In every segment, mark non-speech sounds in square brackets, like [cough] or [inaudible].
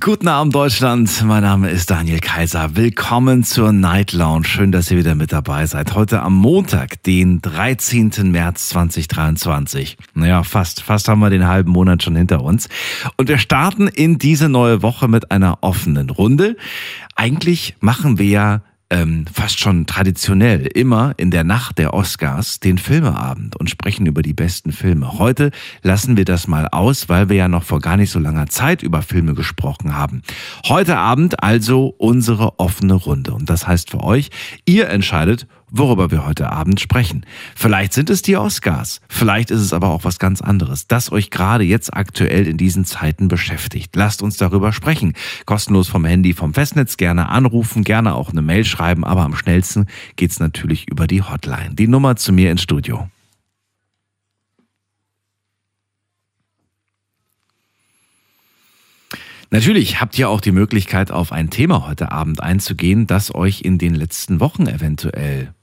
Guten Abend Deutschland, mein Name ist Daniel Kaiser. Willkommen zur Night Lounge. Schön, dass ihr wieder mit dabei seid. Heute am Montag, den 13. März 2023. Naja, fast, fast haben wir den halben Monat schon hinter uns. Und wir starten in diese neue Woche mit einer offenen Runde. Eigentlich machen wir ja ähm, fast schon traditionell immer in der Nacht der Oscars den Filmeabend und sprechen über die besten Filme. Heute lassen wir das mal aus, weil wir ja noch vor gar nicht so langer Zeit über Filme gesprochen haben. Heute Abend also unsere offene Runde. Und das heißt für euch, ihr entscheidet, worüber wir heute Abend sprechen. Vielleicht sind es die Oscars, vielleicht ist es aber auch was ganz anderes, das euch gerade jetzt aktuell in diesen Zeiten beschäftigt. Lasst uns darüber sprechen. Kostenlos vom Handy, vom Festnetz, gerne anrufen, gerne auch eine Mail schreiben, aber am schnellsten geht's natürlich über die Hotline. Die Nummer zu mir ins Studio. Natürlich habt ihr auch die Möglichkeit, auf ein Thema heute Abend einzugehen, das euch in den letzten Wochen eventuell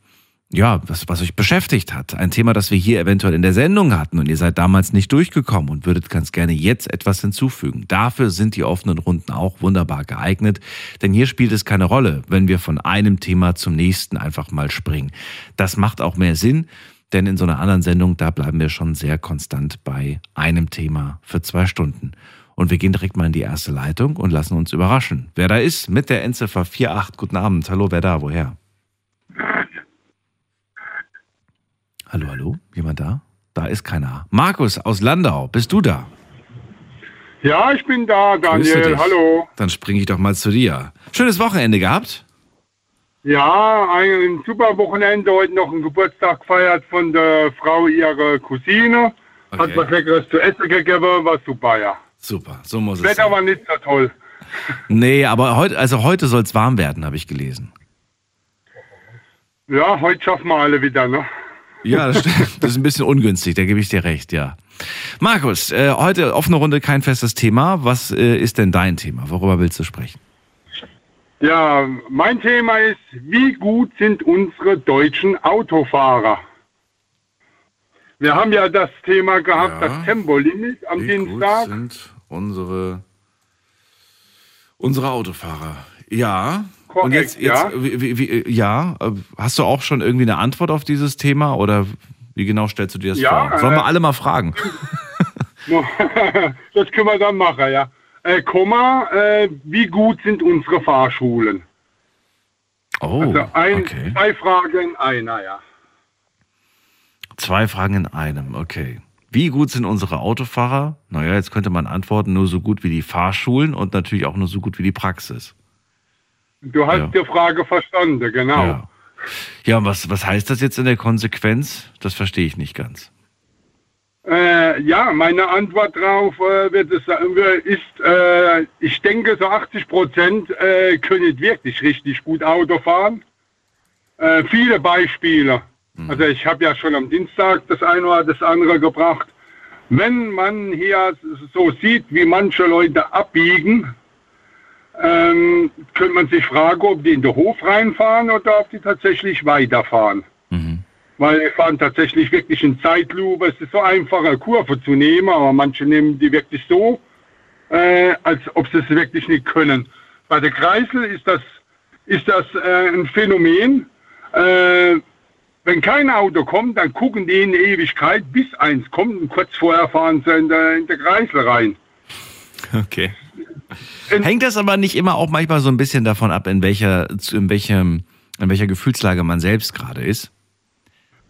ja, was, was euch beschäftigt hat. Ein Thema, das wir hier eventuell in der Sendung hatten und ihr seid damals nicht durchgekommen und würdet ganz gerne jetzt etwas hinzufügen. Dafür sind die offenen Runden auch wunderbar geeignet, denn hier spielt es keine Rolle, wenn wir von einem Thema zum nächsten einfach mal springen. Das macht auch mehr Sinn, denn in so einer anderen Sendung, da bleiben wir schon sehr konstant bei einem Thema für zwei Stunden. Und wir gehen direkt mal in die erste Leitung und lassen uns überraschen. Wer da ist mit der Endziffer 48. Guten Abend. Hallo, wer da? Woher? Hallo, hallo? Jemand da? Da ist keiner. Markus aus Landau, bist du da? Ja, ich bin da, Daniel. Hallo. Dann springe ich doch mal zu dir. Schönes Wochenende gehabt? Ja, ein super Wochenende. Heute noch einen Geburtstag gefeiert von der Frau ihrer Cousine. Hat Okay. was Leckeres zu essen gegeben, war super, ja. Super, so muss es Wetter sein. war nicht so toll. Nee, aber heute, also heute soll es warm werden, habe ich gelesen. Ja, heute schaffen wir alle wieder, ne? Ja, das stimmt. [laughs] Das ist ein bisschen ungünstig, da gebe ich dir recht, ja. Markus, äh, heute offene Runde, kein festes Thema. Was äh, ist denn dein Thema? Worüber willst du sprechen? Ja, mein Thema ist, wie gut sind unsere deutschen Autofahrer? Wir haben ja das Thema gehabt, Ja. das Tempolimit am Wie gut Dienstag. Unsere, unsere Autofahrer? Ja. Korrekt, Und jetzt, jetzt ja. Wie, wie, wie, ja, äh, hast du auch schon irgendwie eine Antwort auf dieses Thema oder wie genau stellst du dir das Ja, vor? Sollen wir äh, alle mal fragen? [laughs] das können wir dann machen, ja. Äh, Komma, äh, wie gut sind unsere Fahrschulen? Oh, Also ein, okay. zwei Fragen in einer, ja. Zwei Fragen in einem, okay. Wie gut sind unsere Autofahrer? Naja, jetzt könnte man antworten, nur so gut wie die Fahrschulen und natürlich auch nur so gut wie die Praxis. Du hast Ja. die Frage verstanden, genau. Ja. Ja, und was, was heißt das jetzt in der Konsequenz? Das verstehe ich nicht ganz. Äh, ja, meine Antwort darauf äh, wird es, äh, ist, äh, ich denke, so 80 Prozent äh, können wirklich richtig gut Auto fahren. Äh, viele Beispiele. Also ich habe ja schon am Dienstag das eine oder das andere gebracht. Wenn man hier so sieht, wie manche Leute abbiegen, ähm, könnte man sich fragen, ob die in den Hof reinfahren oder ob die tatsächlich weiterfahren. Weil die fahren tatsächlich wirklich in Zeitlupe. Es ist so einfach, eine Kurve zu nehmen, aber manche nehmen die wirklich so, äh, als ob sie es wirklich nicht können. Bei der Kreisel ist das, ist das äh, ein Phänomen. Äh, wenn kein Auto kommt, dann gucken die in die Ewigkeit, bis eins kommt und kurz vorher fahren sie in der, in der Kreisel rein. Okay. Hängt das aber nicht immer auch manchmal so ein bisschen davon ab, in welcher, in welchem, in welcher Gefühlslage man selbst gerade ist?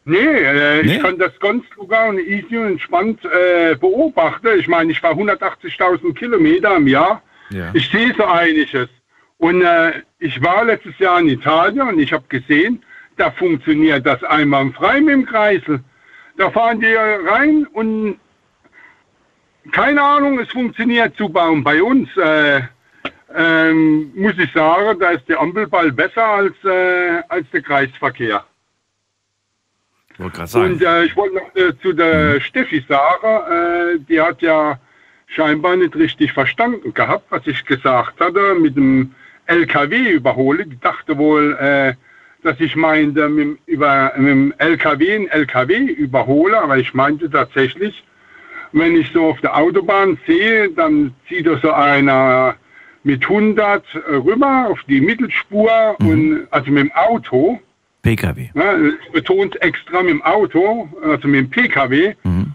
Nee, äh, Nee? ich kann das ganz sogar und easy und entspannt äh, beobachten. Ich meine, ich fahre 180.000 Kilometer im Jahr. Ja. Ich sehe so einiges. Und äh, ich war letztes Jahr in Italien und ich habe gesehen, da funktioniert das einwandfrei mit dem Kreisel. Da fahren die rein und keine Ahnung, es funktioniert super. Und bei uns äh, ähm, muss ich sagen, da ist der Ampelball besser als, äh, als der Kreisverkehr. Und äh, ich wollte noch äh, zu der Steffi sagen, äh, die hat ja scheinbar nicht richtig verstanden gehabt, was ich gesagt hatte mit dem LKW überhole. Die dachte wohl, äh, dass ich meinte, mit, über, mit dem LKW ein LKW überhole, aber ich meinte tatsächlich, wenn ich so auf der Autobahn sehe, dann zieht da so einer mit 100 rüber auf die Mittelspur und also mit dem Auto. PKW. Ne, betont extra mit dem Auto, also mit dem PKW, Mhm.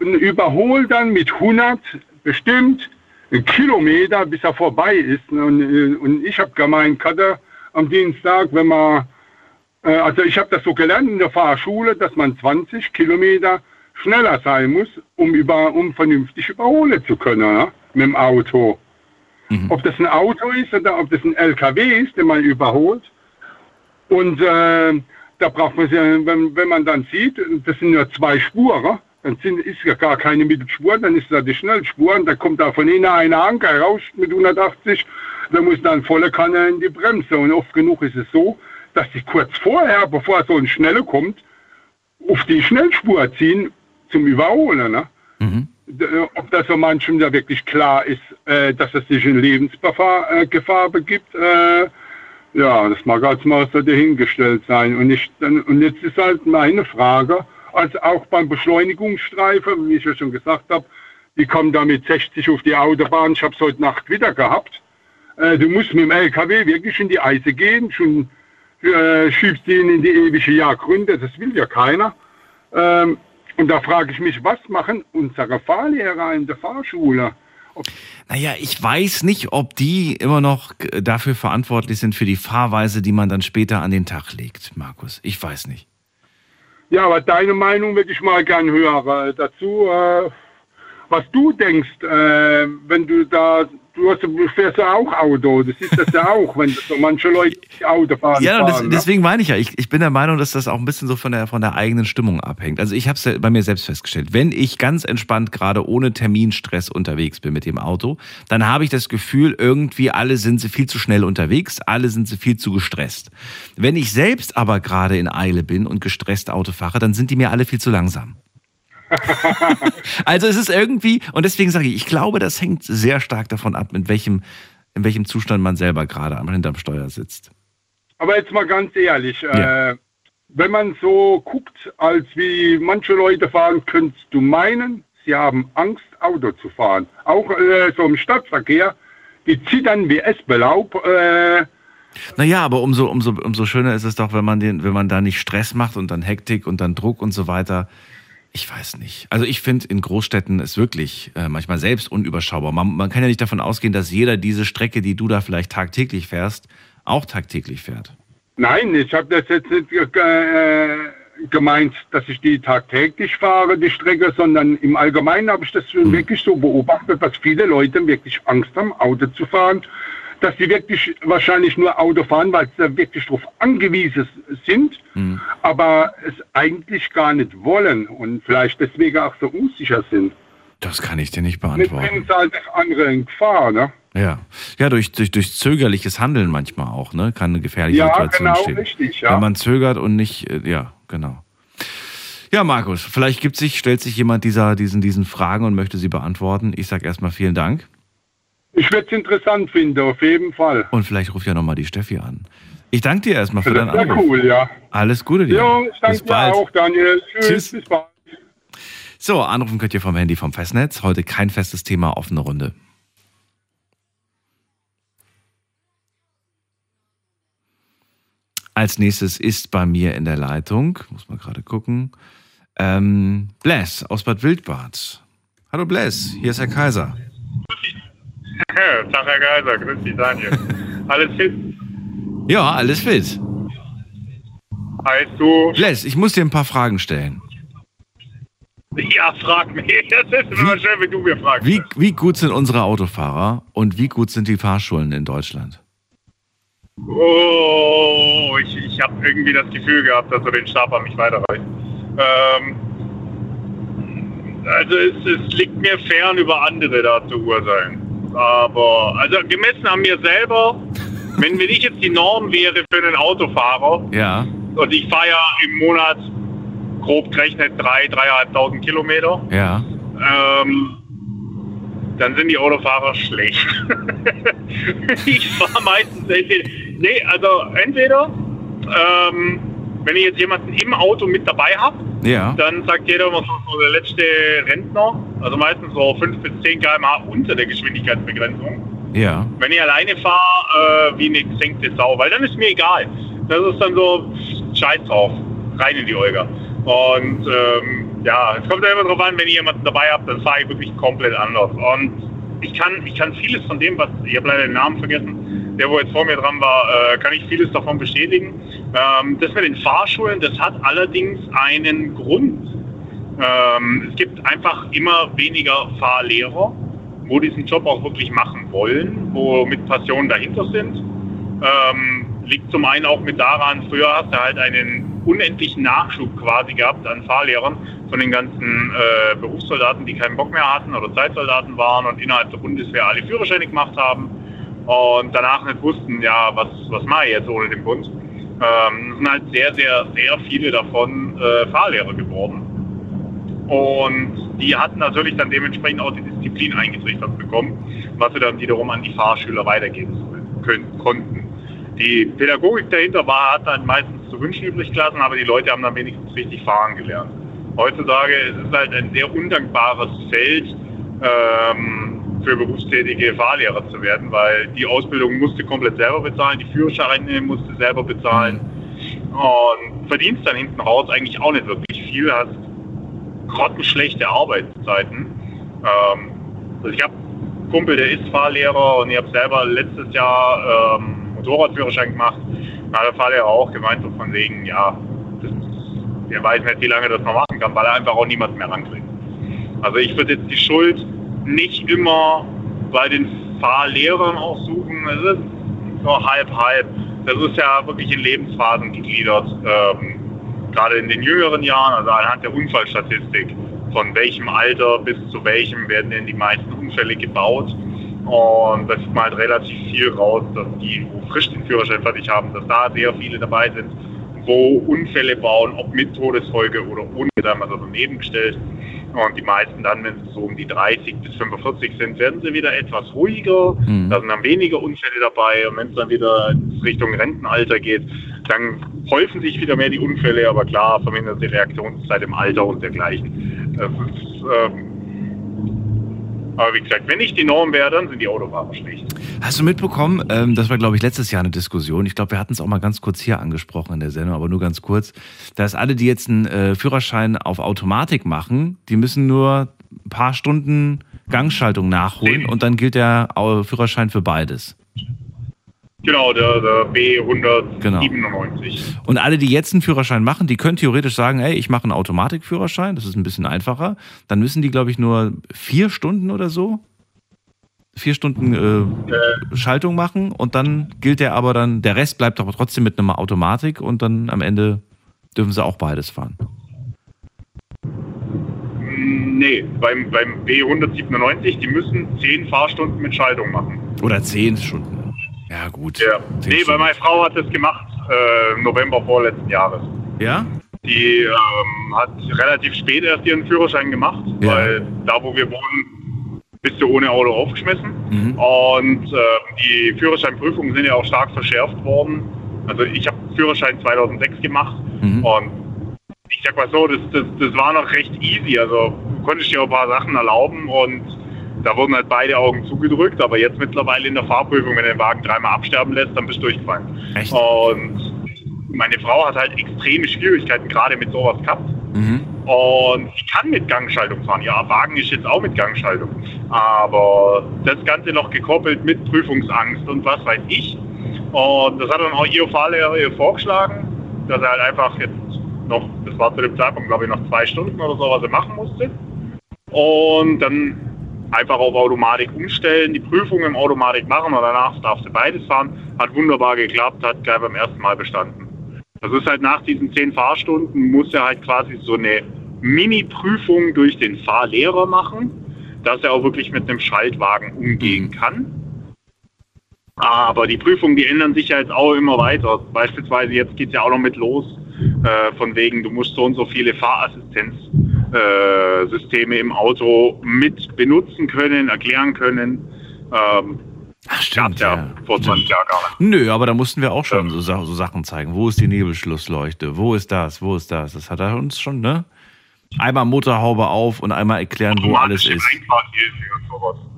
und überholt dann mit 100 bestimmt einen Kilometer, bis er vorbei ist. Und, äh, und ich habe gemeint, Katte, am Dienstag, wenn man, äh, also ich habe das so gelernt in der Fahrschule, dass man 20 Kilometer schneller sein muss, um, über, um vernünftig überholen zu können ne, mit dem Auto. Ob das ein Auto ist oder ob das ein LKW ist, den man überholt. Und äh, da braucht man, ja, wenn, wenn man dann sieht, das sind nur zwei Spuren, dann sind, ist ja gar keine Mittelspur, dann ist da die Schnellspur und da kommt da von innen eine Anker raus mit 180, da muss dann volle Kanne in die Bremse. Und oft genug ist es so, dass die kurz vorher, bevor so ein Schnelle kommt, auf die Schnellspur ziehen zum Überholen. Ne? D- äh, Ob das so manchem da wirklich klar ist, äh, dass es sich in Lebensgefahr äh, begibt, äh, ja, das mag als so dahingestellt sein. Und, ich, und jetzt ist halt meine Frage, also auch beim Beschleunigungsstreifen, wie ich ja schon gesagt habe, die kommen da mit 60 auf die Autobahn. Ich habe es heute Nacht wieder gehabt. Äh, du musst mit dem LKW wirklich in die Eise gehen, schon äh, schiebst ihn in die ewige Jagdgründe, das will ja keiner. Ähm, und da frage ich mich, was machen unsere Fahrlehrer in der Fahrschule? Naja, ich weiß nicht, ob die immer noch äh, dafür verantwortlich sind für die Fahrweise, die man dann später an den Tag legt, Markus. Ich weiß nicht. Ja, aber deine Meinung würde ich mal gern hören dazu, äh, was du denkst, äh, wenn du da, du, hast, du fährst ja auch Auto, das ist das ja auch, wenn so manche Leute [laughs] Auto fahren. Ja, und das, fahren, ne? deswegen meine ich ja, ich, ich bin der Meinung, dass das auch ein bisschen so von der, von der eigenen Stimmung abhängt. Also ich habe es bei mir selbst festgestellt. Wenn ich ganz entspannt gerade ohne Terminstress unterwegs bin mit dem Auto, dann habe ich das Gefühl, irgendwie alle sind sie viel zu schnell unterwegs, alle sind sie viel zu gestresst. Wenn ich selbst aber gerade in Eile bin und gestresst Auto fahre, dann sind die mir alle viel zu langsam. [laughs] also es ist irgendwie, und deswegen sage ich, ich glaube, das hängt sehr stark davon ab, in welchem, in welchem Zustand man selber gerade am hinterm Steuer sitzt. Aber jetzt mal ganz ehrlich, Ja. äh, wenn man so guckt, als wie manche Leute fahren, könntest du meinen, sie haben Angst, Auto zu fahren. Auch äh, so im Stadtverkehr, die zittern wie Esbelaub. Äh, Naja, aber umso, umso, umso schöner ist es doch, wenn man, den, wenn man da nicht Stress macht und dann Hektik und dann Druck und so weiter. Ich weiß nicht. Also ich finde, in Großstädten ist wirklich äh, manchmal selbst unüberschaubar. Man, man kann ja nicht davon ausgehen, dass jeder diese Strecke, die du da vielleicht tagtäglich fährst, auch tagtäglich fährt. nein, ich habe das jetzt nicht äh, gemeint, dass ich die tagtäglich fahre, die Strecke, sondern im Allgemeinen habe ich das schon wirklich so beobachtet, dass viele Leute wirklich Angst haben, Auto zu fahren, dass sie wirklich wahrscheinlich nur Auto fahren, weil sie da wirklich darauf angewiesen sind, aber es eigentlich gar nicht wollen und vielleicht deswegen auch so unsicher sind. Das kann ich dir nicht Mit beantworten. bringen sie halt andere in Gefahr, ne? Ja, ja durch, durch, durch zögerliches Handeln manchmal auch, ne? Kann eine gefährliche Ja, Situation genau, entstehen. richtig, ja. Wenn man zögert und nicht, äh, ja, genau. Ja, Markus, vielleicht gibt sich, stellt sich jemand dieser, diesen, diesen Fragen und möchte sie beantworten. Ich sage erstmal vielen Dank Ich würde es interessant finden, auf jeden Fall. und vielleicht ruft ja nochmal die Steffi an. Ich danke dir erstmal für deinen Anruf. cool, ja. Alles Gute dir. Jo, ich Bis danke dir auch, Daniel. Tschüss, Tschüss. bis bald. So, anrufen könnt ihr vom Handy vom Festnetz. Heute kein festes Thema, offene Runde. Als nächstes ist bei mir in der Leitung, muss man gerade gucken, ähm, Bless aus Bad Wildbad. Hallo Bless, hier ist Herr Kaiser. [laughs] Tag, Herr Geiser, grüß dich, Daniel. Alles fit? Ja, alles fit. Heißt du? Bless, ich muss dir ein paar Fragen stellen. Ja, frag mich. Das ist immer schön, wenn du mir fragst. Wie, wie gut sind unsere Autofahrer und wie gut sind die Fahrschulen in Deutschland? Oh, ich, ich habe irgendwie das Gefühl gehabt, dass du den Stab an mich weiterreichst. Ähm, also es, es liegt mir fern, über andere da zu urteilen. Aber, also gemessen an mir selber, [laughs] wenn, wenn ich jetzt die Norm wäre für einen Autofahrer, Ja, und ich fahre ja im Monat grob gerechnet drei, dreieinhalbtausend Kilometer, ja. Ähm, dann sind die Autofahrer schlecht. [laughs] ich fahre meistens entweder, nee, also entweder, ähm, wenn ich jetzt jemanden im Auto mit dabei habe, Ja. dann sagt jeder immer so, so der letzte Rentner, also meistens so 5 bis 10 km/h unter der Geschwindigkeitsbegrenzung. Ja. Wenn ich alleine fahre, äh, wie eine gesenkte Sau, weil dann ist mir egal. Das ist dann so, scheiß drauf, rein in die Olga. Und ähm, ja, es kommt ja immer drauf an, wenn ich jemanden dabei habe, dann fahre ich wirklich komplett anders. Und ich kann, ich kann vieles von dem, was, ich habe leider den Namen vergessen, der wo jetzt vor mir dran war, äh, kann ich vieles davon bestätigen. Ähm, das mit den Fahrschulen, das hat allerdings einen Grund. Ähm, es gibt einfach immer weniger Fahrlehrer, wo diesen Job auch wirklich machen wollen, wo mit Passion dahinter sind. Ähm, liegt zum einen auch mit daran, früher hast du halt einen unendlichen Nachschub quasi gehabt an Fahrlehrern von den ganzen äh, Berufssoldaten, die keinen Bock mehr hatten oder Zeitsoldaten waren und innerhalb der Bundeswehr alle Führerscheine gemacht haben und danach nicht wussten, ja, was, was mache ich jetzt ohne den Bund. Ähm, sind halt sehr, sehr, sehr viele davon äh, Fahrlehrer geworden. Und die hatten natürlich dann dementsprechend auch die Disziplin eingetrichtert bekommen, was sie dann wiederum an die Fahrschüler weitergeben können, konnten. Die Pädagogik dahinter war, hat dann meistens zu wünschen übrig gelassen, aber die Leute haben dann wenigstens richtig fahren gelernt. Heutzutage ist es halt ein sehr undankbares Feld, ähm, für berufstätige Fahrlehrer zu werden, weil die Ausbildung musste komplett selber bezahlen, die Führerscheine musste selber bezahlen und verdienst dann hinten raus eigentlich auch nicht wirklich viel, hast grottenschlechte Arbeitszeiten. Ähm, also ich habe einen Kumpel, der ist Fahrlehrer und ich habe selber letztes Jahr ähm, Motorradführerschein gemacht. Da hat der Fahrlehrer auch gemeint, so von wegen, ja, das, der weiß nicht, wie lange das noch machen kann, weil er einfach auch niemand mehr rankriegt. Also ich würde jetzt die Schuld nicht immer bei den Fahrlehrern auch suchen. Es ist so halb, halb. Das ist ja wirklich in Lebensphasen gegliedert. Ähm, gerade in den jüngeren Jahren, also anhand der Unfallstatistik, von welchem Alter bis zu welchem werden denn die meisten Unfälle gebaut. Und da sieht man halt relativ viel raus, dass die, wo frisch den Führerschein fertig haben, dass da sehr viele dabei sind, wo Unfälle bauen, ob mit Todesfolge oder ohne, da haben wir so daneben gestellt. Und die meisten dann, wenn sie so um die 30 bis 45 sind, werden sie wieder etwas ruhiger. Mhm. Da sind dann weniger Unfälle dabei. Und wenn es dann wieder Richtung Rentenalter geht, dann häufen sich wieder mehr die Unfälle. Aber klar, vermindert die Reaktionszeit im Alter und dergleichen. Das ist, ähm, aber wie gesagt, wenn ich die Norm wäre, dann sind die Autofahrer schlecht. Hast du mitbekommen, ähm, das war, glaube ich, letztes Jahr eine Diskussion. Ich glaube, wir hatten es auch mal ganz kurz hier angesprochen in der Sendung, aber nur ganz kurz, dass alle, die jetzt einen äh, Führerschein auf Automatik machen, die müssen nur ein paar Stunden Gangschaltung nachholen und dann gilt der Führerschein für beides. Genau, der, der B197. Und alle, die jetzt einen Führerschein machen, die können theoretisch sagen, ey, ich mache einen Automatikführerschein, das ist ein bisschen einfacher. Dann müssen die, glaube ich, nur vier Stunden oder so, vier Stunden äh, Schaltung machen und dann gilt der aber dann, der Rest bleibt aber trotzdem mit einer Automatik und dann am Ende dürfen sie auch beides fahren. Mm, Nee, beim, beim B197, die müssen 10 Fahrstunden mit Schaltung machen. Oder zehn Stunden. Ja, gut. Ja. Nee, weil meine Frau hat das gemacht äh, im November vorletzten Jahres. Ja? Die ähm, hat relativ spät erst ihren Führerschein gemacht, Ja. weil da, wo wir wohnen, bist du ohne Auto aufgeschmissen. Mhm. Und äh, die Führerscheinprüfungen sind ja auch stark verschärft worden. Also ich habe Führerschein 2006 gemacht Mhm. und ich sag mal so, das, das, das war noch recht easy. Also du konntest dir auch ein paar Sachen erlauben und da wurden halt beide Augen zugedrückt. Aber jetzt mittlerweile in der Fahrprüfung, wenn du den Wagen dreimal absterben lässt, dann bist du durchgefallen. Echt? Und meine Frau hat halt extreme Schwierigkeiten gerade mit sowas gehabt. Mhm. Und ich kann mit Gangschaltung fahren. Ja, Wagen ist jetzt auch mit Gangschaltung. Aber das Ganze noch gekoppelt mit Prüfungsangst und was weiß ich. Und das hat dann auch ihr Fahrlehrer ihr vorgeschlagen, dass er halt einfach jetzt noch, das war zu dem Zeitpunkt, glaube ich, noch zwei Stunden oder so, was er machen musste. Und dann einfach auf Automatik umstellen, die Prüfung im Automatik machen und danach darfst du beides fahren. Hat wunderbar geklappt, hat gleich beim ersten Mal bestanden. Das ist halt nach diesen zehn Fahrstunden muss er halt quasi so eine Mini-Prüfung durch den Fahrlehrer machen, dass er auch wirklich mit einem Schaltwagen umgehen kann. Aber die Prüfungen, die ändern sich ja jetzt auch immer weiter. Beispielsweise jetzt geht es ja auch noch mit los, äh, von wegen, du musst so und so viele Fahrassistenzstunden äh, Systeme im Auto mit benutzen können, erklären können. Ähm, Ach, stimmt. ja, Ja. vor 20 Jahren gar nicht. Nö, aber da mussten wir auch schon so, so Sachen zeigen. Wo ist die Nebelschlussleuchte? Wo ist das? Wo ist das? Das hat er uns schon, ne? Einmal Motorhaube auf und einmal erklären, wo alles ist.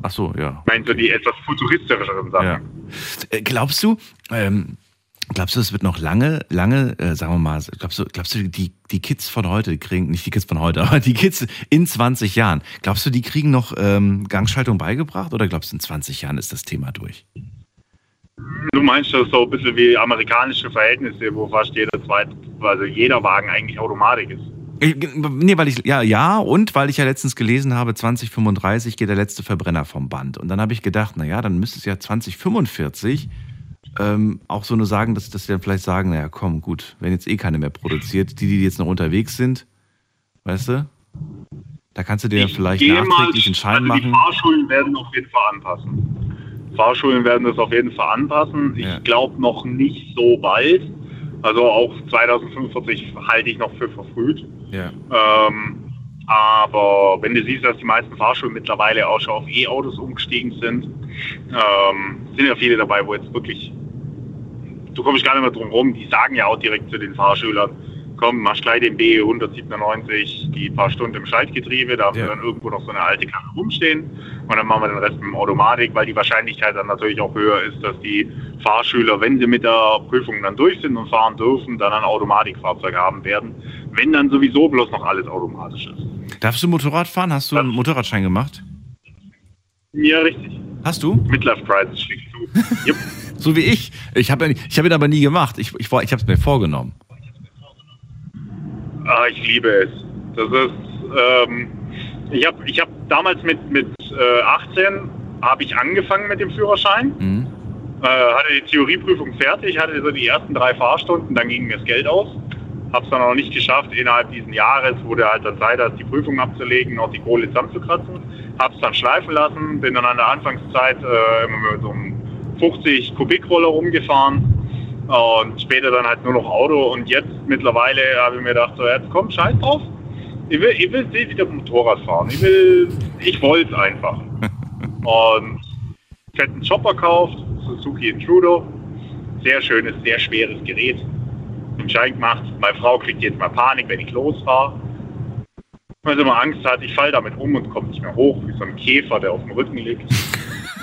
Ach so, ja. Meine, so die etwas futuristischeren Sachen. ja. Äh, glaubst du, ähm, glaubst du, es wird noch lange, lange, äh, sagen wir mal, glaubst du, glaubst du, die, die Kids von heute kriegen, nicht die Kids von heute, [laughs] aber die Kids in 20 Jahren, glaubst du, die kriegen noch ähm, Gangschaltung beigebracht oder glaubst du, in 20 Jahren ist das Thema durch? Du meinst das so ein bisschen wie amerikanische Verhältnisse, wo fast jeder zweite, also jeder Wagen eigentlich Automatik ist. Ich, nee, weil ich, ja, ja, und weil ich ja letztens gelesen habe, 2035 geht der letzte Verbrenner vom Band. Und dann habe ich gedacht, naja, dann müsste es ja 2045 ähm, auch so nur sagen, dass, dass sie dann vielleicht sagen, naja, komm, gut, wenn jetzt eh keine mehr produziert, die, die jetzt noch unterwegs sind, weißt du, da kannst du dir Ich vielleicht nachträglich einen Schein also Die machen. Fahrschulen werden auf jeden Fall anpassen. Fahrschulen werden das auf jeden Fall anpassen. Ich Ja. glaube noch nicht so bald. Also auch 2045 halte ich noch für verfrüht. Ja. Ähm, aber wenn du siehst, dass die meisten Fahrschulen mittlerweile auch schon auf E-Autos umgestiegen sind, ähm, sind ja viele dabei, wo jetzt wirklich, du kommst gar nicht mehr drum rum, die sagen ja auch direkt zu den Fahrschülern, komm, mach gleich den B 197, die paar Stunden im Schaltgetriebe, da haben Ja. wir dann irgendwo noch so eine alte Karre rumstehen und dann machen wir den Rest mit dem Automatik, weil die Wahrscheinlichkeit dann natürlich auch höher ist, dass die Fahrschüler, wenn sie mit der Prüfung dann durch sind und fahren dürfen, dann ein Automatikfahrzeug haben werden, wenn dann sowieso bloß noch alles automatisch ist. Darfst du Motorrad fahren? Hast du einen Motorradschein gemacht? Ja, richtig. Hast du? Midlife Crisis schlägt [laughs] zu. Jupp. So wie ich. Ich habe ich hab ihn aber nie gemacht. Ich, ich, ich habe es mir vorgenommen. Ah, ich liebe es. Das ist, ähm, ich habe ich hab damals mit, mit äh, 18 habe ich angefangen mit dem Führerschein, Mhm. äh, hatte die Theorieprüfung fertig, hatte so die ersten drei Fahrstunden, dann ging mir das Geld aus. Habe es dann auch nicht geschafft, innerhalb dieses Jahres, wo der halt dann Zeit hat, die Prüfung abzulegen, noch die Kohle zusammenzukratzen. Habe es dann schleifen lassen, bin dann an der Anfangszeit äh, immer mit so einem 50 Kubikroller rumgefahren und später dann halt nur noch Auto und jetzt mittlerweile habe ich mir gedacht, so jetzt komm, scheiß drauf. Ich will, ich will ich wieder Motorrad fahren. Ich will, ich wollte es einfach. [laughs] Und fetten Chopper kauft, Suzuki Intruder. Sehr schönes, sehr schweres Gerät. Den Schein gemacht. Meine Frau kriegt jetzt mal Panik, wenn ich losfahre. Weil sie immer Angst hat, ich falle damit um und komme nicht mehr hoch, wie so ein Käfer, der auf dem Rücken liegt.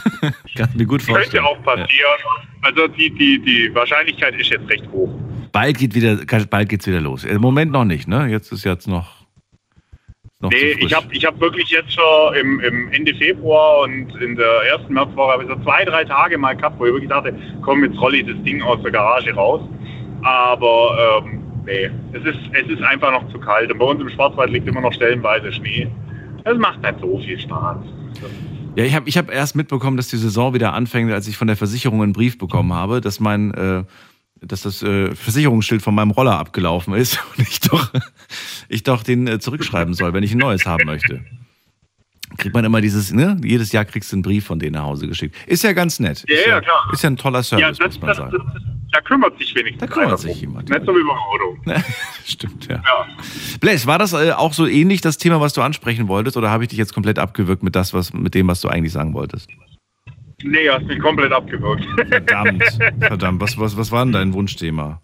[laughs] Kann mir gut vorstellen. Könnte auch passieren. Also die, die, die Wahrscheinlichkeit ist jetzt recht hoch. Ja. Bald, geht wieder, bald geht's wieder los. Im Moment noch nicht, ne? Jetzt ist jetzt noch. noch Nee, ich habe ich hab wirklich jetzt schon im, im Ende Februar und in der ersten Märzwoche habe ich so zwei, drei Tage mal gehabt, wo ich wirklich dachte, komm, jetzt rolle ich das Ding aus der Garage raus. Aber ähm, nee, es ist, es ist einfach noch zu kalt. Und bei uns im Schwarzwald liegt immer noch stellenweise Schnee. Es macht nicht so viel Spaß. Ja, ich habe ich hab erst mitbekommen, dass die Saison wieder anfängt, als ich von der Versicherung einen Brief bekommen habe, dass mein, äh, dass das äh, Versicherungsschild von meinem Roller abgelaufen ist [laughs] und ich doch, ich doch den äh, zurückschreiben soll, wenn ich ein neues haben möchte. Kriegt man immer dieses, ne? Jedes Jahr kriegst du einen Brief von denen nach Hause geschickt. Ist ja ganz nett. Ja, ist ja, klar. Ist ja ein toller Ja, Service, das, muss man das, sagen. das, da kümmert sich wenigstens Da kümmert sich jemand, Nicht so wie beim Auto. [laughs] Stimmt, ja. Ja. Blaise, war das äh, auch so ähnlich das Thema, was du ansprechen wolltest, oder habe ich dich jetzt komplett abgewürgt mit das, was mit dem, was du eigentlich sagen wolltest? Nee, hast mich komplett abgewürgt. Verdammt, [laughs] verdammt. Was, was, was war denn dein Wunschthema?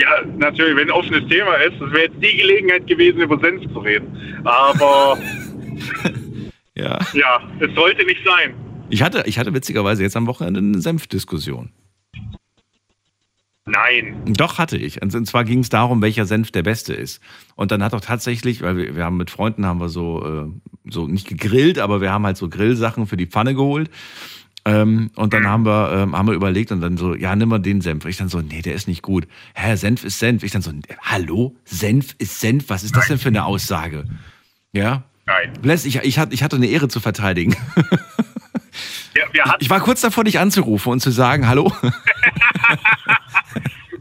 Ja, natürlich, wenn ein offenes Thema ist, das wäre jetzt die Gelegenheit gewesen, über Senf zu reden. Aber [laughs] Ja. ja, es sollte nicht sein. Ich hatte, ich hatte witzigerweise jetzt am Wochenende eine Senfdiskussion. Nein. Doch hatte ich. Und zwar ging es darum, welcher Senf der beste ist. Und dann hat doch tatsächlich, weil wir, wir haben mit Freunden haben wir so, äh, so nicht gegrillt, aber wir haben halt so Grillsachen für die Pfanne geholt. Ähm, und dann haben wir, ähm, haben wir überlegt und dann so, ja, nimm mal den Senf. Ich dann so, nee, der ist nicht gut. Hä, Senf ist Senf. Ich dann so, hallo? Senf ist Senf? Was ist das denn für eine Aussage? Ja. Nein. Les, ich, ich, hatte, ich hatte eine Ehre zu verteidigen. [laughs] Hatten, Ich war kurz davor, dich anzurufen und zu sagen, hallo? [laughs] [laughs]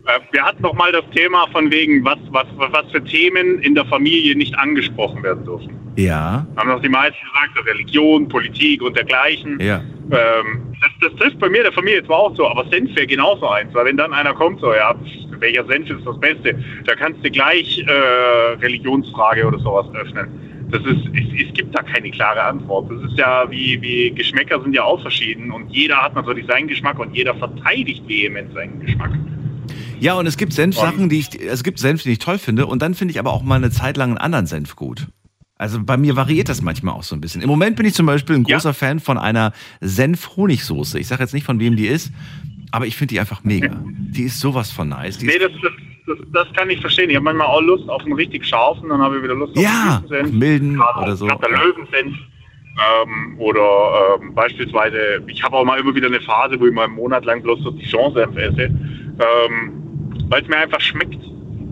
äh, wir hatten noch mal das Thema von wegen, was, was, was für Themen in der Familie nicht angesprochen werden dürfen. Ja, Haben doch die meisten gesagt, Religion, Politik und dergleichen. ja. Ähm, das, das trifft bei mir der Familie zwar auch so, aber Senf wäre genauso eins, weil wenn dann einer kommt, so, ja, welcher Senf ist das Beste? Da kannst du gleich äh, Religionsfrage oder sowas öffnen. Das ist, es, es gibt da keine klare Antwort. Das ist ja wie, wie Geschmäcker sind ja auch verschieden und jeder hat natürlich seinen Geschmack und jeder verteidigt vehement seinen Geschmack. Ja, und es gibt Senfsachen, die ich, es gibt Senf, die ich toll finde, und dann finde ich aber auch mal eine Zeit lang einen anderen Senf gut. Also bei mir variiert das manchmal auch so ein bisschen. Im Moment bin ich zum Beispiel ein großer ja. Fan von einer Senf-Honigsoße. Ich sage jetzt nicht, von wem die ist, aber ich finde die einfach mega. Die ist sowas von nice. Die nee, das, das, das, kann ich verstehen. Ich habe manchmal auch Lust auf einen richtig scharfen, dann habe ich wieder Lust auf ja, einen Senf. milden Gerade oder so. Der Löwensenf. Ähm, oder ähm, beispielsweise, ich habe auch mal immer wieder eine Phase, wo ich mal einen Monat lang bloß so Dijon-Senf esse, ähm, weil es mir einfach schmeckt.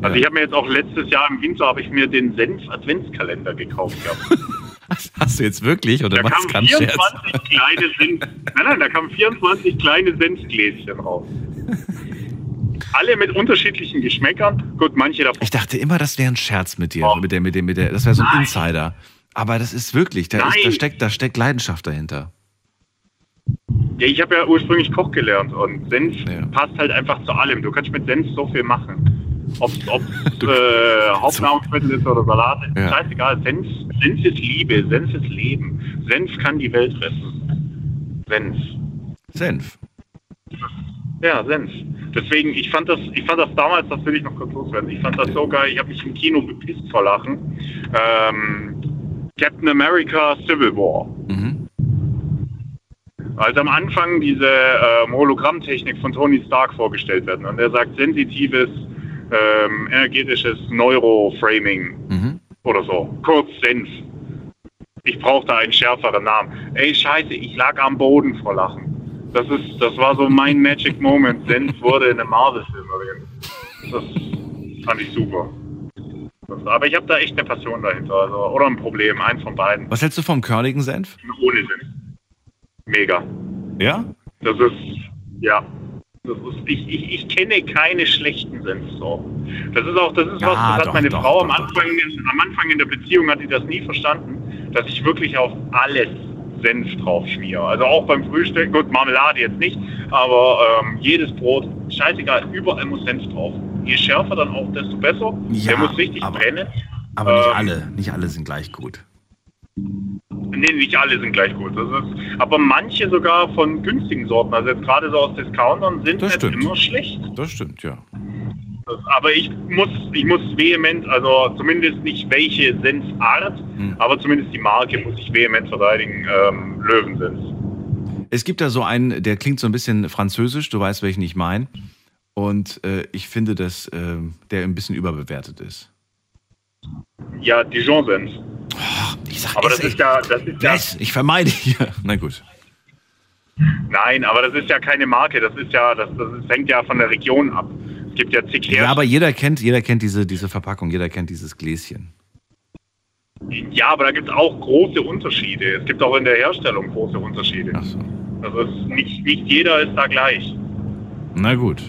Also ja. ich habe mir jetzt auch letztes Jahr im Winter habe ich mir den Senf-Adventskalender gekauft. [laughs] [laughs] Hast du jetzt wirklich oder da kamen 24 kleine Senf, nein, nein, da kamen 24 kleine Senfgläschen raus. Alle mit unterschiedlichen Geschmäckern. Gut, manche davon. Ich dachte immer, das wäre ein Scherz mit dir, oh. mit der, mit dem, mit der. Das wäre so ein nein. Insider. Aber das ist wirklich, da, ist, da, steckt, da steckt Leidenschaft dahinter. Ja, ich habe ja ursprünglich Koch gelernt und Senf ja. passt halt einfach zu allem. Du kannst mit Senf so viel machen. Ob es [laughs] äh, [laughs] Hauptnahrungsmittel ist oder Salat, ja. scheißegal. Senf, Senf ist Liebe, Senf ist Leben. Senf kann die Welt retten. Senf. Senf. Ja, Senf. Deswegen, ich fand das, ich fand das damals, das will ich noch kurz loswerden, ich fand das so geil, ich habe mich im Kino bepisst vor Lachen. Ähm, Captain America Civil War. Mhm. Als am Anfang diese ähm, Hologrammtechnik von Tony Stark vorgestellt werden und er sagt sensitives ähm, energetisches Neuroframing mhm. oder so. Kurz Senf. Ich brauche da einen schärferen Namen. Ey, scheiße, ich lag am Boden vor Lachen. Das ist, das war so mein Magic Moment. Senf wurde in einem Marvel-Film erwähnt. Das fand ich super. Das, aber ich habe da echt eine Passion dahinter. Also, oder ein Problem, eins von beiden. Was hältst du vom körnigen Senf? Ohne Senf. Mega. Ja? Das ist, ja. Ist, ich, ich, ich kenne keine schlechten Senfsorten. Das ist auch, das ist ja, was, das doch, hat meine doch, Frau doch, am, Anfang, am Anfang in der Beziehung hat sie das nie verstanden, dass ich wirklich auf alles Senf drauf schmiere. Also auch beim Frühstück, gut, Marmelade jetzt nicht, aber ähm, jedes Brot, scheißegal, überall muss Senf drauf. Je schärfer dann auch, desto besser. Ja, Der muss richtig aber, brennen. Aber nicht ähm, alle, nicht alle sind gleich gut. Nee, nicht alle sind gleich gut. Ist, aber manche sogar von günstigen Sorten, also jetzt gerade so aus Discountern, sind das nicht immer schlecht. Das stimmt, ja. Aber ich muss, ich muss vehement, also zumindest nicht welche Senfart, hm. aber zumindest die Marke muss ich vehement verteidigen, ähm, Löwensenf. Es gibt da so einen, der klingt so ein bisschen französisch, du weißt, welchen ich meine. Und äh, ich finde, dass äh, der ein bisschen überbewertet ist. Ja, Dijon-Senf. Oh, ich sag aber das ist ja, das ist ja. ich vermeide hier. [laughs] Na gut. Nein, aber das ist ja keine Marke. Das ist ja, das, das hängt ja von der Region ab. Es gibt ja zig Hersteller. Ja, aber jeder kennt, jeder kennt diese, diese Verpackung, jeder kennt dieses Gläschen. Ja, aber da gibt es auch große Unterschiede. Es gibt auch in der Herstellung große Unterschiede. Ach so. Also nicht, nicht jeder ist da gleich. Na gut.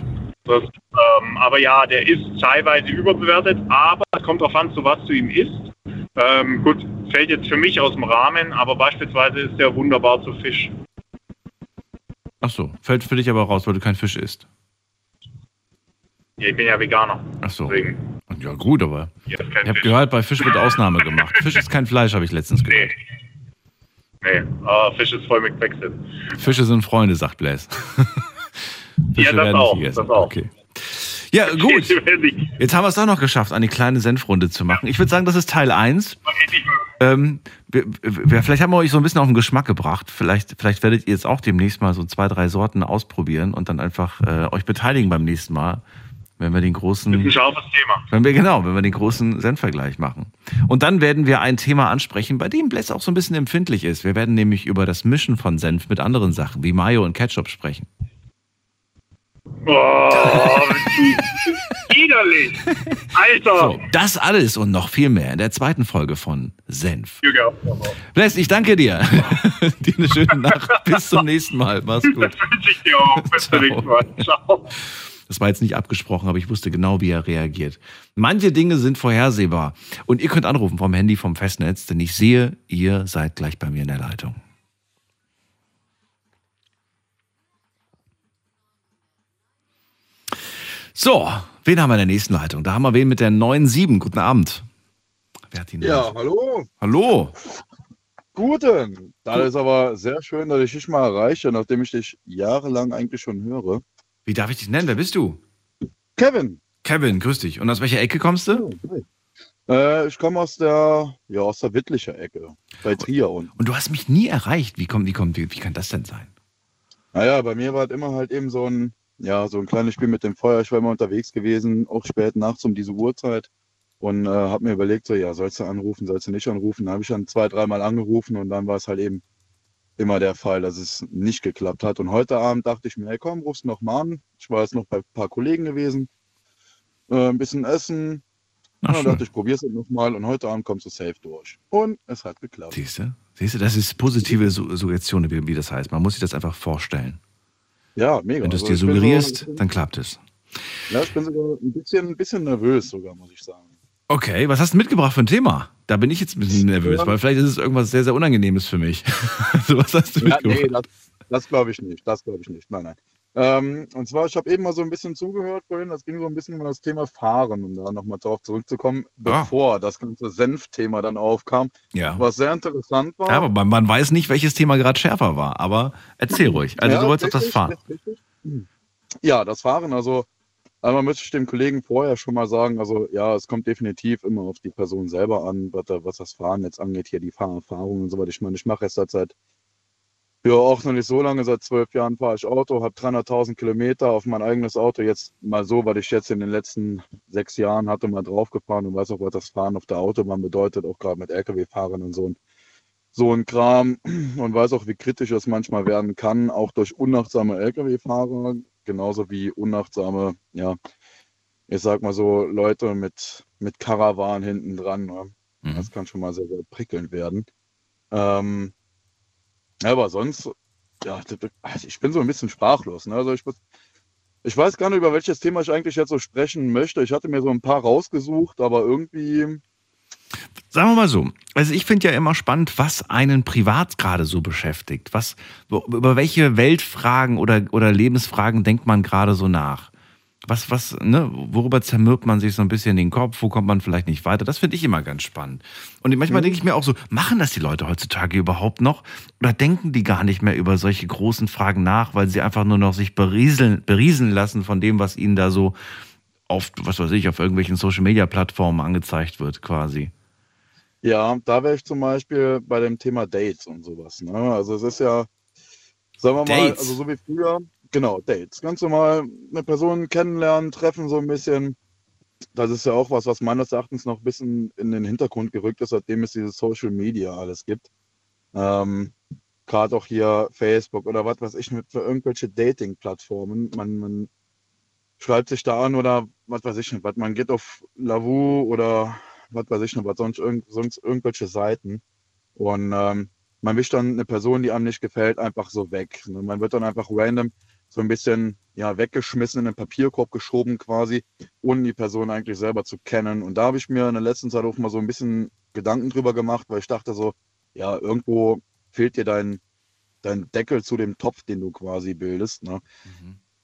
Ähm, aber ja, der ist teilweise überbewertet, aber es kommt darauf an, zu was du ihm isst. Ähm, gut, fällt jetzt für mich aus dem Rahmen, aber beispielsweise ist der wunderbar zu Fisch. Ach so, fällt für dich aber raus, weil du kein Fisch isst. Ja, ich bin ja Veganer. Ach so. Deswegen. Ja gut, aber ich habe gehört, bei Fisch wird Ausnahme gemacht. Fisch ist kein Fleisch, habe ich letztens gehört. Nee, nee. Ah, Fisch ist voll mit Quecksilber. Fische sind Freunde, sagt Blaise. [laughs] ja, das auch, das auch. Okay. Ja, [laughs] gut. Jetzt haben wir es doch noch geschafft, eine kleine Senfrunde zu machen. Ich würde sagen, das ist Teil 1. Ähm, wir, wir, vielleicht haben wir euch so ein bisschen auf den Geschmack gebracht. Vielleicht, vielleicht werdet ihr jetzt auch demnächst mal so zwei, drei Sorten ausprobieren und dann einfach äh, euch beteiligen beim nächsten Mal. Wenn wir den großen. Das ist ein scharfes Thema. Wenn wir, genau, wenn wir den großen Senfvergleich machen. Und dann werden wir ein Thema ansprechen, bei dem Bless auch so ein bisschen empfindlich ist. Wir werden nämlich über das Mischen von Senf mit anderen Sachen, wie Mayo und Ketchup sprechen. Oh, widerlich. Alter. So, das alles und noch viel mehr in der zweiten Folge von Senf. Bless, ich danke dir. [laughs] dir eine schöne Nacht. Bis zum nächsten Mal. Mach's gut. Das wünsche ich dir auch. Bis zum nächsten Mal. Ciao. Das war jetzt nicht abgesprochen, aber ich wusste genau, wie er reagiert. Manche Dinge sind vorhersehbar. Und ihr könnt anrufen vom Handy, vom Festnetz, denn ich sehe, ihr seid gleich bei mir in der Leitung. So, Wen haben wir in der nächsten Leitung? Da haben wir wen mit der 9-7. Guten Abend. Wer hat die Ja, hallo. Hallo. Guten. Das ist aber sehr schön, dass ich dich mal erreiche, nachdem ich dich jahrelang eigentlich schon höre. Wie darf ich dich nennen? Wer bist du? Kevin. Kevin, grüß dich. Und aus welcher Ecke kommst du? Äh, ich komme aus der, ja, aus der Wittlicher Ecke. Bei Trier unten. Und du hast mich nie erreicht. Wie, kommt, wie, kommt, wie, wie kann das denn sein? Naja, bei mir war es immer halt eben so ein, ja, so ein kleines Spiel mit dem Feuer. Ich war immer unterwegs gewesen, auch spät nachts um diese Uhrzeit. Und äh, habe mir überlegt, so, ja, sollst du anrufen, sollst du nicht anrufen? Dann habe ich dann zwei, dreimal angerufen und dann war es halt eben immer der Fall, dass es nicht geklappt hat. Und heute Abend dachte ich mir, hey komm, rufst noch mal an. Ich war jetzt noch bei ein paar Kollegen gewesen, äh, ein bisschen essen. Na, Und dann dachte ich, probier's jetzt nochmal und heute Abend kommst du safe durch. Und es hat geklappt. Siehst du? Siehst du, das ist positive Su Suggestion, wie, wie das heißt. Man muss sich das einfach vorstellen. Ja, mega. Wenn du es Also dir suggerierst, So, dann klappt es. ja, ich bin sogar ein bisschen, ein bisschen nervös sogar, muss ich sagen. Okay, was hast du mitgebracht für ein Thema? Da bin ich jetzt ein bisschen nervös, Ja. weil vielleicht ist es irgendwas sehr, sehr Unangenehmes für mich. [laughs] so, was hast du Ja, mitgebracht? nee, das, das glaube ich nicht. Das glaube ich nicht. Nein, nein. Ähm, und zwar, ich habe eben mal so ein bisschen zugehört vorhin, das ging so ein bisschen um das Thema Fahren, um da nochmal drauf zurückzukommen, Ah. bevor das ganze Senf-Thema dann aufkam, ja. was sehr interessant war. Ja, aber man, man weiß nicht, welches Thema gerade schärfer war. Aber erzähl [laughs] ruhig. Also Ja, du wolltest auf das Fahren. richtig. Ja, das Fahren, also einmal möchte ich dem Kollegen vorher schon mal sagen, also ja, es kommt definitiv immer auf die Person selber an, was, da- was das Fahren jetzt angeht, hier die Fahrerfahrung und so weiter. Ich meine, ich mache es seit, seit ja auch noch nicht so lange, seit zwölf Jahren fahre ich Auto, habe 300.000 Kilometer auf mein eigenes Auto, jetzt mal so, weil ich jetzt in den letzten sechs Jahren hatte, mal draufgefahren und weiß auch, was das Fahren auf der Autobahn bedeutet, auch gerade mit Lkw-Fahrern und so. Und so ein Kram und weiß auch, wie kritisch es manchmal werden kann, auch durch unachtsame Lkw-Fahrer, genauso wie unachtsame, ja, ich sag mal so, Leute mit, mit Karawan hinten dran. Ne? Mhm. Das kann schon mal sehr, sehr prickelnd werden. Ähm, aber sonst, ja, ich bin so ein bisschen sprachlos. Ne? Also ich, ich weiß gar nicht, über welches Thema ich eigentlich jetzt so sprechen möchte. Ich hatte mir so ein paar rausgesucht, aber irgendwie, Sagen wir mal so. Also ich finde ja immer spannend, was einen privat gerade so beschäftigt. Was, über welche Weltfragen oder, oder Lebensfragen denkt man gerade so nach? Was, was, ne, worüber zermürbt man sich so ein bisschen den Kopf? Wo kommt man vielleicht nicht weiter? Das finde ich immer ganz spannend. Und manchmal denke ich mir auch so, machen das die Leute heutzutage überhaupt noch? Oder denken die gar nicht mehr über solche großen Fragen nach, weil sie einfach nur noch sich berieseln, berieseln lassen von dem, was ihnen da so auf, was weiß ich, auf irgendwelchen Social Media Plattformen angezeigt wird, quasi. Ja, da wäre ich zum Beispiel bei dem Thema Dates und sowas. Ne? Also es ist ja, sagen wir mal, Dates? also so wie früher, genau, Dates. Ganz normal eine Person kennenlernen, treffen so ein bisschen. Das ist ja auch was, was meines Erachtens noch ein bisschen in den Hintergrund gerückt ist, seitdem es dieses Social Media alles gibt. Ähm, Gerade auch hier Facebook oder was weiß ich mit für irgendwelche Dating-Plattformen. Man, man schreibt sich da an oder was weiß ich nicht, was man geht auf Lavu oder was weiß ich nicht, was sonst, irgend, sonst irgendwelche Seiten. Und ähm, man wischt dann eine Person, die einem nicht gefällt, einfach so weg. Ne? Man wird dann einfach random so ein bisschen ja, weggeschmissen, in den Papierkorb geschoben quasi, ohne die Person eigentlich selber zu kennen. Und da habe ich mir in der letzten Zeit auch mal so ein bisschen Gedanken drüber gemacht, weil ich dachte so, ja, irgendwo fehlt dir dein, dein Deckel zu dem Topf, den du quasi bildest. Ne?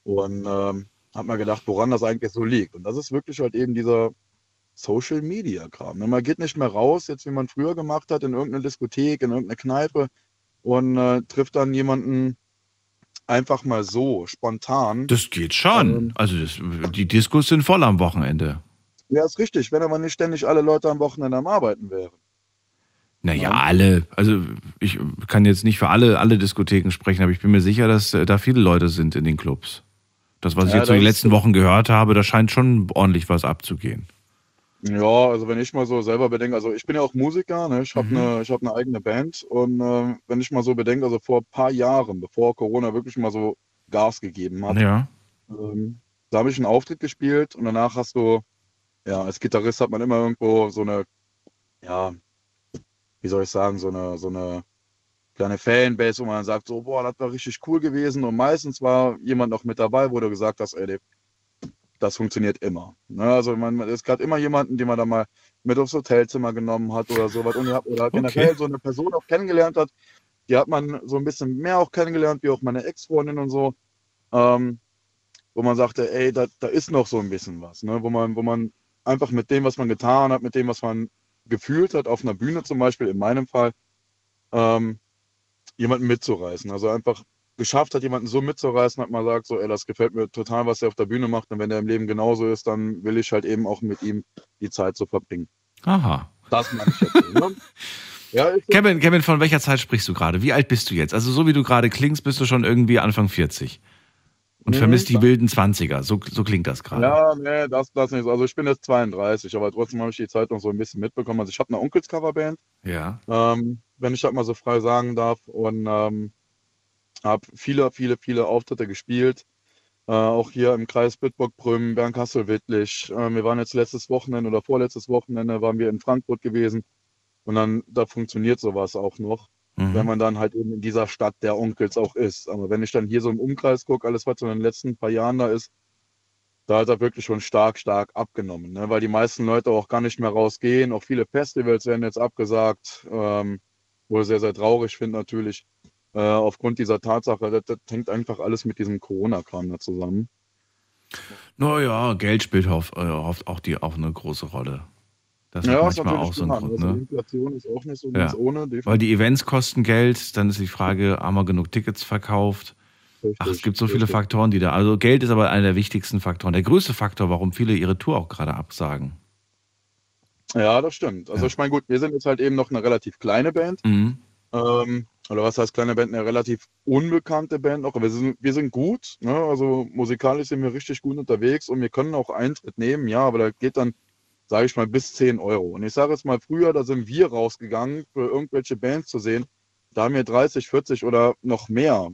Und ähm, habe mir gedacht, woran das eigentlich so liegt. Und das ist wirklich halt eben dieser Social Media Kram. ne? Man geht nicht mehr raus, jetzt wie man früher gemacht hat, in irgendeine Diskothek, in irgendeine Kneipe und äh, trifft dann jemanden einfach mal so, spontan. Das geht schon. Ähm. Also das, die Diskos sind voll am Wochenende. Ja, ist richtig, wenn aber nicht ständig alle Leute am Wochenende am Arbeiten wären. Naja, Ja. alle. Also ich kann jetzt nicht für alle, alle Diskotheken sprechen, aber ich bin mir sicher, dass äh, da viele Leute sind in den Clubs. Das, was ich Ja, jetzt so die das ist letzten. Wochen gehört habe, da scheint schon ordentlich was abzugehen. Ja, also wenn ich mal so selber bedenke, also ich bin ja auch Musiker, ne? ich habe Mhm. eine, ich hab eine eigene Band und äh, wenn ich mal so bedenke, also vor ein paar Jahren, bevor Corona wirklich mal so Gas gegeben hat, Ja. Ähm, da habe ich einen Auftritt gespielt und danach hast du, ja, als Gitarrist hat man immer irgendwo so eine, ja, wie soll ich sagen, so eine, so eine kleine Fanbase, wo man dann sagt, so, boah, das war richtig cool gewesen. Und meistens war jemand noch mit dabei, wo du gesagt hast, ey, Dave, das funktioniert immer. Ne? Also man, es gab immer jemanden, den man da mal mit aufs Hotelzimmer genommen hat oder sowas. Und ihr habt, oder generell so eine Person auch kennengelernt hat, die hat man so ein bisschen mehr auch kennengelernt, wie auch meine Ex-Freundin und so. Ähm, wo man sagte, ey, da, da ist noch so ein bisschen was, ne? wo, man, wo man einfach mit dem, was man getan hat, mit dem, was man gefühlt hat, auf einer Bühne zum Beispiel, in meinem Fall, ähm, jemanden mitzureißen. Also einfach geschafft hat, jemanden so mitzureißen, hat man sagt, so, ey, das gefällt mir total, was er auf der Bühne macht. Und wenn er im Leben genauso ist, dann will ich halt eben auch mit ihm die Zeit so verbringen. Aha. Das meine ich jetzt. Ne? [laughs] Ja, Kevin, Kevin, von welcher Zeit sprichst du gerade? Wie alt bist du jetzt? Also so wie du gerade klingst, bist du schon irgendwie Anfang 40. Und vermisst die wilden 20er. So, so klingt das gerade. Ja, nee, das, das nicht. Also ich bin jetzt 32, aber trotzdem habe ich die Zeit noch so ein bisschen mitbekommen. Also ich habe eine Onkels-Coverband. Ja. Ähm, wenn ich das mal so frei sagen darf. Und ähm, habe viele, viele, viele Auftritte gespielt. Äh, auch hier im Kreis Bitburg-Prüm, Bernkastel-Wittlich. Äh, wir waren jetzt letztes Wochenende oder vorletztes Wochenende waren wir in Frankfurt gewesen. Und dann, da funktioniert sowas auch noch, mhm. wenn man dann halt eben in dieser Stadt der Onkels auch ist. Aber wenn ich dann hier so im Umkreis gucke, alles, was so in den letzten paar Jahren da ist, da hat er wirklich schon stark, stark abgenommen, ne? weil die meisten Leute auch gar nicht mehr rausgehen. Auch viele Festivals werden jetzt abgesagt, ähm, wo ich sehr, sehr traurig finde natürlich, äh, aufgrund dieser Tatsache. Das, das, hängt einfach alles mit diesem Corona-Kram da zusammen. Naja, Geld spielt auf, äh, auf, auch, die, auch eine große Rolle. Das ja, ist manchmal auch so ein Grund. Also ne? Inflation ist auch nicht so ganz ohne. Definitiv. Weil die Events kosten Geld, dann ist die Frage, haben wir genug Tickets verkauft? Richtig, Ach, es gibt so viele richtig. Faktoren, die da. Also Geld ist aber einer der wichtigsten Faktoren. Der größte Faktor, warum viele ihre Tour auch gerade absagen. Ja, das stimmt. Also ja. ich meine, gut, wir sind jetzt halt eben noch eine relativ kleine Band. Mhm. Ähm, oder was heißt kleine Band? Eine relativ unbekannte Band noch. Wir sind, wir sind gut. Ne? Also musikalisch sind wir richtig gut unterwegs und wir können auch Eintritt nehmen, ja, aber da geht dann sage ich mal, bis 10 Euro. Und ich sage jetzt mal, früher, da sind wir rausgegangen, für irgendwelche Bands zu sehen. Da haben wir 30, 40 oder noch mehr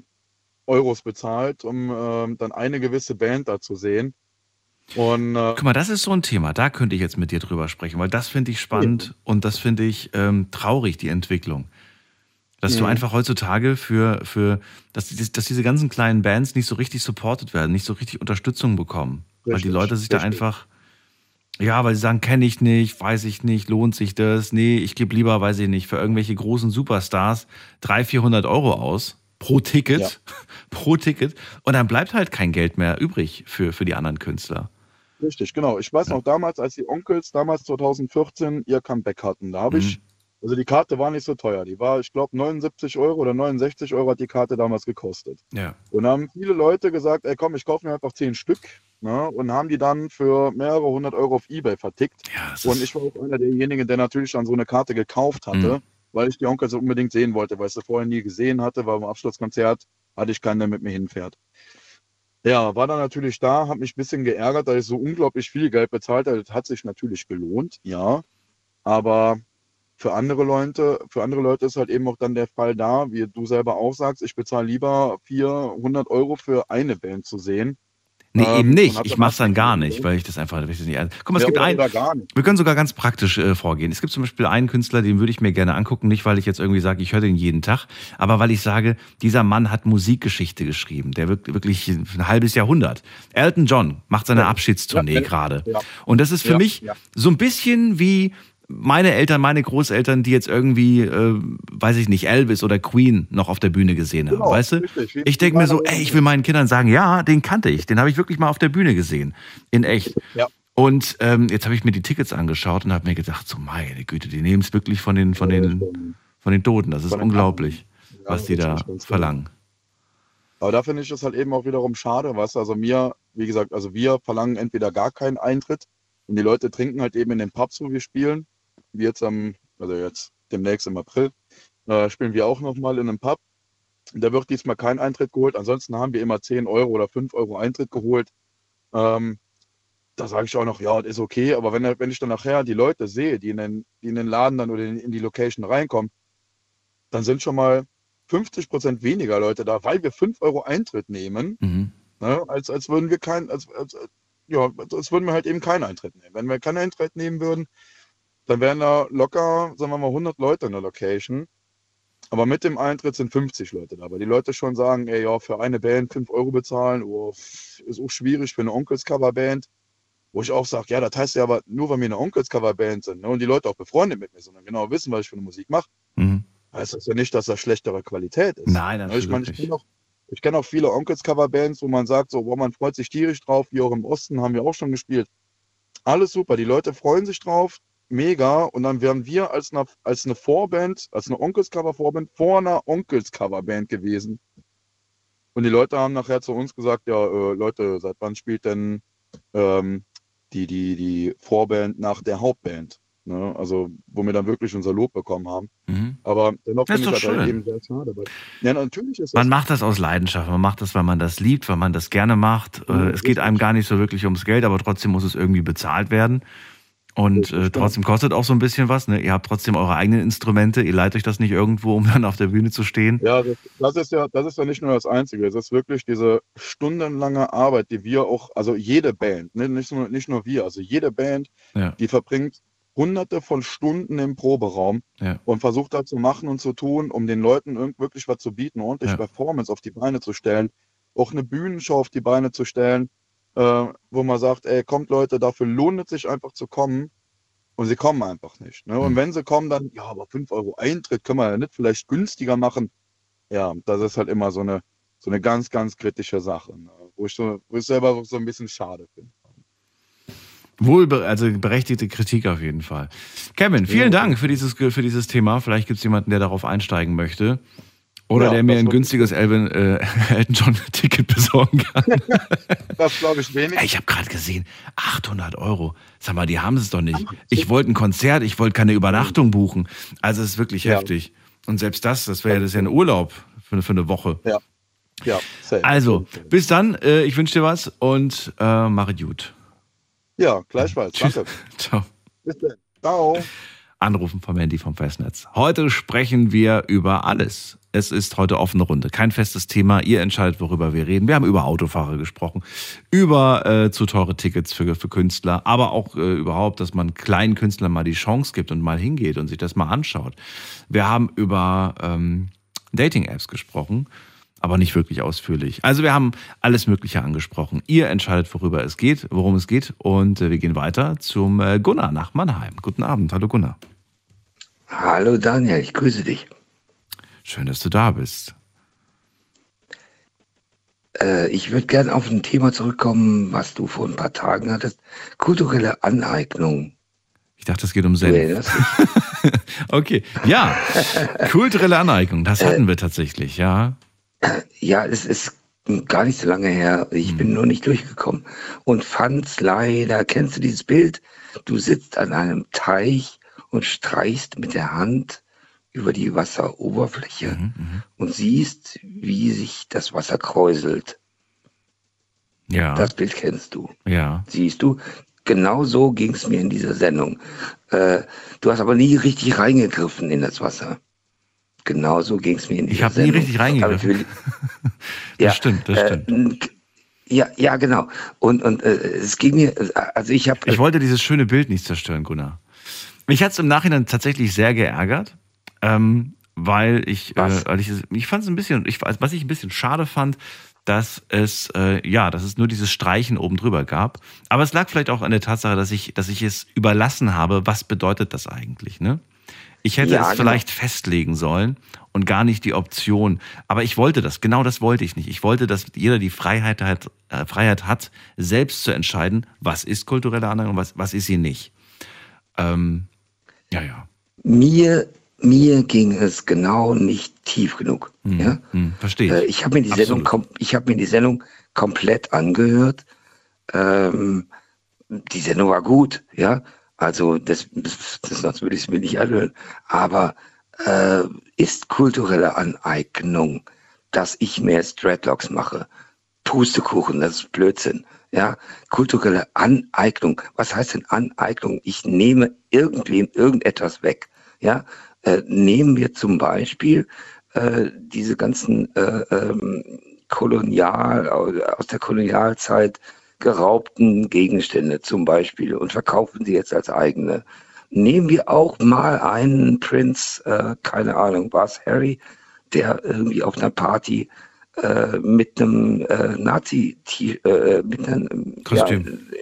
Euros bezahlt, um äh, dann eine gewisse Band da zu sehen. Und, äh, Guck mal, das ist so ein Thema, da könnte ich jetzt mit dir drüber sprechen, weil das finde ich spannend ja. und das finde ich ähm, traurig, die Entwicklung. Dass ja. du einfach heutzutage für, für dass, dass diese ganzen kleinen Bands nicht so richtig supported werden, nicht so richtig Unterstützung bekommen. Richtig, weil die Leute sich richtig. da einfach ja, weil sie sagen, kenne ich nicht, weiß ich nicht, lohnt sich das? Nee, ich gebe lieber, weiß ich nicht, für irgendwelche großen Superstars 300, 400 Euro aus pro Ticket, ja. [laughs] pro Ticket. Und dann bleibt halt kein Geld mehr übrig für, für die anderen Künstler. Richtig, genau. Ich weiß ja. noch damals, als die Onkels damals 2014 ihr Comeback hatten, da habe mhm. ich, also die Karte war nicht so teuer. Die war, ich glaube, 79 Euro oder 69 Euro hat die Karte damals gekostet. Ja. Und da haben viele Leute gesagt, ey komm, ich kaufe mir einfach 10 Stück ne, und haben die dann für mehrere hundert Euro auf Ebay vertickt. Ja, und ich war auch einer derjenigen, der natürlich dann so eine Karte gekauft hatte, mhm. weil ich die Onkel so unbedingt sehen wollte, weil ich sie vorher nie gesehen hatte, weil beim Abschlusskonzert hatte ich keinen, der mit mir hinfährt. Ja, war dann natürlich da, hat mich ein bisschen geärgert, dass ich so unglaublich viel Geld bezahlt habe. Das hat sich natürlich gelohnt, ja. Aber für andere Leute, für andere Leute ist halt eben auch dann der Fall da, wie du selber auch sagst, ich bezahle lieber 400 Euro für eine Band zu sehen, Nee, ähm, eben nicht. Ich mache es dann gar nicht, weil ich das einfach ich das nicht. Guck mal, es ja, gibt einen. Wir können sogar ganz praktisch äh, vorgehen. Es gibt zum Beispiel einen Künstler, den würde ich mir gerne angucken, nicht weil ich jetzt irgendwie sage, ich höre den jeden Tag, aber weil ich sage, dieser Mann hat Musikgeschichte geschrieben, der wirkt wirklich ein halbes Jahrhundert. Elton John macht seine Abschiedstournee ja, gerade. Ja. Und das ist für mich so ein bisschen wie meine Eltern, meine Großeltern, die jetzt irgendwie, äh, weiß ich nicht, Elvis oder Queen noch auf der Bühne gesehen haben, genau, weißt du? Richtig. Ich denke mir so, ey, ich will meinen Kindern sagen, ja, den kannte ich, den habe ich wirklich mal auf der Bühne gesehen, in echt. Ja. Und ähm, jetzt habe ich mir die Tickets angeschaut und habe mir gedacht, so meine Güte, die nehmen es wirklich von den, von den, von den Toten. Das ist unglaublich, was die da verlangen. Aber da finde ich es halt eben auch wiederum schade, weißt du, also mir, wie gesagt, also wir verlangen entweder gar keinen Eintritt und die Leute trinken halt eben in den Pubs, wo wir spielen jetzt am, also jetzt demnächst im April, äh, spielen wir auch nochmal in einem Pub. Da wird diesmal kein Eintritt geholt. Ansonsten haben wir immer 10 Euro oder 5 Euro Eintritt geholt. Ähm, da sage ich auch noch, ja, das ist okay. Aber wenn, wenn ich dann nachher die Leute sehe, die in den, die in den Laden dann oder in, in die Location reinkommen, dann sind schon mal 50 Prozent weniger Leute da, weil wir 5 Euro Eintritt nehmen, mhm. ne, als, als würden wir kein, als, als, ja, als würden wir halt eben keinen Eintritt nehmen. Wenn wir keinen Eintritt nehmen würden, dann wären da locker, sagen wir mal, 100 Leute in der Location. Aber mit dem Eintritt sind 50 Leute da. Weil die Leute schon sagen, ey, ja, für eine Band 5 Euro bezahlen, oh, ist auch schwierig für eine Onkels-Cover-Band. Wo ich auch sage, ja, das heißt ja aber nur, weil wir eine Onkels-Cover-Band sind ne, und die Leute auch befreundet mit mir sind und genau wissen, was ich für eine Musik mache, mhm. heißt das ja nicht, dass das schlechtere Qualität ist. Nein, natürlich ich meine, ich noch, Ich kenne auch viele Onkels-Cover-Bands, wo man sagt, so, boah, man freut sich tierisch drauf, wie auch im Osten haben wir auch schon gespielt. Alles super, die Leute freuen sich drauf, mega. Und dann wären wir als eine, als eine Vorband, als eine Onkels-Cover-Vorband vor einer Onkels-Cover-Band gewesen. Und die Leute haben nachher zu uns gesagt, ja, äh, Leute, seit wann spielt denn ähm, die, die, die Vorband nach der Hauptband? Ne? Also, wo wir dann wirklich unser Lob bekommen haben. Mhm. Aber dennoch Das ist finde ich das halt schön. eben sehr schade. Ja, natürlich ist das. Man macht das aus Leidenschaft, man macht das, weil man das liebt, weil man das gerne macht. Äh, es geht einem gar nicht so wirklich ums Geld, aber trotzdem muss es irgendwie bezahlt werden. Und äh, trotzdem kostet auch so ein bisschen was. Ne? Ihr habt trotzdem eure eigenen Instrumente, ihr leiht euch das nicht irgendwo, um [laughs] dann auf der Bühne zu stehen. Ja, das, das ist ja, das ist ja nicht nur das Einzige. Es ist wirklich diese stundenlange Arbeit, die wir auch, also jede Band, ne, nicht, nur, nicht nur wir, also jede Band, Ja. die verbringt hunderte von Stunden im Proberaum Ja. und versucht da zu machen und zu tun, um den Leuten irgend wirklich was zu bieten, ordentlich Ja. Performance auf die Beine zu stellen, auch eine Bühnenshow auf die Beine zu stellen, äh, wo man sagt, ey, kommt Leute, dafür lohnt es sich einfach zu kommen. Und sie kommen einfach nicht. Ne? Und Mhm. wenn sie kommen, dann, ja, aber 5 Euro Eintritt können wir ja nicht vielleicht günstiger machen. Ja, das ist halt immer so eine, so eine ganz, ganz kritische Sache, ne? wo, ich so, wo ich selber so ein bisschen schade finde. Wohl, also berechtigte Kritik auf jeden Fall. Kevin, vielen Ja. Dank für dieses, für dieses Thema. Vielleicht gibt es jemanden, der darauf einsteigen möchte. Oder Ja, der mir das ein günstiges Elvin, äh, [laughs] Elton John-Ticket besorgen kann. [laughs] Das glaube ich wenig. Ich habe gerade gesehen, 800 Euro. Sag mal, die haben es doch nicht. Ich wollte ein Konzert, ich wollte keine Übernachtung buchen. Also es ist wirklich Ja. heftig. Und selbst das, das wäre das ja ein Urlaub für, für eine Woche. Ja, ja safe. Also, bis dann. Äh, ich wünsche dir was und äh, mach es gut. Ja, gleichfalls. Tschüss. Danke. [laughs] Ciao. Bis dann. Ciao. Anrufen vom Handy vom Festnetz. Heute sprechen wir über alles. Es ist heute offene Runde. Kein festes Thema. Ihr entscheidet, worüber wir reden. Wir haben über Autofahrer gesprochen, über äh, zu teure Tickets für, für Künstler, aber auch äh, überhaupt, dass man kleinen Künstlern mal die Chance gibt und mal hingeht und sich das mal anschaut. Wir haben über ähm, Dating-Apps gesprochen, aber nicht wirklich ausführlich. Also wir haben alles Mögliche angesprochen. Ihr entscheidet, worüber es geht, worum es geht und äh, wir gehen weiter zum äh, Gunnar nach Mannheim. Guten Abend. Hallo Gunnar. Hallo Daniel, ich grüße dich. Schön, dass du da bist. Äh, ich würde gerne auf ein Thema zurückkommen, was du vor ein paar Tagen hattest. Kulturelle Aneignung. Ich dachte, es geht um Senf. dich? [laughs] Okay, ja. Kulturelle Aneignung, das hatten wir tatsächlich, ja. Ja, es ist gar nicht so lange her. Ich bin nur nicht durchgekommen und fand's leider. Kennst du dieses Bild? Du sitzt an einem Teich und streichst mit der Hand über die Wasseroberfläche und siehst, wie sich das Wasser kräuselt. Ja, Das Bild kennst du. ja. Siehst du, genau so ging es mir in dieser Sendung. Äh, du hast aber nie richtig reingegriffen in das Wasser. Genau so ging es mir in Ich dieser habe nie richtig reingegriffen. Ich [laughs] Das stimmt, das stimmt. n- ja, ja, genau. Und, und äh, es ging mir, äh, also ich habe, Ich wollte dieses schöne Bild nicht zerstören, Gunnar. Mich hat es im Nachhinein tatsächlich sehr geärgert, ähm, weil ich, äh, weil ich, es- ich fand es ein bisschen, ich, was ich ein bisschen schade fand, dass es, äh, ja, dass es nur dieses Streichen oben drüber gab. Aber es lag vielleicht auch an der Tatsache, dass ich, dass ich es überlassen habe, was bedeutet das eigentlich, ne? Ich hätte Ja, es genau. vielleicht festlegen sollen und gar nicht die Option. Aber ich wollte das, genau das wollte ich nicht. Ich wollte, dass jeder die Freiheit hat, äh, Freiheit hat, selbst zu entscheiden, was ist kulturelle Aneignung und was, was ist sie nicht. Ähm, ja, ja. mir, mir ging es genau nicht tief genug. Hm, Ja? hm, verstehe Äh, ich. ich habe mir die Sendung, kom ich habe mir die Sendung komplett angehört. Ähm, die Sendung war gut, ja. Also das, das, das sonst würde ich es mir nicht anhören. Aber äh, ist kulturelle Aneignung, dass ich mehr Dreadlocks mache? Pustekuchen, das ist Blödsinn. Ja, kulturelle Aneignung. Was heißt denn Aneignung? Ich nehme irgendwem irgendetwas weg. Ja, äh, nehmen wir zum Beispiel äh, diese ganzen äh, ähm, Kolonial, aus der Kolonialzeit geraubten Gegenstände zum Beispiel und verkaufen sie jetzt als eigene. Nehmen wir auch mal einen Prinz, äh, keine Ahnung, war es Harry, der irgendwie auf einer Party äh, mit einem äh, Nazi, äh, mit einem Kostüm. Ja,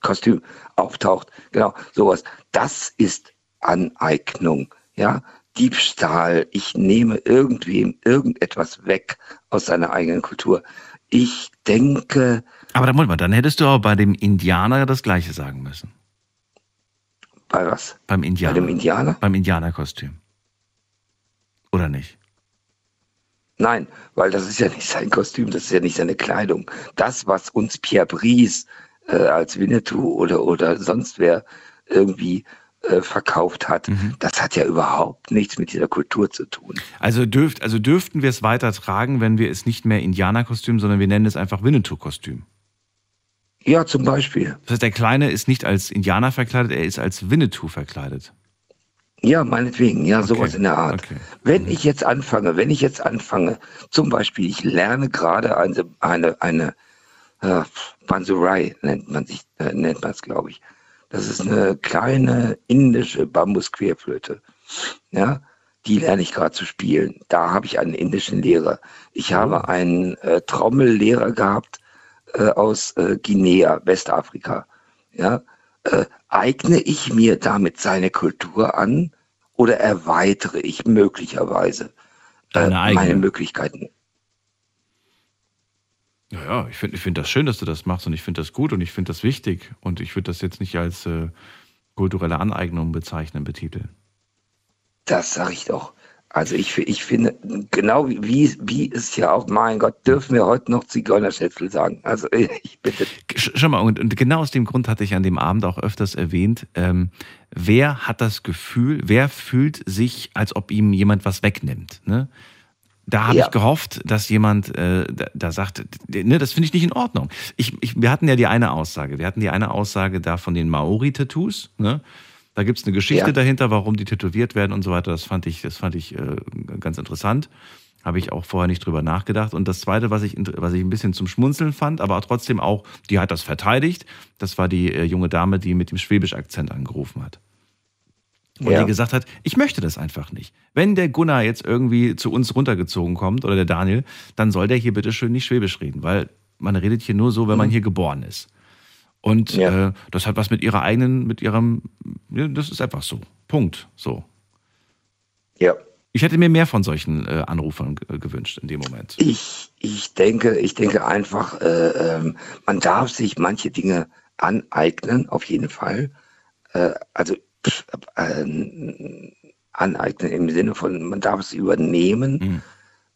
Kostüm auftaucht. Genau, sowas. Das ist Aneignung. Ja, Diebstahl, ich nehme irgendwem irgendetwas weg aus seiner eigenen Kultur. Ich denke, Aber dann, mal, dann hättest du auch bei dem Indianer das Gleiche sagen müssen. bei was? Beim Bei Indianer. dem Indianer? Beim Indianerkostüm. Oder nicht? Nein, weil das ist ja nicht sein Kostüm, das ist ja nicht seine Kleidung. Das, was uns Pierre Brice äh, als Winnetou oder, oder sonst wer irgendwie äh, verkauft hat, das hat ja überhaupt nichts mit dieser Kultur zu tun. Also, dürft, also dürften wir es weiter tragen, wenn wir es nicht mehr Indianerkostüm, sondern wir nennen es einfach Winnetou-Kostüm. Ja, zum Beispiel. Das heißt, der Kleine ist nicht als Indianer verkleidet, er ist als Winnetou verkleidet. Ja, meinetwegen, ja, sowas in der Art. okay. Wenn ich jetzt anfange, wenn ich jetzt anfange, zum Beispiel, ich lerne gerade eine, eine, eine äh, Bansurai nennt man sich, äh, nennt man es, glaube ich. Das ist eine kleine indische Bambusquerflöte. Ja, die lerne ich gerade zu spielen. Da habe ich einen indischen Lehrer. Ich habe einen äh, Trommellehrer gehabt äh, aus äh, Guinea, Westafrika. Ja, äh, eigne ich mir damit seine Kultur an oder erweitere ich möglicherweise äh, meine Möglichkeiten? Ja, ja, ich finde ich find das schön, dass du das machst und ich finde das gut und ich finde das wichtig und ich würde das jetzt nicht als äh, kulturelle Aneignung bezeichnen, betiteln. Das sage ich doch. Also ich, ich finde, genau wie, wie, ist ja auch, mein Gott, dürfen wir heute noch Zigeunerschätzel sagen. Also ich bitte. Sch- Schau mal, und, und genau aus dem Grund hatte ich an dem Abend auch öfters erwähnt, ähm, wer hat das Gefühl, wer fühlt sich, als ob ihm jemand was wegnimmt? Ne? Da habe Ja. ich gehofft, dass jemand äh, da, da sagt, ne, das finde ich nicht in Ordnung. Ich, ich, wir hatten ja die eine Aussage, wir hatten die eine Aussage da von den Maori-Tattoos, ne? Da gibt es eine Geschichte Ja. dahinter, warum die tätowiert werden und so weiter. Das fand ich, das fand ich äh, ganz interessant. Habe ich auch vorher nicht drüber nachgedacht. Und das Zweite, was ich, was ich ein bisschen zum Schmunzeln fand, aber trotzdem auch, die hat das verteidigt, das war die äh, junge Dame, die mit dem Schwäbisch-Akzent angerufen hat. Und Ja. die gesagt hat, ich möchte das einfach nicht. Wenn der Gunnar jetzt irgendwie zu uns runtergezogen kommt oder der Daniel, dann soll der hier bitte schön nicht Schwäbisch reden, weil man redet hier nur so, wenn man hier geboren ist. Und Mhm. Ja. äh, das hat was mit ihrer eigenen, mit ihrem, ja, das ist einfach so. Punkt. So. Ja. Ich hätte mir mehr von solchen äh, Anrufern g- gewünscht in dem Moment. Ich, ich denke, ich denke einfach, äh, ähm, man darf sich manche Dinge aneignen, auf jeden Fall. Äh, also pff, äh, aneignen im Sinne von, man darf es übernehmen.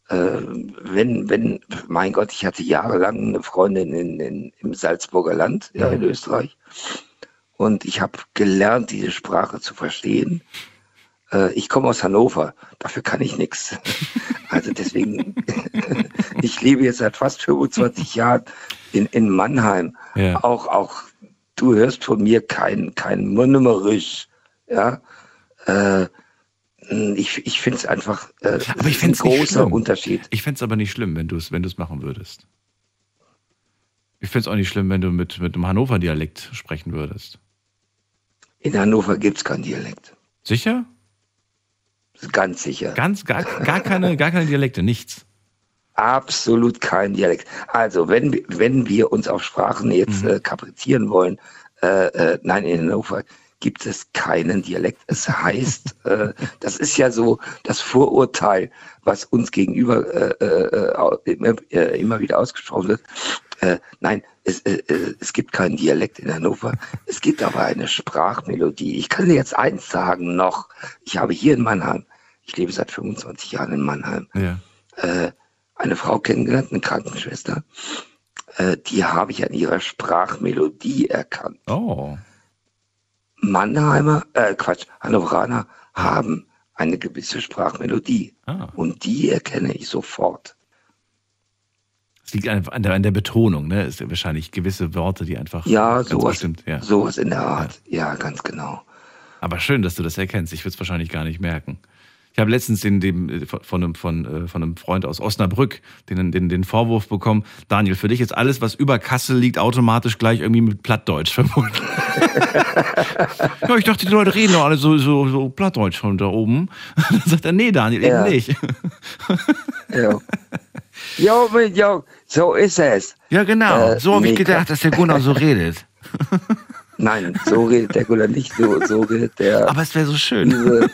Äh, wenn, wenn, mein Gott, ich hatte jahrelang eine Freundin in, in, im Salzburger Land, ja, in Österreich. Und ich habe gelernt, diese Sprache zu verstehen. Äh, ich komme aus Hannover, dafür kann ich nichts. [laughs] Also deswegen, [laughs] ich lebe jetzt seit fast 25 [laughs] Jahren in, in Mannheim. Ja. Auch, auch, du hörst von mir kein, kein Munnumerisch, ja. Äh, ich ich finde es einfach äh, Aber ich ein großer. Unterschied. Ich fände es aber nicht schlimm, wenn du es wenn du's machen würdest. Ich fände es auch nicht schlimm, wenn du mit, mit einem Hannover-Dialekt sprechen würdest. In Hannover gibt es keinen Dialekt. Sicher? Ganz sicher. Ganz, gar, gar, keine, gar keine Dialekte, nichts. Absolut kein Dialekt. Also, wenn, wir- wenn wir uns auf Sprachen jetzt äh, kaprizieren wollen, äh, äh, nein, in Hannover gibt es keinen Dialekt. Es heißt, [laughs] äh, das ist ja so das Vorurteil, was uns gegenüber äh, äh, au- immer, äh, immer wieder ausgesprochen wird. Äh, nein, es, äh, äh, es gibt keinen Dialekt in Hannover. Es gibt aber eine Sprachmelodie. Ich kann dir jetzt eins sagen noch. Ich habe hier in Mannheim, ich lebe seit 25 Jahren in Mannheim, Ja. äh, eine Frau kennengelernt, eine Krankenschwester. Äh, die habe ich an ihrer Sprachmelodie erkannt. Oh. Mannheimer, äh, Quatsch, Hannoveraner haben eine gewisse Sprachmelodie. Ah. Und die erkenne ich sofort. Es liegt einfach an der, an der Betonung, ne? Es sind wahrscheinlich gewisse Worte, die einfach Ja, sowas, bestimmt, ja. sowas in der Art. Ja, ganz genau. Aber schön, dass du das erkennst. Ich würde es wahrscheinlich gar nicht merken. Ich habe letztens den, dem, von, einem, von, äh, von einem Freund aus Osnabrück den, den, den Vorwurf bekommen, Daniel, für dich ist alles, was über Kassel liegt, automatisch gleich irgendwie mit Plattdeutsch [laughs] verbunden. [laughs] ja, ich dachte, die Leute reden doch alle so, so, so Plattdeutsch von da oben. [laughs] Dann sagt er, nee, Daniel, Ja. eben nicht. Ja. jo, jo, so ist es. Ja, genau. Äh, so habe ich gedacht, dass der Gunnar so redet. Nein, so redet der Gunnar nicht, so, so redet der. Aber es wäre so schön. diese,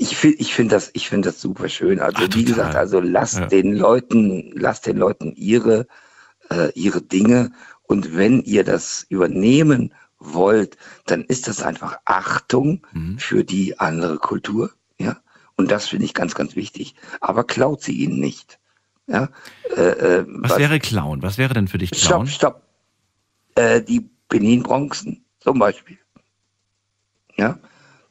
Ich finde ich find das, ich das super schön. Also Ach, wie gesagt, also lasst Ja. den Leuten, lasst den Leuten ihre, äh, ihre Dinge und wenn ihr das übernehmen wollt, dann ist das einfach Achtung Mhm. für die andere Kultur. Ja, und das finde ich ganz, ganz wichtig. Aber klaut sie ihnen nicht. Ja, äh, äh, Was wäre Clown? Was wäre denn für dich Clown? Stopp, stopp. Äh, die Benin-Bronzen zum Beispiel. Ja,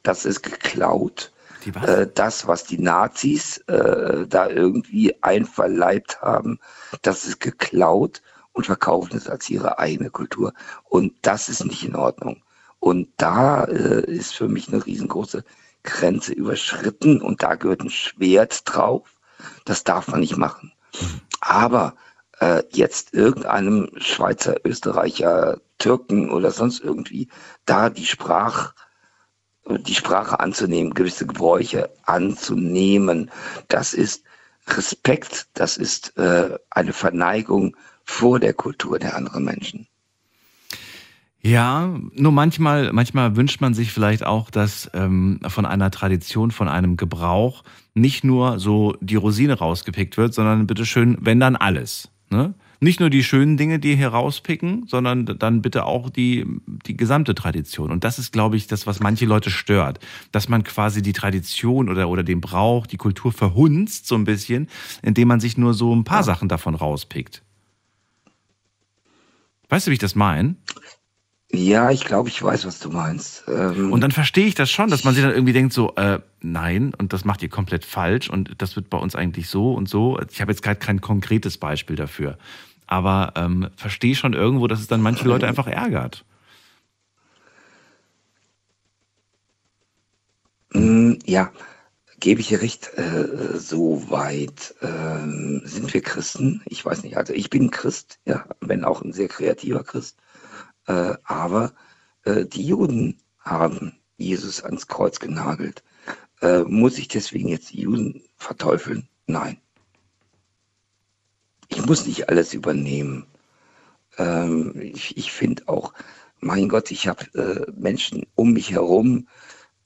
das ist geklaut. Was? Äh, das, was die Nazis äh, da irgendwie einverleibt haben, das ist geklaut und verkaufen es als ihre eigene Kultur. Und das ist nicht in Ordnung. Und da äh, ist für mich eine riesengroße Grenze überschritten und da gehört ein Schwert drauf. Das darf man nicht machen. Aber äh, jetzt irgendeinem Schweizer, Österreicher, Türken oder sonst irgendwie da die Sprach, die Sprache anzunehmen, gewisse Gebräuche anzunehmen, das ist Respekt, das ist äh, eine Verneigung vor der Kultur der anderen Menschen. Ja, nur manchmal, manchmal wünscht man sich vielleicht auch, dass ähm, von einer Tradition, von einem Gebrauch nicht nur so die Rosine rausgepickt wird, sondern bitteschön, wenn dann alles. Ne? Nicht nur die schönen Dinge, die hier rauspicken, sondern dann bitte auch die, die gesamte Tradition. Und das ist, glaube ich, das, was manche Leute stört. Dass man quasi die Tradition oder, oder den Brauch, die Kultur verhunzt so ein bisschen, indem man sich nur so ein paar Sachen davon rauspickt. Weißt du, wie ich das meine? Ja, ich glaube, ich weiß, was du meinst. Ähm, Und dann verstehe ich das schon, dass man sich dann irgendwie denkt, so, äh, nein, und das macht ihr komplett falsch und das wird bei uns eigentlich so und so. Ich habe jetzt gerade kein konkretes Beispiel dafür. Aber ähm, verstehe schon irgendwo, dass es dann manche Leute einfach ärgert. Mm, Ja, gebe ich dir recht, äh, soweit ähm, sind wir Christen. Ich weiß nicht, also ich bin Christ, ja, wenn auch ein sehr kreativer Christ. Äh, aber äh, die Juden haben Jesus ans Kreuz genagelt. Äh, muss ich deswegen jetzt die Juden verteufeln? Nein. Ich muss nicht alles übernehmen. Ähm, ich ich finde auch, mein Gott, ich habe äh, Menschen um mich herum,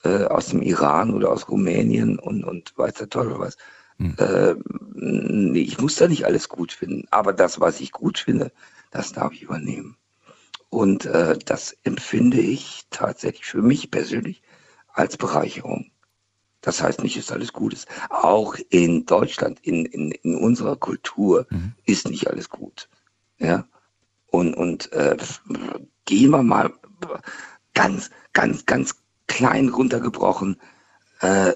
äh, aus dem Iran oder aus Rumänien und, und weiß der Teufel was. Hm. Äh, nee, ich muss da nicht alles gut finden, aber das, was ich gut finde, das darf ich übernehmen. Und äh, das empfinde ich tatsächlich für mich persönlich als Bereicherung. Das heißt nicht, dass alles gut ist. Auch in Deutschland, in, in, in unserer Kultur Mhm. ist nicht alles gut. Ja. Und, und äh, gehen wir mal ganz, ganz, ganz klein runtergebrochen. Äh,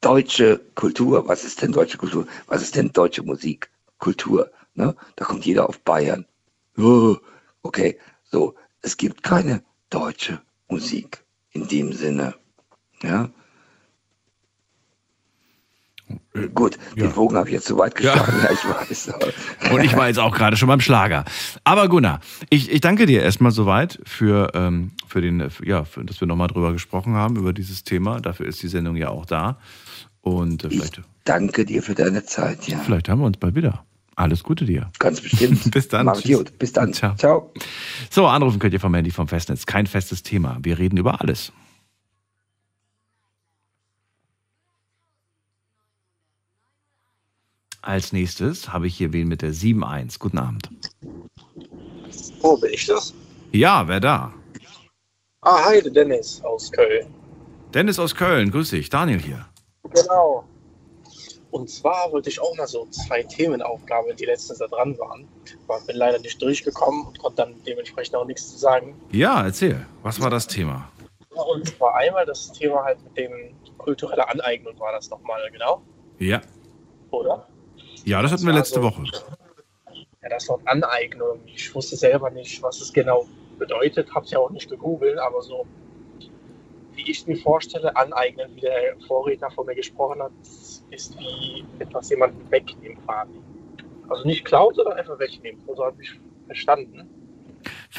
deutsche Kultur, was ist denn deutsche Kultur? Was ist denn deutsche Musik? Kultur. Ne? Da kommt jeder auf Bayern. Oh, okay, so, es gibt keine deutsche Musik in dem Sinne. Ja. Gut, ja. den Bogen habe ich jetzt zu weit Ja. geschlagen, ja. ich weiß. [laughs] Und ich war jetzt auch gerade schon beim Schlager. Aber Gunnar, ich, ich danke dir erstmal soweit für, ähm, für den, ja, für, dass wir nochmal drüber gesprochen haben, über dieses Thema. Dafür ist die Sendung ja auch da. Und äh, Ich vielleicht, danke dir für deine Zeit, ja. vielleicht haben wir uns bald wieder. Alles Gute dir. Ganz bestimmt. [laughs] Bis dann. Mach's gut. Bis dann. Ciao. Ciao. So, anrufen könnt ihr vom Handy vom Festnetz. Kein festes Thema. Wir reden über alles. Als nächstes habe ich hier wen mit der 7.1. Guten Abend. Oh, bin ich das? Ja, wer da? Ah, hi, der Dennis aus Köln. Dennis aus Köln, grüß dich. Daniel hier. Genau. Und zwar wollte ich auch mal so zwei Themenaufgaben, die letztens da dran waren. Aber bin leider nicht durchgekommen und konnte dann dementsprechend auch nichts zu sagen. Ja, erzähl. Was war das Thema? Und zwar einmal das Thema halt mit dem kulturelle Aneignung war das nochmal, genau, Ja. oder? Ja, das hatten wir war letzte so- Woche. Ja, das Wort Aneignung. Ich wusste selber nicht, was es genau bedeutet, habe es ja auch nicht gegoogelt, aber so, wie ich mir vorstelle, aneignen, wie der Vorredner von mir gesprochen hat, ist wie etwas jemandem wegnehmen quasi. Also nicht klauen, sondern einfach wegnehmen. So habe ich verstanden.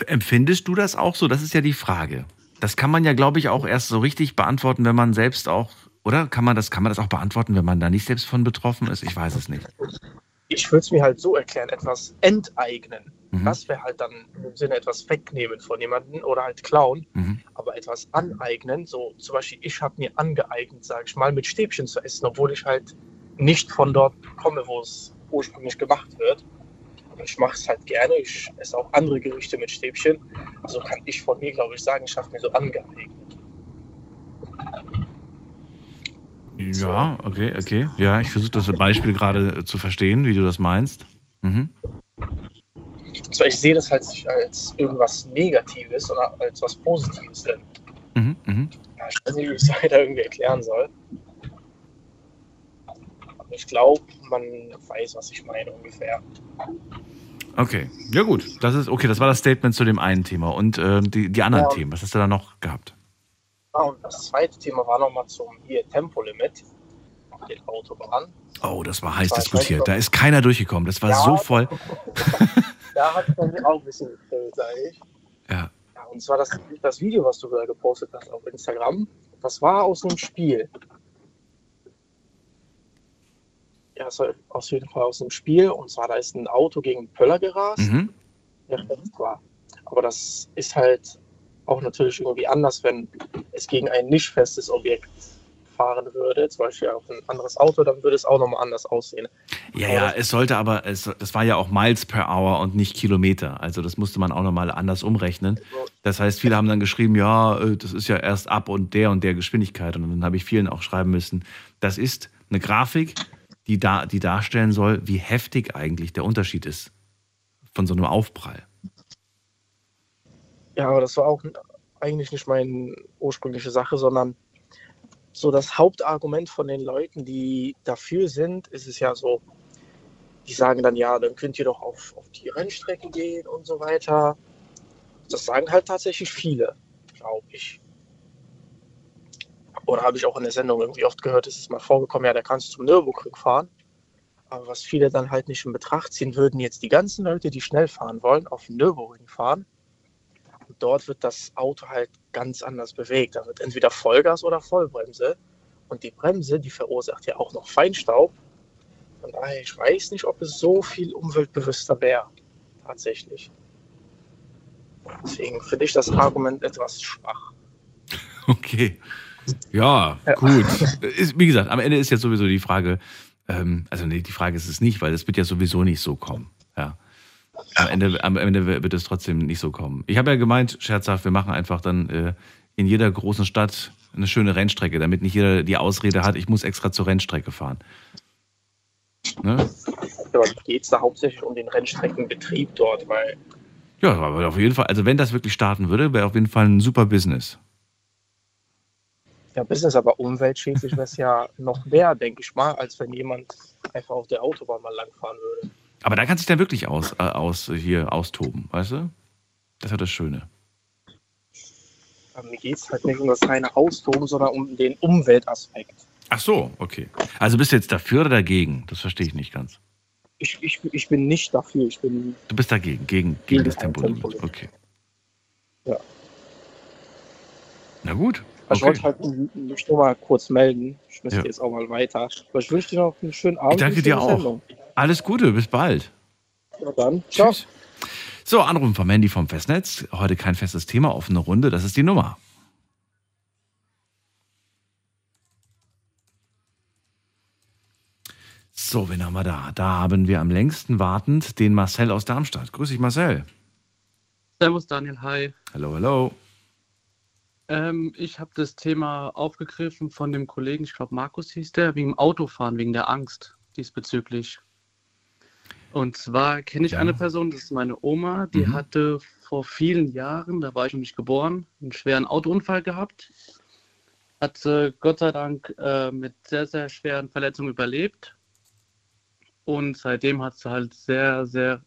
Empfindest du das auch so? Das ist ja die Frage. Das kann man ja, glaube ich, auch erst so richtig beantworten, wenn man selbst auch, oder? Kann man das, kann man das auch beantworten, wenn man da nicht selbst von betroffen ist? Ich weiß es nicht. Ich würde es mir halt so erklären, etwas enteignen. Mhm. Das wäre halt dann im Sinne etwas wegnehmen von jemandem oder halt klauen. Mhm. Aber etwas aneignen. So zum Beispiel, ich habe mir angeeignet, sage ich mal, mit Stäbchen zu essen, obwohl ich halt nicht von dort komme, wo es ursprünglich gemacht wird. Aber ich mache es halt gerne. Ich esse auch andere Gerichte mit Stäbchen. Also kann ich von mir, glaube ich, sagen, ich habe mir so angeeignet. Ja, okay, okay. Ja, ich versuche das Beispiel gerade zu verstehen, wie du das meinst. Mhm. Also ich sehe das halt nicht als irgendwas Negatives, sondern als was Positives. Denn Mhm, mhm. ja, ich weiß nicht, wie ich es [laughs] weiter irgendwie erklären soll. Aber ich glaube, man weiß, was ich meine ungefähr. Okay, ja gut. Das ist okay. Das war das Statement zu dem einen Thema und ähm, die, die anderen Ja. Themen. Was hast du da noch gehabt? Ah, und das zweite Thema war nochmal zum hier Tempolimit auf den Autobahnen. Oh, das war heiß Das war diskutiert. schlecht. Da ist keiner durchgekommen. Das war Ja. so voll. [laughs] Da hat es bei mir auch ein bisschen gefällt, sage ich. Ja. Ja, und zwar das, das Video, was du da gepostet hast auf Instagram, das war aus einem Spiel. Ja, das war auf jeden Fall aus einem Spiel. Und zwar, da ist ein Auto gegen einen Pöller gerast, Mhm. der fest war. Aber das ist halt auch natürlich irgendwie anders, wenn es gegen ein nicht festes Objekt fahren würde, zum Beispiel auf ein anderes Auto, dann würde es auch nochmal anders aussehen. Ja, Aber ja, es sollte aber, es, das war ja auch Miles per Hour und nicht Kilometer. Also das musste man auch nochmal anders umrechnen. Das heißt, viele haben dann geschrieben, ja, äh, das ist ja erst ab und der und der Geschwindigkeit. Und dann habe ich vielen auch schreiben müssen, das ist eine Grafik, die, da, die darstellen soll, wie heftig eigentlich der Unterschied ist von so einem Aufprall. Ja, aber das war auch eigentlich nicht meine ursprüngliche Sache, sondern so das Hauptargument von den Leuten, die dafür sind, ist es ja so, die sagen dann, ja, dann könnt ihr doch auf, auf die Rennstrecke gehen und so weiter. Das sagen halt tatsächlich viele, glaube ich. Oder habe ich auch in der Sendung irgendwie oft gehört, ist es mal vorgekommen, ja, da kannst du zum Nürburgring fahren. Aber was viele dann halt nicht in Betracht ziehen würden, jetzt die ganzen Leute, die schnell fahren wollen, auf den Nürburgring fahren. Und dort wird das Auto halt ganz anders bewegt. Da wird entweder Vollgas oder Vollbremse. Und die Bremse, die verursacht ja auch noch Feinstaub. Von daher, ich weiß nicht, ob es so viel umweltbewusster wäre. Tatsächlich. Deswegen finde ich das Argument etwas schwach. [laughs] Okay. Ja, Ja. gut. Ist, wie gesagt, am Ende ist jetzt sowieso die Frage, ähm, also nee, die Frage ist es nicht, weil es wird ja sowieso nicht so kommen. Am Ende, am Ende wird es trotzdem nicht so kommen. Ich habe ja gemeint, scherzhaft, wir machen einfach dann äh, in jeder großen Stadt eine schöne Rennstrecke, damit nicht jeder die Ausrede hat, ich muss extra zur Rennstrecke fahren. Ne? Aber geht es da hauptsächlich um den Rennstreckenbetrieb dort, weil Ja, aber auf jeden Fall, also wenn das wirklich starten würde, wäre auf jeden Fall ein super Business. ja, Business, aber umweltschädlich wäre es ja noch mehr, denke ich mal, als wenn jemand einfach auf der Autobahn mal langfahren würde. Aber da kann sich dann wirklich aus, äh, aus hier austoben, weißt du? Das ist ja das Schöne. Aber mir geht es halt nicht um das reine Austoben, sondern um den Umweltaspekt. Ach so, okay. Also bist du jetzt dafür oder dagegen? Das verstehe ich nicht ganz. Ich, ich, ich bin nicht dafür, ich bin Du bist dagegen, gegen, gegen Gegen das Tempolimit. Tempolimit. Okay. Ja. Na gut. Also Okay. Ich wollte halt mich nur mal kurz melden. Ich müsste Ja. jetzt auch mal weiter. Aber ich wünsche dir noch einen schönen Abend. Ich danke dir auch. Sendung. Alles Gute, bis bald. Ja, dann. Ciao. Tschüss. So, Anrufen vom Handy vom Festnetz. Heute kein festes Thema, offene Runde. Das ist die Nummer. So, wen haben wir da? Da haben wir am längsten wartend den Marcel aus Darmstadt. Grüß dich, Marcel. Servus Daniel, hi. Hallo, hallo. Ähm, ich habe das Thema aufgegriffen von dem Kollegen, ich glaube Markus hieß der, wegen dem Autofahren, wegen der Angst diesbezüglich. Und zwar kenne ich Ja. eine Person, das ist meine Oma, die Mhm. hatte vor vielen Jahren, da war ich noch nicht geboren, einen schweren Autounfall gehabt. Hat äh, Gott sei Dank äh, mit sehr, sehr schweren Verletzungen überlebt. Und seitdem hat sie halt sehr, sehr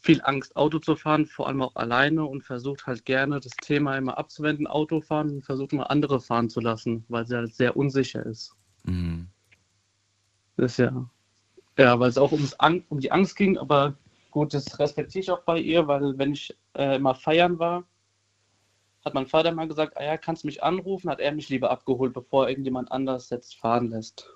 viel Angst, Auto zu fahren, vor allem auch alleine und versucht halt gerne das Thema immer abzuwenden, Autofahren und versucht immer andere fahren zu lassen, weil sie halt sehr unsicher ist. Mhm. Das ist ja, ja, weil es auch ums Ang um die Angst ging, aber gut, das respektiere ich auch bei ihr, weil wenn ich äh, immer feiern war, hat mein Vater mal gesagt, ah ja, kannst du mich anrufen, hat er mich lieber abgeholt, bevor irgendjemand anders jetzt fahren lässt.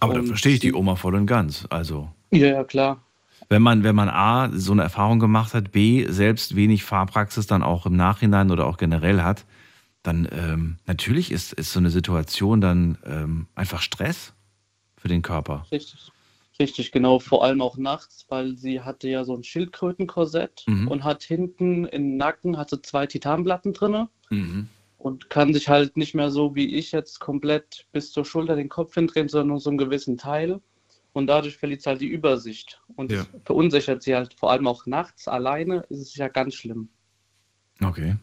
Aber da Und verstehe ich die Oma voll und ganz. Also, Ja, ja, klar. wenn man, wenn man A, so eine Erfahrung gemacht hat, B, selbst wenig Fahrpraxis dann auch im Nachhinein oder auch generell hat, dann ähm, natürlich ist, ist so eine Situation dann ähm, einfach Stress für den Körper. Richtig. Richtig, genau. Vor allem auch nachts, weil sie hatte ja so ein Schildkrötenkorsett Mhm. und hat hinten im Nacken hat sie zwei Titanplatten drinne Mhm. und kann sich halt nicht mehr so wie ich jetzt komplett bis zur Schulter den Kopf hindrehen, sondern nur so einen gewissen Teil. Und dadurch verliert sie halt die Übersicht. Und Ja. verunsichert sie halt vor allem auch nachts alleine, ist es ja ganz schlimm. Okay.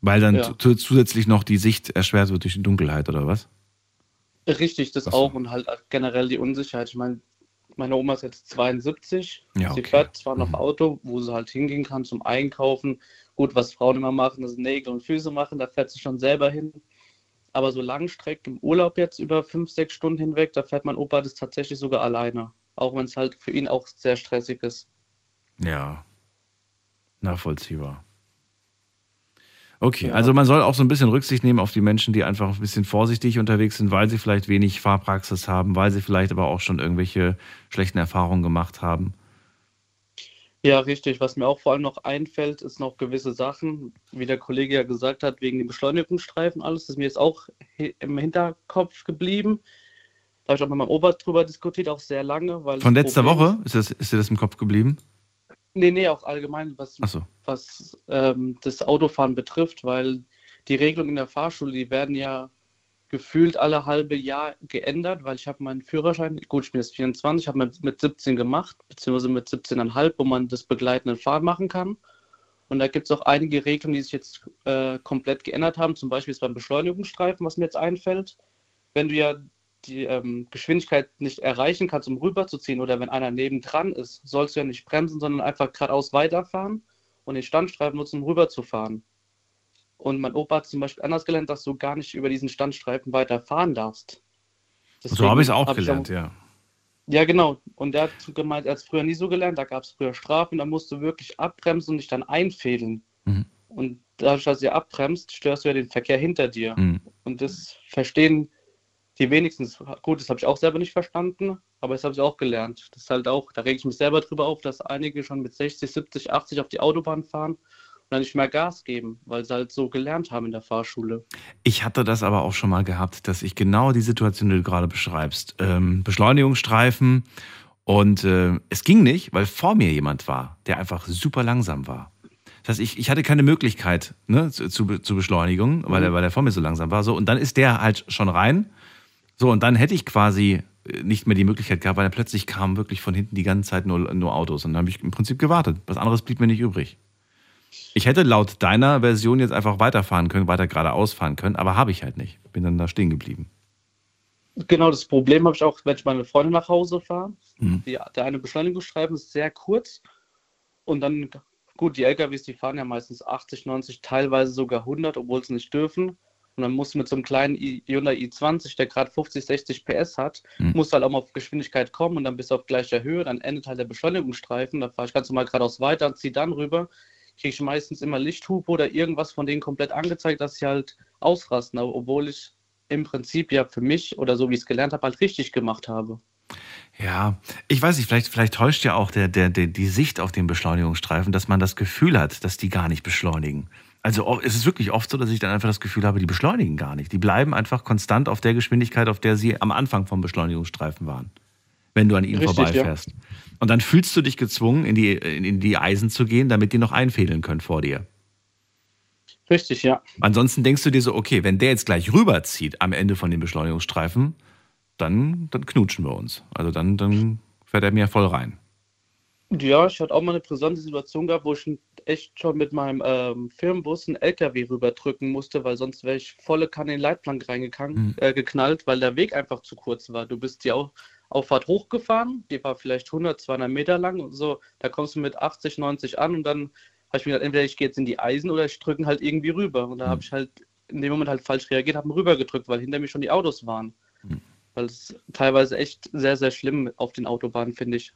Weil dann Ja. zu- zusätzlich noch die Sicht erschwert wird durch die Dunkelheit, oder was? Richtig, das auch und halt generell die Unsicherheit. Ich meine, meine Oma ist jetzt 72. Ja, sie okay. fährt zwar noch Mhm. Auto, wo sie halt hingehen kann zum Einkaufen. Gut, was Frauen immer machen, ist Nägel und Füße machen, da fährt sie schon selber hin. Aber so Langstrecken im Urlaub jetzt über fünf, sechs Stunden hinweg, da fährt mein Opa das tatsächlich sogar alleine. Auch wenn es halt für ihn auch sehr stressig ist. Ja. Nachvollziehbar. Okay, Ja. also man soll auch so ein bisschen Rücksicht nehmen auf die Menschen, die einfach ein bisschen vorsichtig unterwegs sind, weil sie vielleicht wenig Fahrpraxis haben, weil sie vielleicht aber auch schon irgendwelche schlechten Erfahrungen gemacht haben. Ja, richtig. Was mir auch vor allem noch einfällt, ist noch gewisse Sachen, wie der Kollege ja gesagt hat, wegen den Beschleunigungsstreifen alles, das ist mir jetzt auch im Hinterkopf geblieben. Da habe ich auch mit meinem Opa drüber diskutiert, auch sehr lange. Weil Von letzter Woche? Ist, das, ist dir das im Kopf geblieben? Nee, nee, auch allgemein, was, Achso. was ähm, das Autofahren betrifft, weil die Regelungen in der Fahrschule, die werden ja gefühlt alle halbe Jahr geändert, weil ich habe meinen Führerschein, gut, ich bin jetzt 24, habe mit, mit 17 gemacht, beziehungsweise mit 17,5, wo man das begleitende Fahren machen kann. Und da gibt es auch einige Regelungen, die sich jetzt äh, komplett geändert haben, zum Beispiel ist beim Beschleunigungsstreifen, was mir jetzt einfällt. Wenn du ja die ähm, Geschwindigkeit nicht erreichen kannst, um rüberzuziehen, oder wenn einer nebendran ist, sollst du ja nicht bremsen, sondern einfach geradeaus weiterfahren und den Standstreifen nutzen, um rüberzufahren. Und mein Opa hat zum Beispiel anders gelernt, dass du gar nicht über diesen Standstreifen weiter fahren darfst. So habe ich es Deswegen auch gelernt, ja. Ja, genau. Und der hat gemeint, er hat es früher nie so gelernt, da gab es früher Strafen, da musst du wirklich abbremsen und dich dann einfädeln. Mhm. Und dadurch, dass du abbremst, störst du ja den Verkehr hinter dir. Mhm. Und das verstehen die wenigstens. Gut, das habe ich auch selber nicht verstanden, aber das habe ich auch gelernt. Das ist halt auch, da rege ich mich selber drüber auf, dass einige schon mit 60, 70, 80 auf die Autobahn fahren und dann nicht mehr Gas geben, weil sie halt so gelernt haben in der Fahrschule. Ich hatte das aber auch schon mal gehabt, dass ich genau die Situation, die du gerade beschreibst, ähm, Beschleunigungsstreifen und äh, es ging nicht, weil vor mir jemand war, der einfach super langsam war. Das heißt, ich, ich hatte keine Möglichkeit ne, zu, zu, zu Beschleunigung, weil, er, weil er vor mir so langsam war. So, und dann ist der halt schon rein. So, und dann hätte ich quasi äh, nicht mehr die Möglichkeit gehabt, weil plötzlich kamen wirklich von hinten die ganze Zeit nur, nur Autos. Und dann habe ich im Prinzip gewartet. Was anderes blieb mir nicht übrig. Ich hätte laut deiner Version jetzt einfach weiterfahren können, weiter geradeaus fahren können, aber habe ich halt nicht. Bin dann da stehen geblieben. Genau, das Problem habe ich auch, wenn ich meine Freunde nach Hause fahre. Mhm. Die, der eine Beschleunigungsstreifen ist sehr kurz und dann, gut, die LKWs, die fahren ja meistens 80, 90, teilweise sogar 100, obwohl sie nicht dürfen. Und dann musst du mit so einem kleinen I- Hyundai i20, der gerade 50, 60 PS hat, Mhm. musst du halt auch mal auf Geschwindigkeit kommen und dann bist du auf gleicher Höhe, dann endet halt der Beschleunigungsstreifen, dann fahre ich ganz normal geradeaus weiter und ziehe dann rüber, kriege ich meistens immer Lichthupe oder irgendwas von denen komplett angezeigt, dass sie halt ausrasten, obwohl ich im Prinzip ja für mich oder so wie ich es gelernt habe, halt richtig gemacht habe. Ja, ich weiß nicht, vielleicht, vielleicht täuscht ja auch der, der, der, die Sicht auf den Beschleunigungsstreifen, dass man das Gefühl hat, dass die gar nicht beschleunigen. Also es ist wirklich oft so, dass ich dann einfach das Gefühl habe, die beschleunigen gar nicht. Die bleiben einfach konstant auf der Geschwindigkeit, auf der sie am Anfang vom Beschleunigungsstreifen waren, wenn du an ihnen Richtig, vorbeifährst. Und dann fühlst du dich gezwungen, in die, in die Eisen zu gehen, damit die noch einfädeln können vor dir. Richtig, ja. Ansonsten denkst du dir so, okay, wenn der jetzt gleich rüberzieht am Ende von den Beschleunigungsstreifen, dann, dann knutschen wir uns. Also dann, dann fährt er mir voll rein. Ja, ich hatte auch mal eine brisante Situation gehabt, wo ich echt schon mit meinem ähm, Firmenbus einen LKW rüberdrücken musste, weil sonst wäre ich volle Kanne in den Leitplank reingegangen, Mhm. äh, weil der Weg einfach zu kurz war. Du bist die Au Auffahrt hochgefahren, die war vielleicht 100, 200 Meter lang und so. Da kommst du mit 80, 90 an und dann habe ich mir gedacht, entweder ich gehe jetzt in die Eisen oder ich drücke ihn halt irgendwie rüber. Und da habe ich halt in dem Moment halt falsch reagiert, habe ihn rübergedrückt, weil hinter mir schon die Autos waren. Mhm. Weil es teilweise echt sehr, sehr schlimm auf den Autobahnen, finde ich.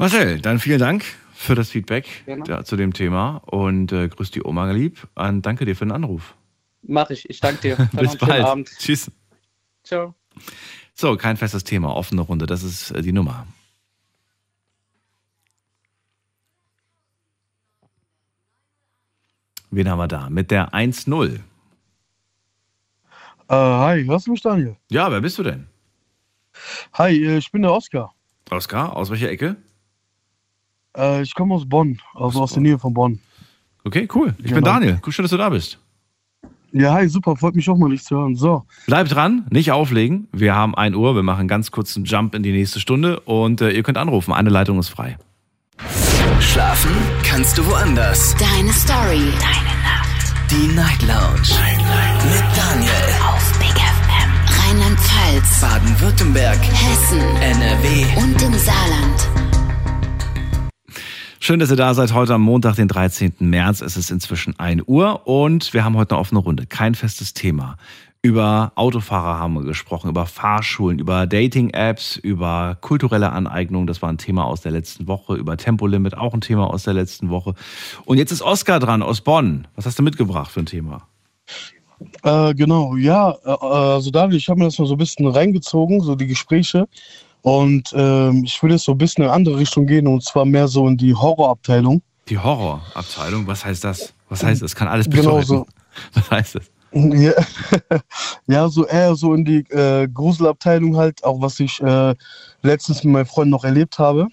Marcel, dann vielen Dank für das Feedback da, zu dem Thema und äh, grüß die Oma lieb und danke dir für den Anruf. Mach ich. Ich danke dir. [laughs] Bis bald. Abend. Tschüss. Ciao. So, kein festes Thema, offene Runde, das ist äh, die Nummer. Wen haben wir da? Mit der 1-0. Äh, hi, hörst du mich, Daniel? Ja, wer bist du denn? Hi, äh, ich bin der Oskar. Oskar, aus welcher Ecke? Äh, ich komme aus Bonn, also aus, der Nähe von Bonn. Okay, cool. Ich bin Genau. Daniel. Gut, schön, dass du da bist. Ja, hi, super, freut mich auch mal, dich zu hören. So, Bleib dran, nicht auflegen. Wir haben 1 Uhr, wir machen einen ganz kurzen Jump in die nächste Stunde und äh, ihr könnt anrufen. Eine Leitung ist frei. Schlafen kannst du woanders. Deine Story. Deine Nacht. Die Night Lounge. Mit Daniel. Auf Big FM. Rheinland-Pfalz. Baden-Württemberg. Hessen. NRW. Und im Saarland. Schön, dass ihr da seid. Heute am Montag, den 13. März. Es ist inzwischen 1 Uhr und wir haben heute eine offene Runde. Kein festes Thema. Über Autofahrer haben wir gesprochen, über Fahrschulen, über Dating-Apps, über kulturelle Aneignung. Das war ein Thema aus der letzten Woche. Über Tempolimit, auch ein Thema aus der letzten Woche. Und jetzt ist Oskar dran aus Bonn. Was hast du mitgebracht für ein Thema? äh, genau, ja, äh, also Daniel, ich habe mir das mal so ein bisschen reingezogen, so die Gespräche. Und ähm, ich will jetzt so ein bisschen in eine andere Richtung gehen und zwar mehr so in die Horrorabteilung. Die Horrorabteilung, was heißt das? Was heißt das? Kann alles Genau bedeuten. so. [laughs] Was heißt das? Ja, [laughs] ja, so eher so in die äh, Gruselabteilung halt, auch was ich äh, letztens mit meinen Freunden noch erlebt habe.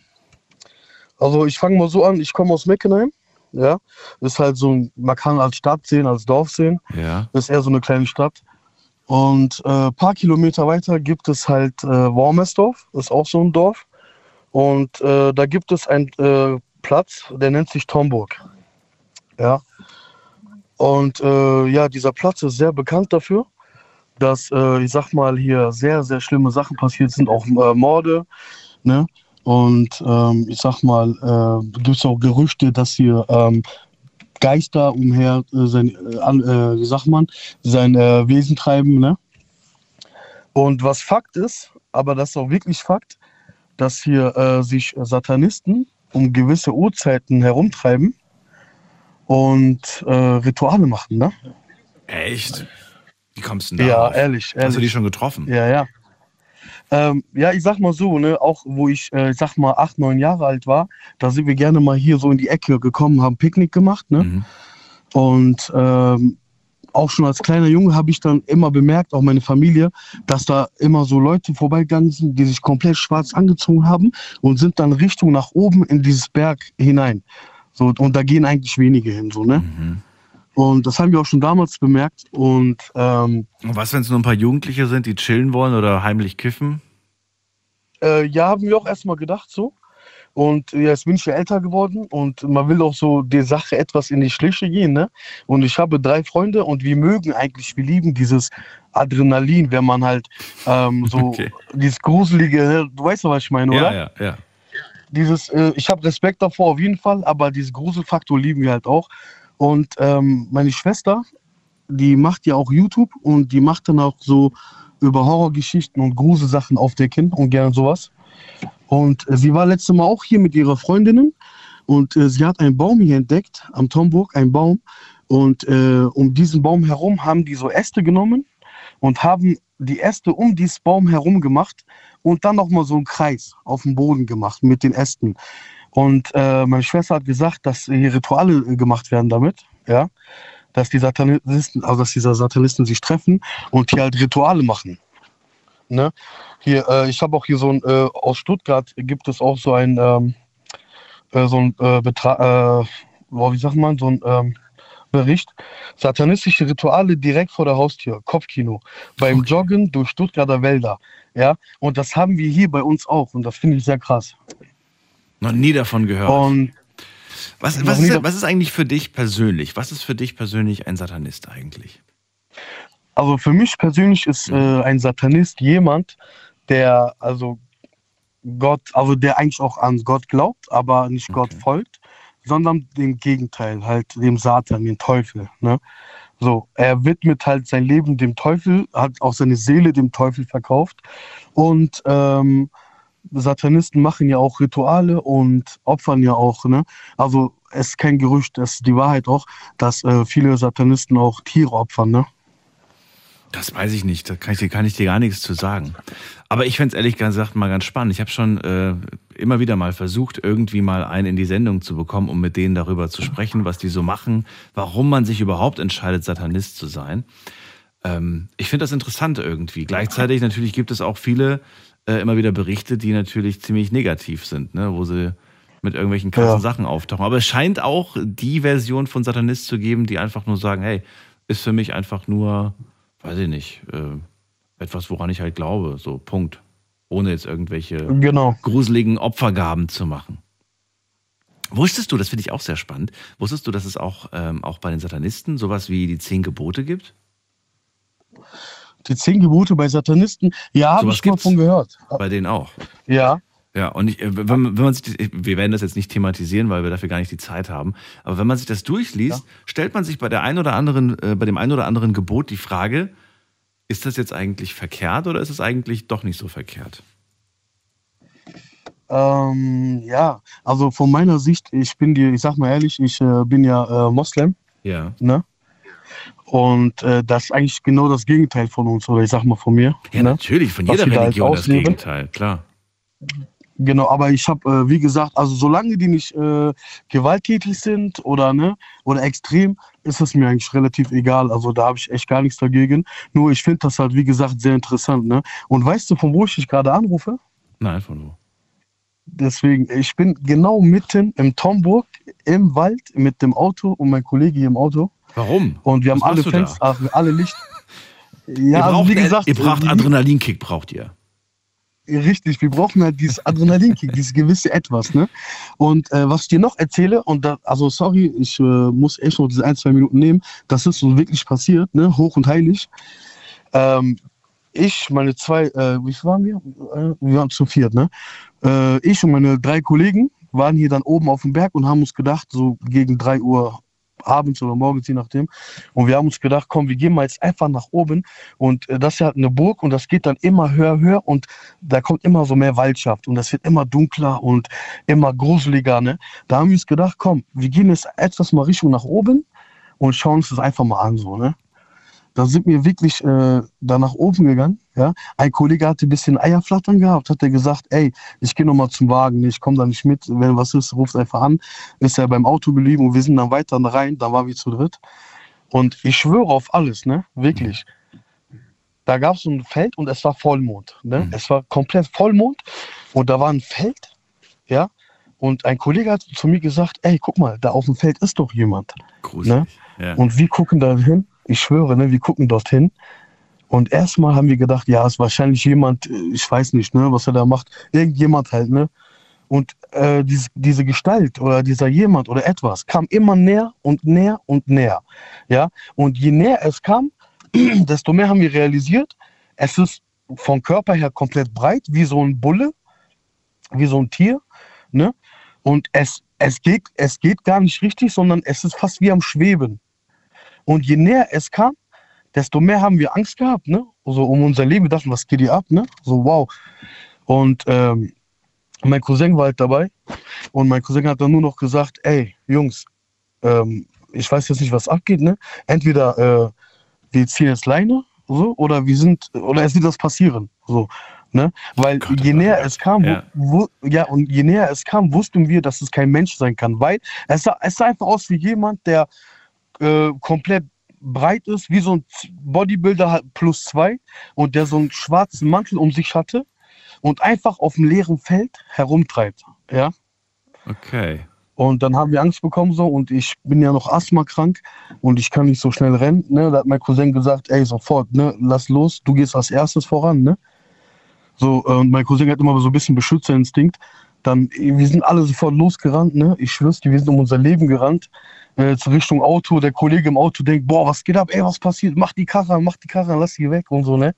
Also ich fange mal so an, ich komme aus Meckenheim, ja. Ist halt so, man kann als Stadt sehen, als Dorf sehen. Ja. Ist eher so eine kleine Stadt. Und ein äh, paar Kilometer weiter gibt es halt äh, Wormersdorf, das ist auch so ein Dorf. Und äh, da gibt es einen äh, Platz, der nennt sich Tomburg. Ja. Und äh, ja, dieser Platz ist sehr bekannt dafür, dass, äh, ich sag mal, hier sehr, sehr schlimme Sachen passiert sind, auch Morde. Ne? Und ähm, ich sag mal, gibt es auch Gerüchte, dass hier ähm, Geister umher äh, sein, äh, äh, sagt man, sein äh, Wesen treiben. Ne? Und was Fakt ist, aber das ist auch wirklich Fakt, dass hier äh, sich Satanisten um gewisse Uhrzeiten herumtreiben und äh, Rituale machen. Ne? Echt? Wie kommst du denn Ja, darauf? ehrlich, Hast du ehrlich. die schon getroffen? Ja, ja. Ähm, ja, ich sag mal so, ne, auch wo ich, äh, ich sag mal, acht, neun Jahre alt war, da sind wir gerne mal hier so in die Ecke gekommen, haben Picknick gemacht, ne? Mhm. Und ähm, auch schon als kleiner Junge habe ich dann immer bemerkt, auch meine Familie, dass da immer so Leute vorbeigegangen sind, die sich komplett schwarz angezogen haben und sind dann Richtung nach oben in dieses Berg hinein. So, und da gehen eigentlich wenige hin, so, ne? Mhm. Und das haben wir auch schon damals bemerkt. Und ähm, Und was, wenn es nur ein paar Jugendliche sind, die chillen wollen oder heimlich kiffen? Äh, ja, haben wir auch erstmal gedacht so. Und ja, jetzt bin ich ja älter geworden und man will auch so die Sache etwas in die Schliche gehen. Ne? Und ich habe drei Freunde und wir mögen eigentlich, wir lieben dieses Adrenalin, wenn man halt ähm, so [laughs] Okay. dieses Gruselige, ne? du weißt ja, was ich meine, oder? Ja, ja, ja. Dieses, äh, ich habe Respekt davor auf jeden Fall, aber dieses Gruselfaktor lieben wir halt auch. Und ähm, meine Schwester, die macht ja auch YouTube und die macht dann auch so über Horrorgeschichten und Gruselsachen auf der Kind und gerne sowas. Und äh, sie war letztes Mal auch hier mit ihrer Freundinnen und äh, sie hat einen Baum hier entdeckt, am Tomburg, einen Baum. Und äh, um diesen Baum herum haben die so Äste genommen und haben die Äste um diesen Baum herum gemacht und dann nochmal so einen Kreis auf dem Boden gemacht mit den Ästen. Und äh, meine Schwester hat gesagt, dass hier Rituale äh, gemacht werden damit, ja, dass die Satanisten, also dass diese Satanisten sich treffen und hier halt Rituale machen. Ne? Hier, äh, ich habe auch hier so ein, äh, aus Stuttgart gibt es auch so ein, ähm, äh, so ein äh, Betra äh, boah, wie sagt man, so ein ähm, Bericht. Satanistische Rituale direkt vor der Haustür, Kopfkino, beim Joggen durch Stuttgarter Wälder. Ja, und das haben wir hier bei uns auch und das finde ich sehr krass. Noch nie davon gehört. Und was, was, ist, was ist eigentlich für dich persönlich? Was ist für dich persönlich ein Satanist eigentlich? Also für mich persönlich ist äh, ein Satanist jemand, der also Gott, also der eigentlich auch an Gott glaubt, aber nicht Gott folgt, sondern dem Gegenteil, halt dem Satan, dem Teufel. Ne? So, er widmet halt sein Leben dem Teufel, hat auch seine Seele dem Teufel verkauft. Und ähm, Satanisten machen ja auch Rituale und opfern ja auch. Ne? Also es ist kein Gerücht, es ist die Wahrheit auch, dass äh, viele Satanisten auch Tiere opfern. Ne? Das weiß ich nicht. Da kann ich, dir- kann ich dir gar nichts zu sagen. Aber ich fände es ehrlich gesagt mal ganz spannend. Ich habe schon äh, immer wieder mal versucht, irgendwie mal einen in die Sendung zu bekommen, um mit denen darüber zu sprechen, was die so machen, warum man sich überhaupt entscheidet, Satanist zu sein. Ähm, ich finde das interessant irgendwie. Gleichzeitig natürlich gibt es auch viele äh, immer wieder Berichte, die natürlich ziemlich negativ sind, ne? wo sie mit irgendwelchen krassen Ja. Sachen auftauchen. Aber es scheint auch die Version von Satanist zu geben, die einfach nur sagen, hey, ist für mich einfach nur, weiß ich nicht, äh, etwas, woran ich halt glaube. So, Punkt. Ohne jetzt irgendwelche Genau. gruseligen Opfergaben zu machen. Wusstest du, das finde ich auch sehr spannend, wusstest du, dass es auch, ähm, auch bei den Satanisten sowas wie die zehn Gebote gibt? Die zehn Gebote bei Satanisten, ja, habe ich gibt's. von gehört. Bei denen auch. Ja, Ja, und ich, äh, wenn, wenn man sich, wir werden das jetzt nicht thematisieren, weil wir dafür gar nicht die Zeit haben. Aber wenn man sich das durchliest, stellt man sich bei der ein oder anderen, äh, bei dem ein oder anderen Gebot die Frage: Ist das jetzt eigentlich verkehrt oder ist es eigentlich doch nicht so verkehrt? ähm, ja, also von meiner Sicht, ich bin dir, ich sag mal ehrlich, ich äh, bin ja äh, Moslem, Ja. ne? Und äh, das ist eigentlich genau das Gegenteil von uns, oder ich sag mal von mir. Ja, ne? natürlich, von jeder wir da Religion das. Gegenteil, klar. Genau, aber ich habe, äh, wie gesagt, also solange die nicht äh, gewalttätig sind oder ne oder extrem, ist es mir eigentlich relativ egal. Also da habe ich echt gar nichts dagegen. Nur ich finde das halt, wie gesagt, sehr interessant. Ne? Und weißt du, von wo ich dich gerade anrufe? Nein, von wo? Deswegen, ich bin genau mitten im Tomburg im Wald mit dem Auto und mein Kollege hier im Auto. Warum? Und wir haben Was alle du da? Fenster, alle Licht. [laughs] Ja, also wie gesagt, ihr braucht Adrenalinkick, braucht ihr. Richtig, wir brauchen halt dieses Adrenalinkick, dieses gewisse Etwas, ne? Und äh, was ich dir noch erzähle, und da, also sorry, ich äh, muss echt noch diese ein, zwei Minuten nehmen, das ist so wirklich passiert, ne? Hoch und heilig. Ähm, ich, meine zwei, äh, wie waren wir? Äh, wir waren zu viert, ne? Äh, ich und meine drei Kollegen waren hier dann oben auf dem Berg und haben uns gedacht, so gegen drei Uhr abends oder morgens, je nachdem. Und wir haben uns gedacht, komm, wir gehen mal jetzt einfach nach oben. Und äh, das ist ja eine Burg und das geht dann immer höher, höher und da kommt immer so mehr Waldschaft und das wird immer dunkler und immer gruseliger. Ne? Da haben wir uns gedacht, komm, wir gehen jetzt etwas mal Richtung nach oben und schauen uns das einfach mal an. So, ne? Da sind wir wirklich äh, da nach oben gegangen. Ja? Ein Kollege hatte ein bisschen Eierflattern gehabt, hat er gesagt, ey, ich gehe nochmal zum Wagen, ich komme da nicht mit, wenn was ist, ruft einfach an. Ist er beim Auto geblieben und wir sind dann weiter rein, da waren wir zu dritt. Und ich schwöre auf alles, ne? Wirklich. Da gab es so ein Feld und es war Vollmond. Ne? Es war komplett Vollmond und da war ein Feld, ja. Und ein Kollege hat zu mir gesagt, ey, guck mal, da auf dem Feld ist doch jemand. Ne? Ja. Und wir gucken da hin, ich schwöre, ne, wir gucken dorthin. Und erstmal haben wir gedacht, ja, ist wahrscheinlich jemand, äh, ich weiß nicht, ne, was er da macht, irgendjemand halt, ne. Und äh, diese, diese Gestalt oder dieser jemand oder etwas kam immer näher und näher und näher. Ja, und je näher es kam, [clears throat] desto mehr haben wir realisiert, es ist vom Körper her komplett breit, wie so ein Bulle, wie so ein Tier, ne? Und es, es, geht, es geht gar nicht richtig, sondern es ist fast wie am Schweben. Und je näher es kam, desto mehr haben wir Angst gehabt, ne? So um unser Leben. Wir dachten, was geht hier ab, ne? So, wow. Und ähm, mein Cousin war halt dabei. Und mein Cousin hat dann nur noch gesagt, ey, Jungs, ähm, ich weiß jetzt nicht, was abgeht, ne? Entweder äh, wir ziehen jetzt Leine, so, oder wir sind, oder es wird das passieren, so, ne? Weil je näher es kam, Ja. wo, ja, und je näher es kam, wussten wir, dass es kein Mensch sein kann, weil es sah, es sah einfach aus wie jemand, der äh, komplett breit ist, wie so ein Bodybuilder plus zwei und der so einen schwarzen Mantel um sich hatte und einfach auf dem leeren Feld herumtreibt, ja. Okay. Und dann haben wir Angst bekommen so und ich bin ja noch asthmakrank und ich kann nicht so schnell rennen. Ne? Da hat mein Cousin gesagt, ey, sofort, ne, lass los, du gehst als erstes voran, ne? So, äh, und mein Cousin hat immer so ein bisschen Beschützerinstinkt. Dann, wir sind alle sofort losgerannt, ne? Ich schwör's dir, wir sind um unser Leben gerannt. Äh, zur Richtung Auto. Der Kollege im Auto denkt, boah, was geht ab, ey, was passiert? Mach die Karre, mach die Karre, lass die weg und so, ne?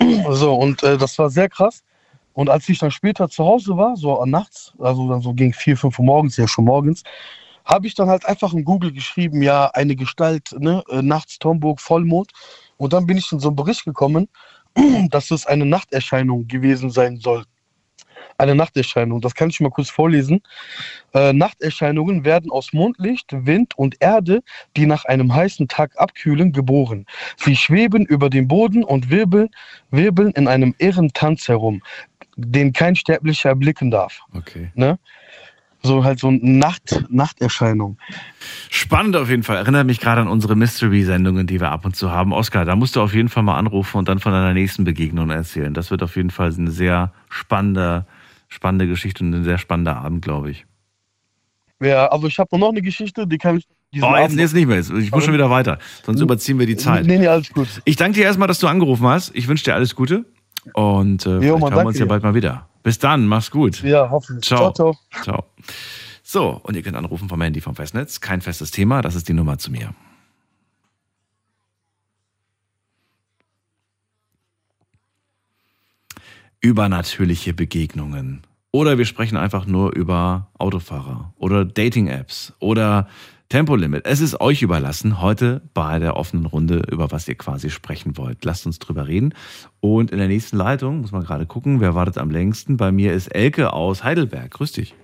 [clears throat] So, und äh, das war sehr krass. Und als ich dann später zu Hause war, so nachts, also dann so gegen 4, 5 Uhr morgens, ja schon morgens, habe ich dann halt einfach in Google geschrieben, ja, eine Gestalt, ne, äh, nachts Tomburg, Vollmond. Und dann bin ich in so einen Bericht gekommen, [clears throat] dass es eine Nachterscheinung gewesen sein soll. Eine Nachterscheinung, das kann ich mal kurz vorlesen. Äh, Nachterscheinungen werden aus Mondlicht, Wind und Erde, die nach einem heißen Tag abkühlen, geboren. Sie schweben über dem Boden und wirbeln, wirbeln in einem irren Tanz herum. den kein Sterblicher erblicken darf. Okay. Ne? So halt so eine Nacht, Nachterscheinung. Spannend auf jeden Fall. Erinnert mich gerade an unsere Mystery-Sendungen, die wir ab und zu haben. Oskar, da musst du auf jeden Fall mal anrufen und dann von deiner nächsten Begegnung erzählen. Das wird auf jeden Fall eine sehr spannende, spannende Geschichte und ein sehr spannender Abend, glaube ich. Ja, also ich habe noch eine Geschichte, die kann ich. Oh, jetzt, jetzt nicht mehr. Ich muss schon wieder weiter. Sonst überziehen wir die Zeit. Nee, nee, alles gut. Ich danke dir erstmal, dass du angerufen hast. Ich wünsche dir alles Gute. Und äh, vielleicht Mann, hören wir uns ja dir. bald mal wieder. Bis dann, mach's gut. Ja, hoffentlich. Ciao. ciao. Ciao. So, und ihr könnt anrufen vom Handy vom Festnetz. Kein festes Thema, das ist die Nummer zu mir. Übernatürliche Begegnungen. Oder wir sprechen einfach nur über Autofahrer oder Dating-Apps oder Tempolimit. Es ist euch überlassen, heute bei der offenen Runde, über was ihr quasi sprechen wollt. Lasst uns drüber reden. Und in der nächsten Leitung, muss man gerade gucken, wer wartet am längsten. Bei mir ist Elke aus Heidelberg. Grüß dich.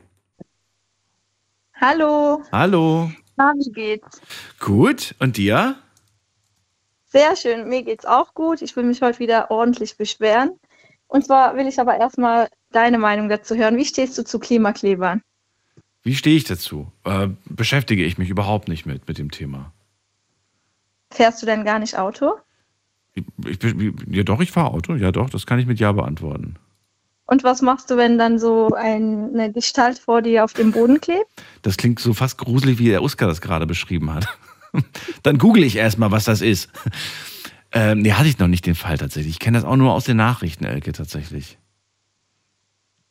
Hallo, Hallo. na, wie geht's? Gut. Und dir? Sehr schön, mir geht's auch gut. Ich will mich heute wieder ordentlich beschweren. Und zwar will ich aber erstmal deine Meinung dazu hören. Wie stehst du zu Klimaklebern? Wie stehe ich dazu? Äh, beschäftige ich mich überhaupt nicht mit, mit dem Thema. Fährst du denn gar nicht Auto? Ich, ich, ja, doch, ich fahre Auto. Ja, doch, das kann ich mit Ja beantworten. Und was machst du, wenn dann so ein, eine Gestalt vor dir auf dem Boden klebt? Das klingt so fast gruselig, wie der Oskar das gerade beschrieben hat. [laughs] Dann google ich erstmal, was das ist. Ähm, nee, hatte ich noch nicht den Fall tatsächlich. Ich kenne das auch nur aus den Nachrichten, Elke, tatsächlich.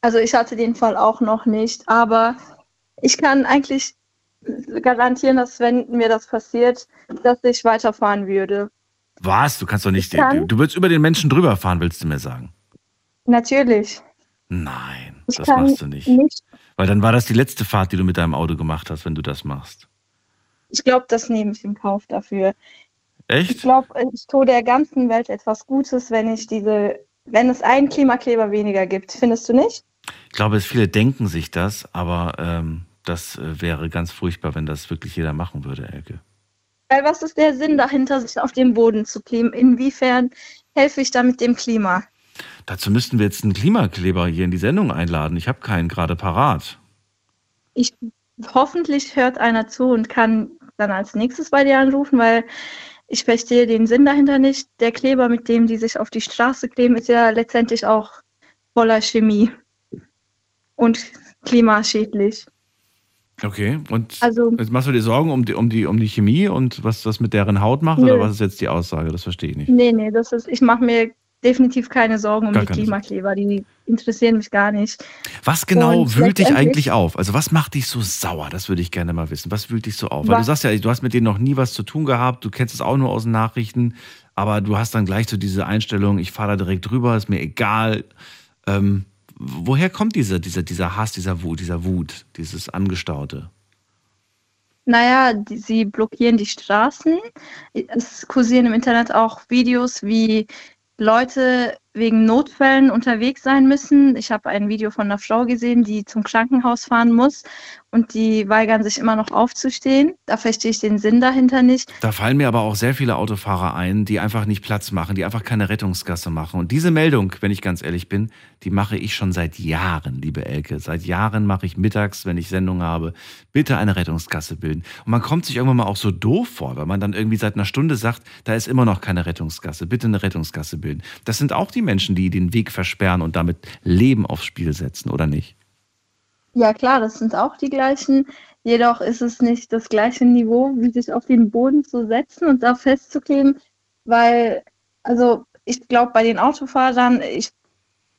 Also ich hatte den Fall auch noch nicht, aber ich kann eigentlich garantieren, dass wenn mir das passiert, dass ich weiterfahren würde. Was? Du kannst doch nicht. Ich kann- Du, du willst über den Menschen drüber fahren, willst du mir sagen? Natürlich. Nein, Ich das machst du nicht. nicht. Weil dann war das die letzte Fahrt, die du mit deinem Auto gemacht hast, wenn du das machst. Ich glaube, das nehme ich im Kauf dafür. Ich Echt? glaube, ich tue der ganzen Welt etwas Gutes, wenn ich diese, wenn es einen Klimakleber weniger gibt. Findest du nicht? Ich glaube, es viele denken sich das, aber ähm, das äh, wäre ganz furchtbar, wenn das wirklich jeder machen würde, Elke. Weil was ist der Sinn dahinter, sich auf den Boden zu kleben? Inwiefern helfe ich da mit dem Klima? Dazu müssten wir jetzt einen Klimakleber hier in die Sendung einladen. Ich habe keinen gerade parat. Ich hoffentlich hört einer zu und kann dann als nächstes bei dir anrufen, weil ich verstehe den Sinn dahinter nicht. Der Kleber, mit dem die sich auf die Straße kleben, ist ja letztendlich auch voller Chemie und klimaschädlich. Okay, und Also- jetzt machst du dir Sorgen um die, um, die, um die Chemie und was das mit deren Haut macht? Nö. Oder was ist jetzt die Aussage? Das verstehe ich nicht. Nee, nee, das ist, ich mache mir definitiv keine Sorgen um Gar die Klimakleber, die interessieren mich gar nicht. Was genau Und wühlt dich eigentlich auf? Also was macht dich so sauer? Das würde ich gerne mal wissen. Was wühlt dich so auf? Weil du Was- sagst ja, du hast mit denen noch nie was zu tun gehabt, du kennst es auch nur aus den Nachrichten, aber du hast dann gleich so diese Einstellung, ich fahre da direkt drüber, ist mir egal. Ähm, woher kommt diese, dieser, dieser Hass, dieser Wut, dieser Wut, dieses Angestaute? Naja, die, sie blockieren die Straßen. Es kursieren im Internet auch Videos, wie Leute wegen Notfällen unterwegs sein müssen. Ich habe ein Video von einer Frau gesehen, die zum Krankenhaus fahren muss und die weigern sich immer noch aufzustehen. Da verstehe ich den Sinn dahinter nicht. Da fallen mir aber auch sehr viele Autofahrer ein, die einfach nicht Platz machen, die einfach keine Rettungsgasse machen. Und diese Meldung, wenn ich ganz ehrlich bin, die mache ich schon seit Jahren, liebe Elke. Seit Jahren mache ich mittags, wenn ich Sendung habe, bitte eine Rettungsgasse bilden. Und man kommt sich irgendwann mal auch so doof vor, weil man dann irgendwie seit einer Stunde sagt, da ist immer noch keine Rettungsgasse, bitte eine Rettungsgasse bilden. Das sind auch die Menschen, die den Weg versperren und damit Leben aufs Spiel setzen, oder nicht? Ja klar, das sind auch die gleichen. Jedoch ist es nicht das gleiche Niveau, wie sich auf den Boden zu setzen und da festzukleben, weil, also ich glaube, bei den Autofahrern, ich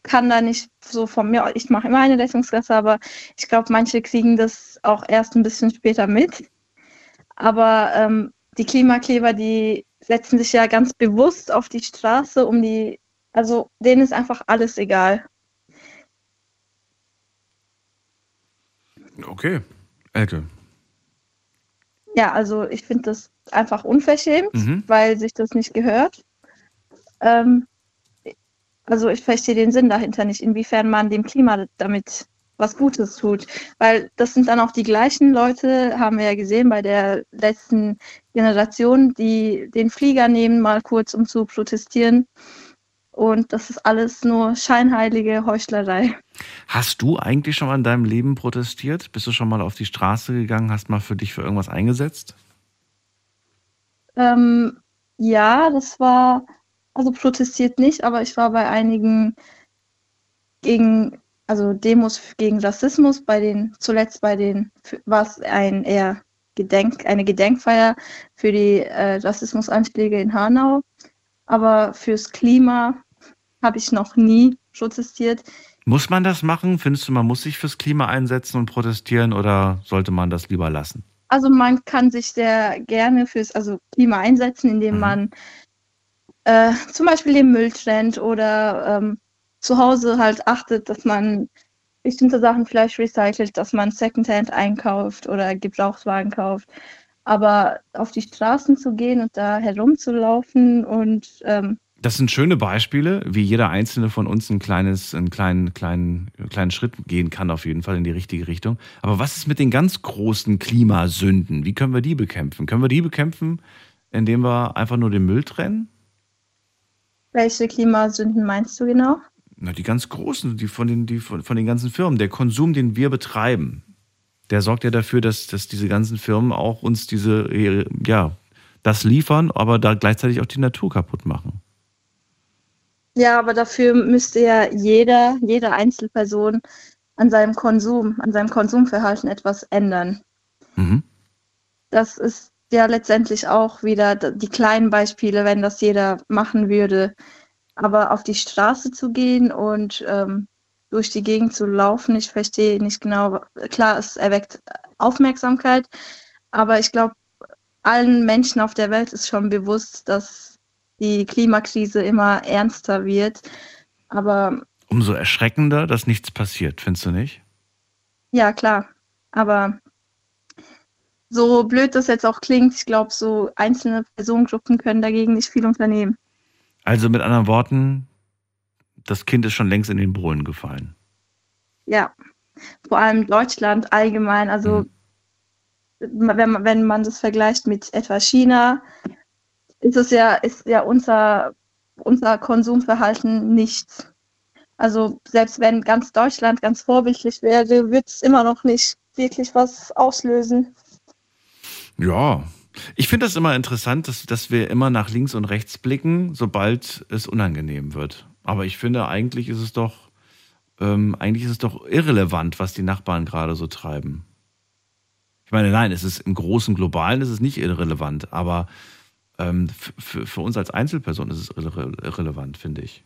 kann da nicht so von mir, ich mache immer eine Rettungsgasse, aber ich glaube, manche kriegen das auch erst ein bisschen später mit. Aber ähm, die Klimakleber, die setzen sich ja ganz bewusst auf die Straße, um die, also denen ist einfach alles egal. Okay. Elke. Ja, also ich finde das einfach unverschämt, Mhm. weil sich das nicht gehört. Ähm, also ich verstehe den Sinn dahinter nicht, inwiefern man dem Klima damit was Gutes tut. Weil das sind dann auch die gleichen Leute, haben wir ja gesehen bei der letzten Generation, die den Flieger nehmen, mal kurz um zu protestieren. Und das ist alles nur scheinheilige Heuchlerei. Hast du eigentlich schon mal in deinem Leben protestiert? Bist du schon mal auf die Straße gegangen, hast mal für dich für irgendwas eingesetzt? Ähm, ja, das war, also protestiert nicht, aber ich war bei einigen gegen, also Demos gegen Rassismus, bei den, zuletzt bei den, war es ein eher Gedenk, eine Gedenkfeier für die äh, Rassismusanschläge in Hanau. Aber fürs Klima habe ich noch nie protestiert. Muss man das machen? Findest du, man muss sich fürs Klima einsetzen und protestieren oder sollte man das lieber lassen? Also man kann sich sehr gerne fürs also Klima einsetzen, indem Mhm. man äh, zum Beispiel den Müll trennt oder ähm, zu Hause halt achtet, dass man bestimmte Sachen vielleicht recycelt, dass man Secondhand einkauft oder Gebrauchtwagen kauft. Aber auf die Straßen zu gehen und da herumzulaufen und ähm, Das sind schöne Beispiele, wie jeder einzelne von uns ein kleines, einen kleinen, kleinen, kleinen Schritt gehen kann, auf jeden Fall in die richtige Richtung. Aber was ist mit den ganz großen Klimasünden? Wie können wir die bekämpfen? Können wir die bekämpfen, indem wir einfach nur den Müll trennen? welche Klimasünden meinst du genau? Na, die ganz großen, die von den, die von, von den ganzen Firmen. Der Konsum, den wir betreiben, der sorgt ja dafür, dass, dass diese ganzen Firmen auch uns diese, ja, das liefern, aber da gleichzeitig auch die Natur kaputt machen. Ja, aber dafür müsste ja jeder, jede Einzelperson an seinem Konsum, an seinem Konsumverhalten etwas ändern. Mhm. Das ist ja letztendlich auch wieder die kleinen Beispiele, wenn das jeder machen würde. Aber auf die Straße zu gehen und ähm, durch die Gegend zu laufen, ich verstehe nicht genau. Klar, es erweckt Aufmerksamkeit, aber ich glaube, allen Menschen auf der Welt ist schon bewusst, dass die Klimakrise immer ernster wird. Aber Umso erschreckender, dass nichts passiert, findest du nicht? ja, klar. Aber so blöd das jetzt auch klingt, ich glaube, so einzelne Personengruppen können dagegen nicht viel unternehmen. Also mit anderen Worten, das Kind ist schon längst in den Brunnen gefallen. Ja, vor allem Deutschland allgemein. Also wenn man, wenn man das vergleicht mit etwa China, ist es ja, ist ja unser, unser Konsumverhalten nichts. Also selbst wenn ganz Deutschland ganz vorbildlich wäre, wird es immer noch nicht wirklich was auslösen. Ja. Ich finde das immer interessant, dass, dass wir immer nach links und rechts blicken, sobald es unangenehm wird. Aber ich finde, eigentlich ist es doch, ähm, eigentlich ist es doch irrelevant, was die Nachbarn gerade so treiben. Ich meine, nein, es ist im großen Globalen ist es nicht irrelevant, aber ähm, für, uns als Einzelperson ist es irre irrelevant, finde ich.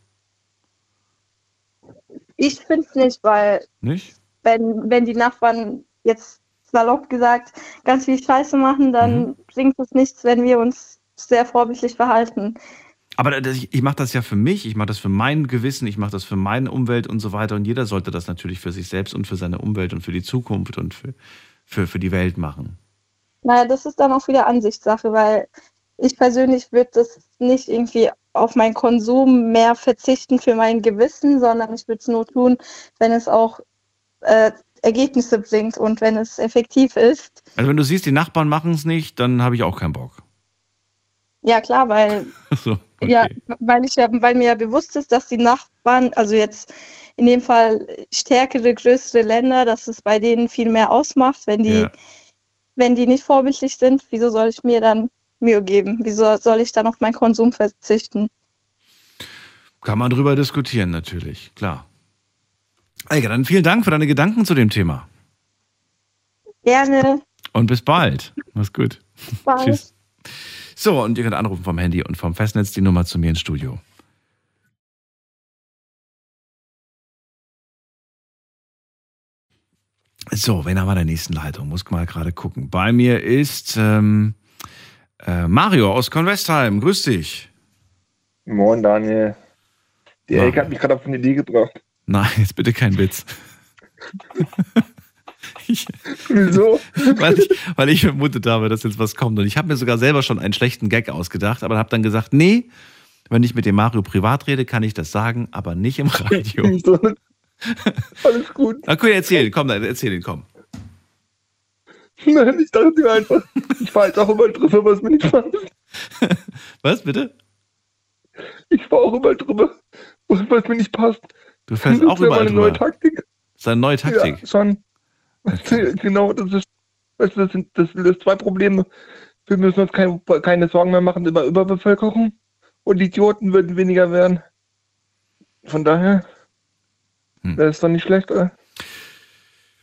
Ich finde es nicht, weil Nicht? wenn, wenn die Nachbarn jetzt salopp gesagt ganz viel Scheiße machen, dann bringt es nichts, wenn wir uns sehr vorbildlich verhalten. Aber ich mache das ja für mich, ich mache das für mein Gewissen, ich mache das für meine Umwelt und so weiter. Und jeder sollte das natürlich für sich selbst und für seine Umwelt und für die Zukunft und für, für, für die Welt machen. Naja, das ist dann auch wieder Ansichtssache, weil ich persönlich würde das nicht irgendwie auf meinen Konsum mehr verzichten für mein Gewissen, sondern ich würde es nur tun, wenn es auch äh, Ergebnisse bringt und wenn es effektiv ist. Also wenn du siehst, die Nachbarn machen es nicht, dann habe ich auch keinen Bock. Ja, klar, weil [laughs] so, Ja, weil ich weil mir ja bewusst ist, dass die Nachbarn, also jetzt in dem Fall stärkere, größere Länder, dass es bei denen viel mehr ausmacht, wenn die, Ja. wenn die nicht vorbildlich sind, wieso soll ich mir dann Mühe geben? Wieso soll ich dann auf meinen Konsum verzichten? Kann man drüber diskutieren, natürlich, klar. Eike, dann vielen Dank für deine Gedanken zu dem Thema. Gerne. Und bis bald. Mach's gut. Bye. Tschüss. So, und ihr könnt anrufen vom Handy und vom Festnetz die Nummer zu mir ins Studio. So, wen haben wir in der nächsten Leitung? Muss mal gerade gucken. Bei mir ist ähm, äh, Mario aus Convestheim. Grüß dich. Moin, Daniel. Die Ja. Elke hat mich gerade auf eine Idee gebracht. Nein, jetzt bitte kein Witz. [laughs] ich, Wieso? weil, ich, weil ich vermutet habe, dass jetzt was kommt. Und ich habe mir sogar selber schon einen schlechten Gag ausgedacht, aber habe dann gesagt, nee, wenn ich mit dem Mario privat rede, kann ich das sagen, aber nicht im [laughs] Radio. Alles gut. Na cool, erzähl, komm, erzähl den, komm. [laughs] Nein, ich dachte mir einfach, ich war jetzt auch immer interessiert, was mir nicht passt. [laughs] Was, bitte? Ich fahre auch überall drüber, was mir nicht passt. Du fährst Das auch überall meine neue drüber. Taktik. Das ist eine neue Taktik. Ja, schon. [laughs] genau, das ist, weißt du, das, sind, das löst zwei Probleme. Wir müssen uns kein, keine Sorgen mehr machen über Überbevölkerung und die Idioten würden weniger werden. Von daher Hm. wäre es doch nicht schlecht, oder?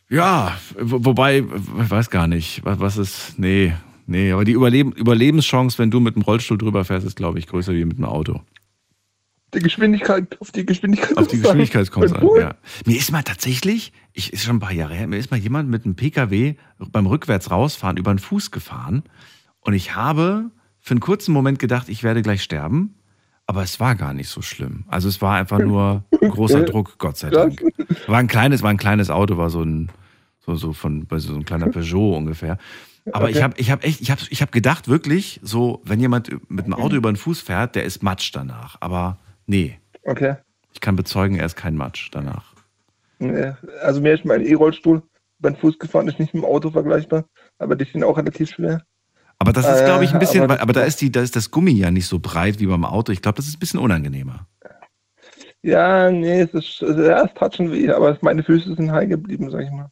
Ja, wo- wobei, ich weiß gar nicht, was, ist, nee, nee, aber die Überleben, Überlebenschance, wenn du mit dem Rollstuhl drüber fährst, ist, glaube ich, größer wie mit dem Auto. Die Geschwindigkeit, auf die Geschwindigkeit. Auf die. Geschwindigkeit kommt es an, ja. Mir ist mal tatsächlich, ich ist schon ein paar Jahre her, mir ist mal jemand mit einem PKW beim Rückwärts rausfahren über den Fuß gefahren und ich habe für einen kurzen Moment gedacht, ich werde gleich sterben, aber es war gar nicht so schlimm. Also es war einfach nur [laughs] großer Druck, Gott sei Dank. War ein kleines, war ein kleines Auto, war so ein so, so von so ein kleiner Peugeot ungefähr. Aber ich Okay. habe ich hab echt, ich habe ich hab gedacht wirklich, so wenn jemand mit einem Auto über den Fuß fährt, der ist Matsch danach. Aber nee, Okay. ich kann bezeugen, er ist kein Matsch danach. Nee, Also mir ist mein E-Rollstuhl beim Fuß gefahren, ist nicht mit dem Auto vergleichbar, aber die sind auch relativ schwer. Aber das ist, glaube ich, ein Äh, bisschen, aber- aber, aber da ist die, da ist das Gummi ja nicht so breit wie beim Auto. Ich glaube, das ist ein bisschen unangenehmer. Ja, nee, es ist, also, ja, es tat schon weh, aber meine Füße sind heil geblieben, sag ich mal.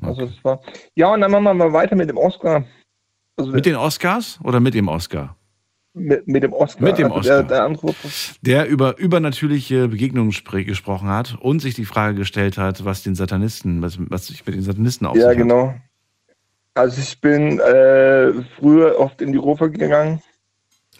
Also das war. Ja, und dann machen wir mal weiter mit dem Oscar. Also Mit den Oscars oder mit dem Oscar? mit, mit dem Oscar. Mit dem also Oscar. Der, der Der über übernatürliche Begegnungen gesprochen hat und sich die Frage gestellt hat, was den Satanisten, was, was sich mit den Satanisten auf ja, genau. Also ich bin äh, früher oft in die Rofer gegangen.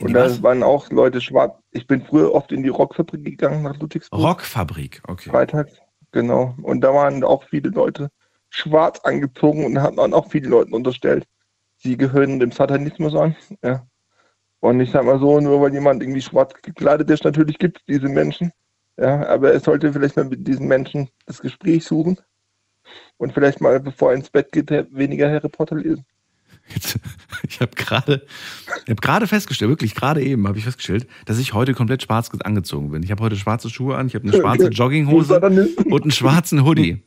Und da waren auch Leute schwarz. Ich bin früher oft in die Rockfabrik gegangen nach hat. Ludwigsburg. Rockfabrik, okay. Freitags, genau. Und da waren auch viele Leute schwarz angezogen und hatten dann auch viele Leute unterstellt, sie gehören dem Satanismus an. Ja. Und ich sag mal so, nur weil jemand irgendwie schwarz gekleidet ist, natürlich gibt es diese Menschen. Ja, aber er sollte vielleicht mal mit diesen Menschen das Gespräch suchen und vielleicht mal, bevor er ins Bett geht, weniger Harry Potter lesen. Jetzt, [laughs] ich habe gerade ich hab gerade festgestellt, wirklich gerade eben habe ich festgestellt, dass ich heute komplett schwarz angezogen bin. Ich habe heute schwarze Schuhe an, ich habe eine [laughs] schwarze Jogginghose und einen schwarzen Hoodie.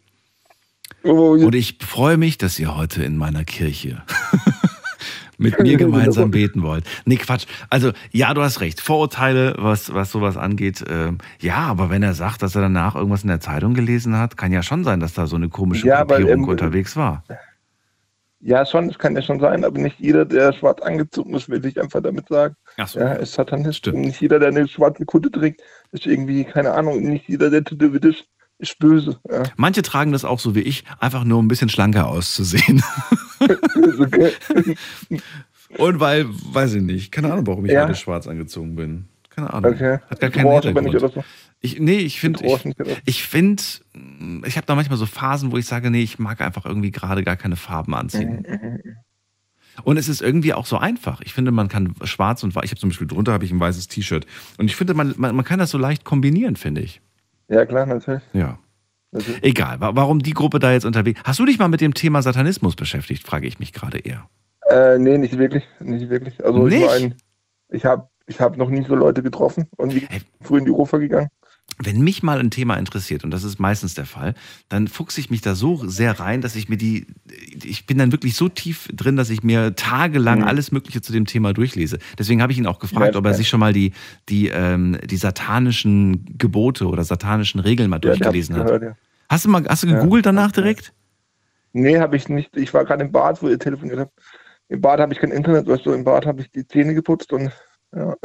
Oh, Und ich freue mich, dass ihr heute in meiner Kirche [laughs] mit mir [laughs] gemeinsam beten wollt. Nee, Quatsch. Also, ja, du hast recht. Vorurteile, was, was sowas angeht. ähm, ja, aber wenn er sagt, dass er danach irgendwas in der Zeitung gelesen hat, kann ja schon sein, dass da so eine komische Ja, Gruppierung ähm, unterwegs war. Ja, schon, das kann ja schon sein, aber nicht jeder, der schwarz angezogen ist, will ich einfach damit sagen. Ach so. Ja, ist Satanist. Und nicht jeder, der eine schwarze Kutte trägt, ist irgendwie, keine Ahnung, nicht jeder, der tätowiert ist, ist böse. Ja. Manche tragen das auch so wie ich, einfach nur um ein bisschen schlanker auszusehen. [laughs] Und weil, weiß ich nicht, keine Ahnung, warum ich Ja. heute schwarz angezogen bin. Keine Ahnung. Okay. Hat gar keinen aber Hintergrund. oder so. Ich, nee, ich finde, ich, ich finde, ich habe da manchmal so Phasen, wo ich sage, nee, ich mag einfach irgendwie gerade gar keine Farben anziehen. Mhm, Und es ist irgendwie auch so einfach. Ich finde, man kann schwarz und weiß, ich habe zum Beispiel drunter habe ich ein weißes T-Shirt. Und ich finde, man, man, man kann das so leicht kombinieren, finde ich. Ja, klar, natürlich. Ja. natürlich. Egal, wa- warum die Gruppe da jetzt unterwegs. Hast du dich mal mit dem Thema Satanismus beschäftigt, frage ich mich gerade eher. Äh, nee, nicht wirklich. Nicht wirklich. Also Nicht? ich meine, ich habe ich hab noch nie so Leute getroffen und wie früh in die Rufer gegangen. Wenn mich mal ein Thema interessiert, und das ist meistens der Fall, dann fuchse ich mich da so sehr rein, dass ich mir die, ich bin dann wirklich so tief drin, dass ich mir tagelang Mhm. alles Mögliche zu dem Thema durchlese. Deswegen habe ich ihn auch gefragt, Ja, ob er ja. sich schon mal die, die, ähm, die satanischen Gebote oder satanischen Regeln mal Ja, durchgelesen hat. gehört. Hast du mal, hast du gegoogelt danach direkt? Nee, habe ich nicht. Ich war gerade im Bad, wo ihr telefoniert habt. Im Bad habe ich kein Internet, weißt du, im Bad habe ich die Zähne geputzt und ja.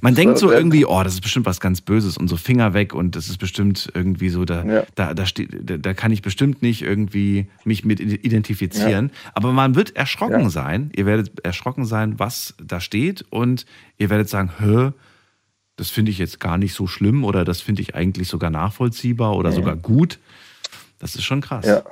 Man denkt so sehr- irgendwie, oh, das ist bestimmt was ganz Böses und so Finger weg und das ist bestimmt irgendwie so, da, Ja. da, da, steht, da, da kann ich bestimmt nicht irgendwie mich mit identifizieren. Aber man wird erschrocken Ja. sein, ihr werdet erschrocken sein, was da steht und ihr werdet sagen, hä, das finde ich jetzt gar nicht so schlimm oder das finde ich eigentlich sogar nachvollziehbar oder sogar gut. Das ist schon krass. Ja.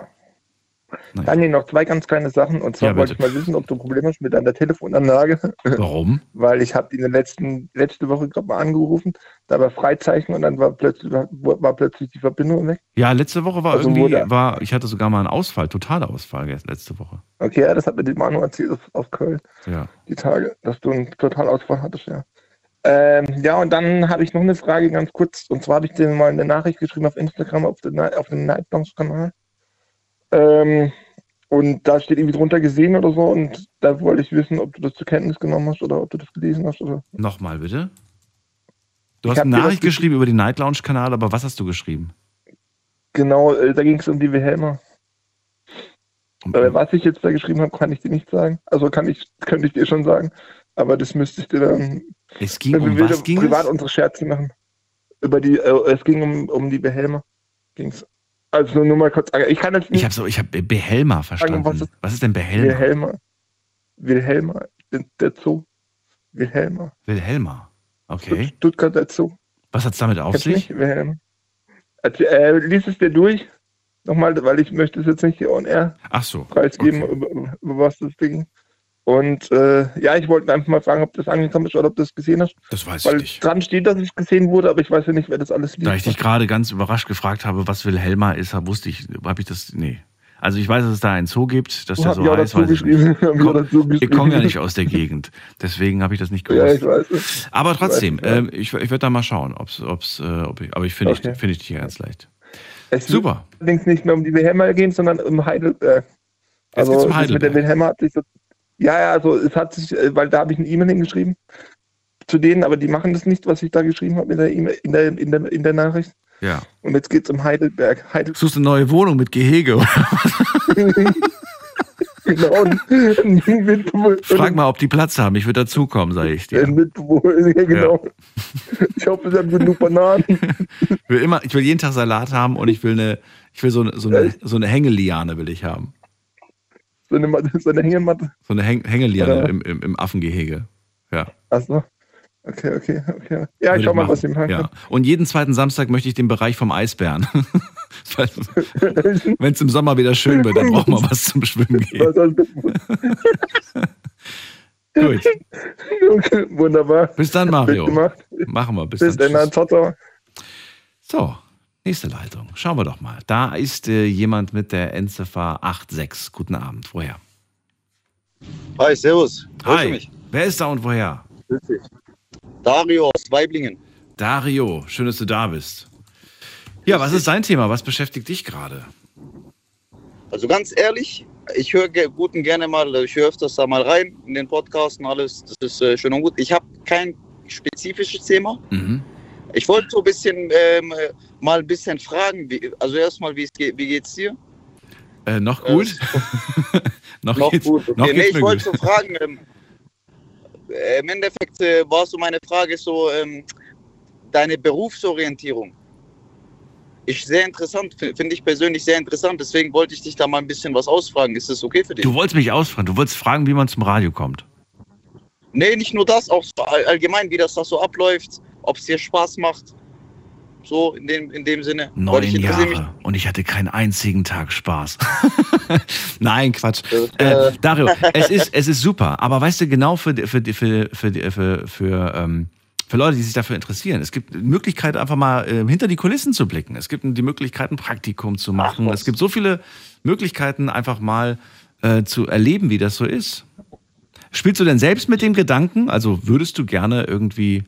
Daniel, noch zwei ganz kleine Sachen. Und zwar Ja, wollte ich mal wissen, ob du ein Problem hast mit deiner Telefonanlage. [laughs] Warum? Weil ich habe die in der letzten, letzte Woche gerade mal angerufen, da war Freizeichen und dann war plötzlich, war, plötzlich die Verbindung weg. Ja, letzte Woche war Also irgendwie, war, ich hatte sogar mal einen Ausfall, totaler Ausfall letzte Woche. Okay, ja, das hat mir die Manu erzählt aus, aus Köln, Ja. die Tage, dass du einen Totalausfall hattest, ja. Ähm, ja, und dann habe ich noch eine Frage ganz kurz. Und zwar habe ich dir mal eine Nachricht geschrieben auf Instagram, auf, den, auf dem Nightbounce-Kanal. Ähm, und da steht irgendwie drunter gesehen oder so. Und da wollte ich wissen, ob du das zur Kenntnis genommen hast oder ob du das gelesen hast. Oder? Nochmal bitte. Du hast Ich hab eine Nachricht geschrieben über den Night Lounge Kanal, aber was hast du geschrieben? Genau, äh, da ging es um die Wilhelma. Aber was ich jetzt da geschrieben habe, kann ich dir nicht sagen. Also kann ich, könnte ich dir schon sagen. Aber das müsste ich dir dann. Es ging um was ging privat es? unsere Scherze machen. Über die, äh, es ging um, um die Wilhelma. Ging's. Also nur mal kurz. Ich kann jetzt nicht Ich habe so, ich habe Behelma verstanden. was ist- Was ist denn Behelma? Wilhelma. Wilhelma. Der, Zoo. Wilhelma. Wilhelma. Okay. Stuttgarter Zoo. Was hat's damit auf sich? nicht? Wilhelma. Also, äh, lies es dir durch. Nochmal, weil ich möchte es jetzt nicht hier on air Ach so. preisgeben, über, über was das Ding. Und äh, ja, ich wollte einfach mal fragen, ob das angekommen ist oder ob du das gesehen hast. Das weiß Weil ich nicht. dran steht, dass es gesehen wurde, aber ich weiß ja nicht, wer das alles liest. Da ich dich gerade ganz überrascht gefragt habe, was Wilhelma ist, wusste ich, habe ich das, nee. Also ich weiß, dass es da einen Zoo gibt, dass der Hab so heißt, weiß ich nicht. Hab ich komme ja nicht aus der Gegend, deswegen habe ich das nicht Ja, gewusst. ich weiß es. Aber trotzdem, Ich weiß, ja. ähm, ich, ich werde da mal schauen, ob's, ob's, äh, ob ich, aber ich finde Okay. ich, finde ich dich ganz leicht. Es Super. allerdings nicht mehr um die Wilhelma gehen, sondern um Heidelberg. Jetzt Also geht's um das mit Heidelberg. der Wilhelma hat sich so. Ja, ja, also es hat sich, äh, weil da habe ich eine E-Mail hingeschrieben zu denen, aber die machen das nicht, was ich da geschrieben habe in der E-Mail, in der, in der, in der Nachricht. Ja. Und jetzt geht es um Heidelberg. Heidelberg. Suchst du eine neue Wohnung mit Gehege? Oder? [laughs] genau. Ein Mitbewohner- Frag mal, ob die Platz haben. Ich würde dazukommen, sage ich dir. Mitbewohner, [laughs] ja, genau. Ich hoffe, sie haben genug Bananen. Ich will immer, ich will jeden Tag Salat haben und ich will eine, ich will so eine, so eine, so eine Hängeliane will ich haben. So eine, Matte- so eine Hängematte. So eine Häng Hängeliane im, im, im Affengehege. Ja. Achso. Okay, okay, okay. Ja, ich schau mal, machen. was ich machen ja. kann. Und jeden zweiten Samstag möchte ich den Bereich vom Eisbären. [laughs] [laughs] Wenn es im Sommer wieder schön wird, dann brauchen wir was zum Schwimmen gehen. [laughs] Gut. Okay, wunderbar. Bis dann, Mario. Machen wir. Bis, Bis dann. dann, ciao, ciao. So, nächste Leitung. Schauen wir doch mal. Da ist äh, jemand mit der Endziffer 86. Guten Abend. Woher? Hi, servus. Hörst Hi. mich? Wer ist da und woher? Dario aus Weiblingen. Dario, schön, dass du da bist. Ja, was ist dein Thema? Was beschäftigt dich gerade? Also ganz ehrlich, ich höre guten gerne mal, ich höre öfters da mal rein in den Podcast und alles. Das ist äh, schön und gut. Ich habe kein spezifisches Thema. Mhm. Ich wollte so ein bisschen ähm, äh, mal ein bisschen fragen. Wie, also erstmal, wie, wie geht's dir? Äh, noch gut? [laughs] noch, Noch geht's, gut. Okay. noch nee, geht's ich wollte so fragen. Ähm, äh, Im Endeffekt äh, war so meine Frage so ähm, deine Berufsorientierung. Ich sehr interessant, fi- finde ich persönlich sehr interessant. Deswegen wollte ich dich da mal ein bisschen was ausfragen. Ist das okay für dich? Du wolltest mich ausfragen. Du wolltest fragen, wie man zum Radio kommt. Nee, nicht nur das, auch so all- allgemein, wie das da so abläuft, ob es dir Spaß macht. So in dem, in dem Sinne. Neun ich Jahre. Und ich hatte keinen einzigen Tag Spaß. [laughs] Nein, Quatsch. äh, Äh, Dario, [laughs] es ist, es ist super. Aber weißt du, genau für, für, für, für, für, für, ähm, für Leute, die sich dafür interessieren. Es gibt Möglichkeit, einfach mal äh, hinter die Kulissen zu blicken. Es gibt die Möglichkeit, ein Praktikum zu machen. es gibt so viele Möglichkeiten, einfach mal äh, zu erleben, wie das so ist. Spielst du denn selbst mit dem Gedanken? Also würdest du gerne irgendwie,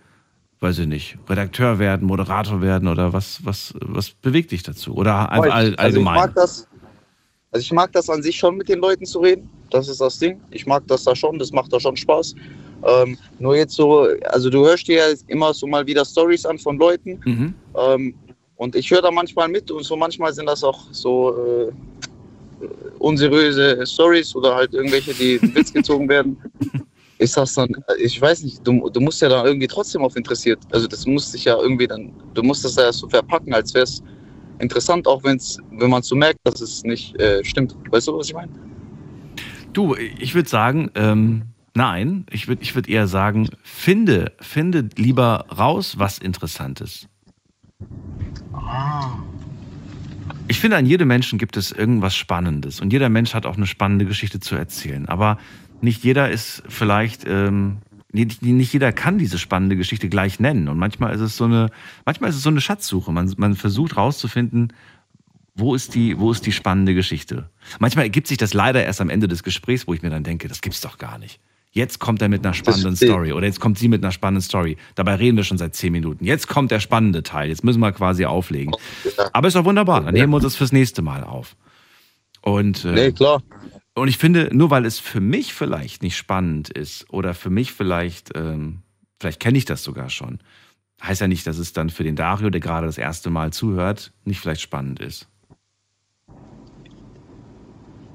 weiß ich nicht, Redakteur werden, Moderator werden oder was, was, was bewegt dich dazu? Oder einfach all, Also ich allgemein? mag das. Also ich mag das an sich schon mit den Leuten zu reden. Das ist das Ding. Ich mag das da schon. Das macht da schon Spaß. Ähm, nur jetzt so, also du hörst dir ja immer so mal wieder Stories an von Leuten. Mhm. Ähm, und ich höre da manchmal mit und so manchmal sind das auch so äh, unseriöse Stories oder halt irgendwelche, die [laughs] in Witz gezogen werden. Ist das dann, ich weiß nicht, du, du musst ja da irgendwie trotzdem auf interessiert. Also das muss sich ja irgendwie dann, du musst das ja so verpacken, als wäre es interessant, auch wenn's, wenn man so merkt, dass es nicht äh, stimmt. Weißt du, was ich meine? Du, ich würde sagen, ähm, nein, ich würde ich würd eher sagen, finde, finde lieber raus, was interessant ist. Ich finde, an jedem Menschen gibt es irgendwas Spannendes und jeder Mensch hat auch eine spannende Geschichte zu erzählen. Aber nicht jeder ist vielleicht, ähm, nicht, nicht jeder kann diese spannende Geschichte gleich nennen. Und manchmal ist es so eine, manchmal ist es so eine Schatzsuche. Man, man versucht rauszufinden, wo ist die, wo ist die spannende Geschichte? Manchmal ergibt sich das leider erst am Ende des Gesprächs, wo ich mir dann denke, das gibt's doch gar nicht. Jetzt kommt er mit einer spannenden. Story oder jetzt kommt sie mit einer spannenden Story. Dabei reden wir schon seit zehn Minuten. Jetzt kommt der spannende Teil. Jetzt müssen wir quasi auflegen. Aber ist doch wunderbar. Dann heben wir uns das fürs nächste Mal auf. Und, äh, Nee, klar. Und ich finde, nur weil es für mich vielleicht nicht spannend ist oder für mich vielleicht, ähm, vielleicht kenne ich das sogar schon, heißt ja nicht, dass es dann für den Dario, der gerade das erste Mal zuhört, nicht vielleicht spannend ist.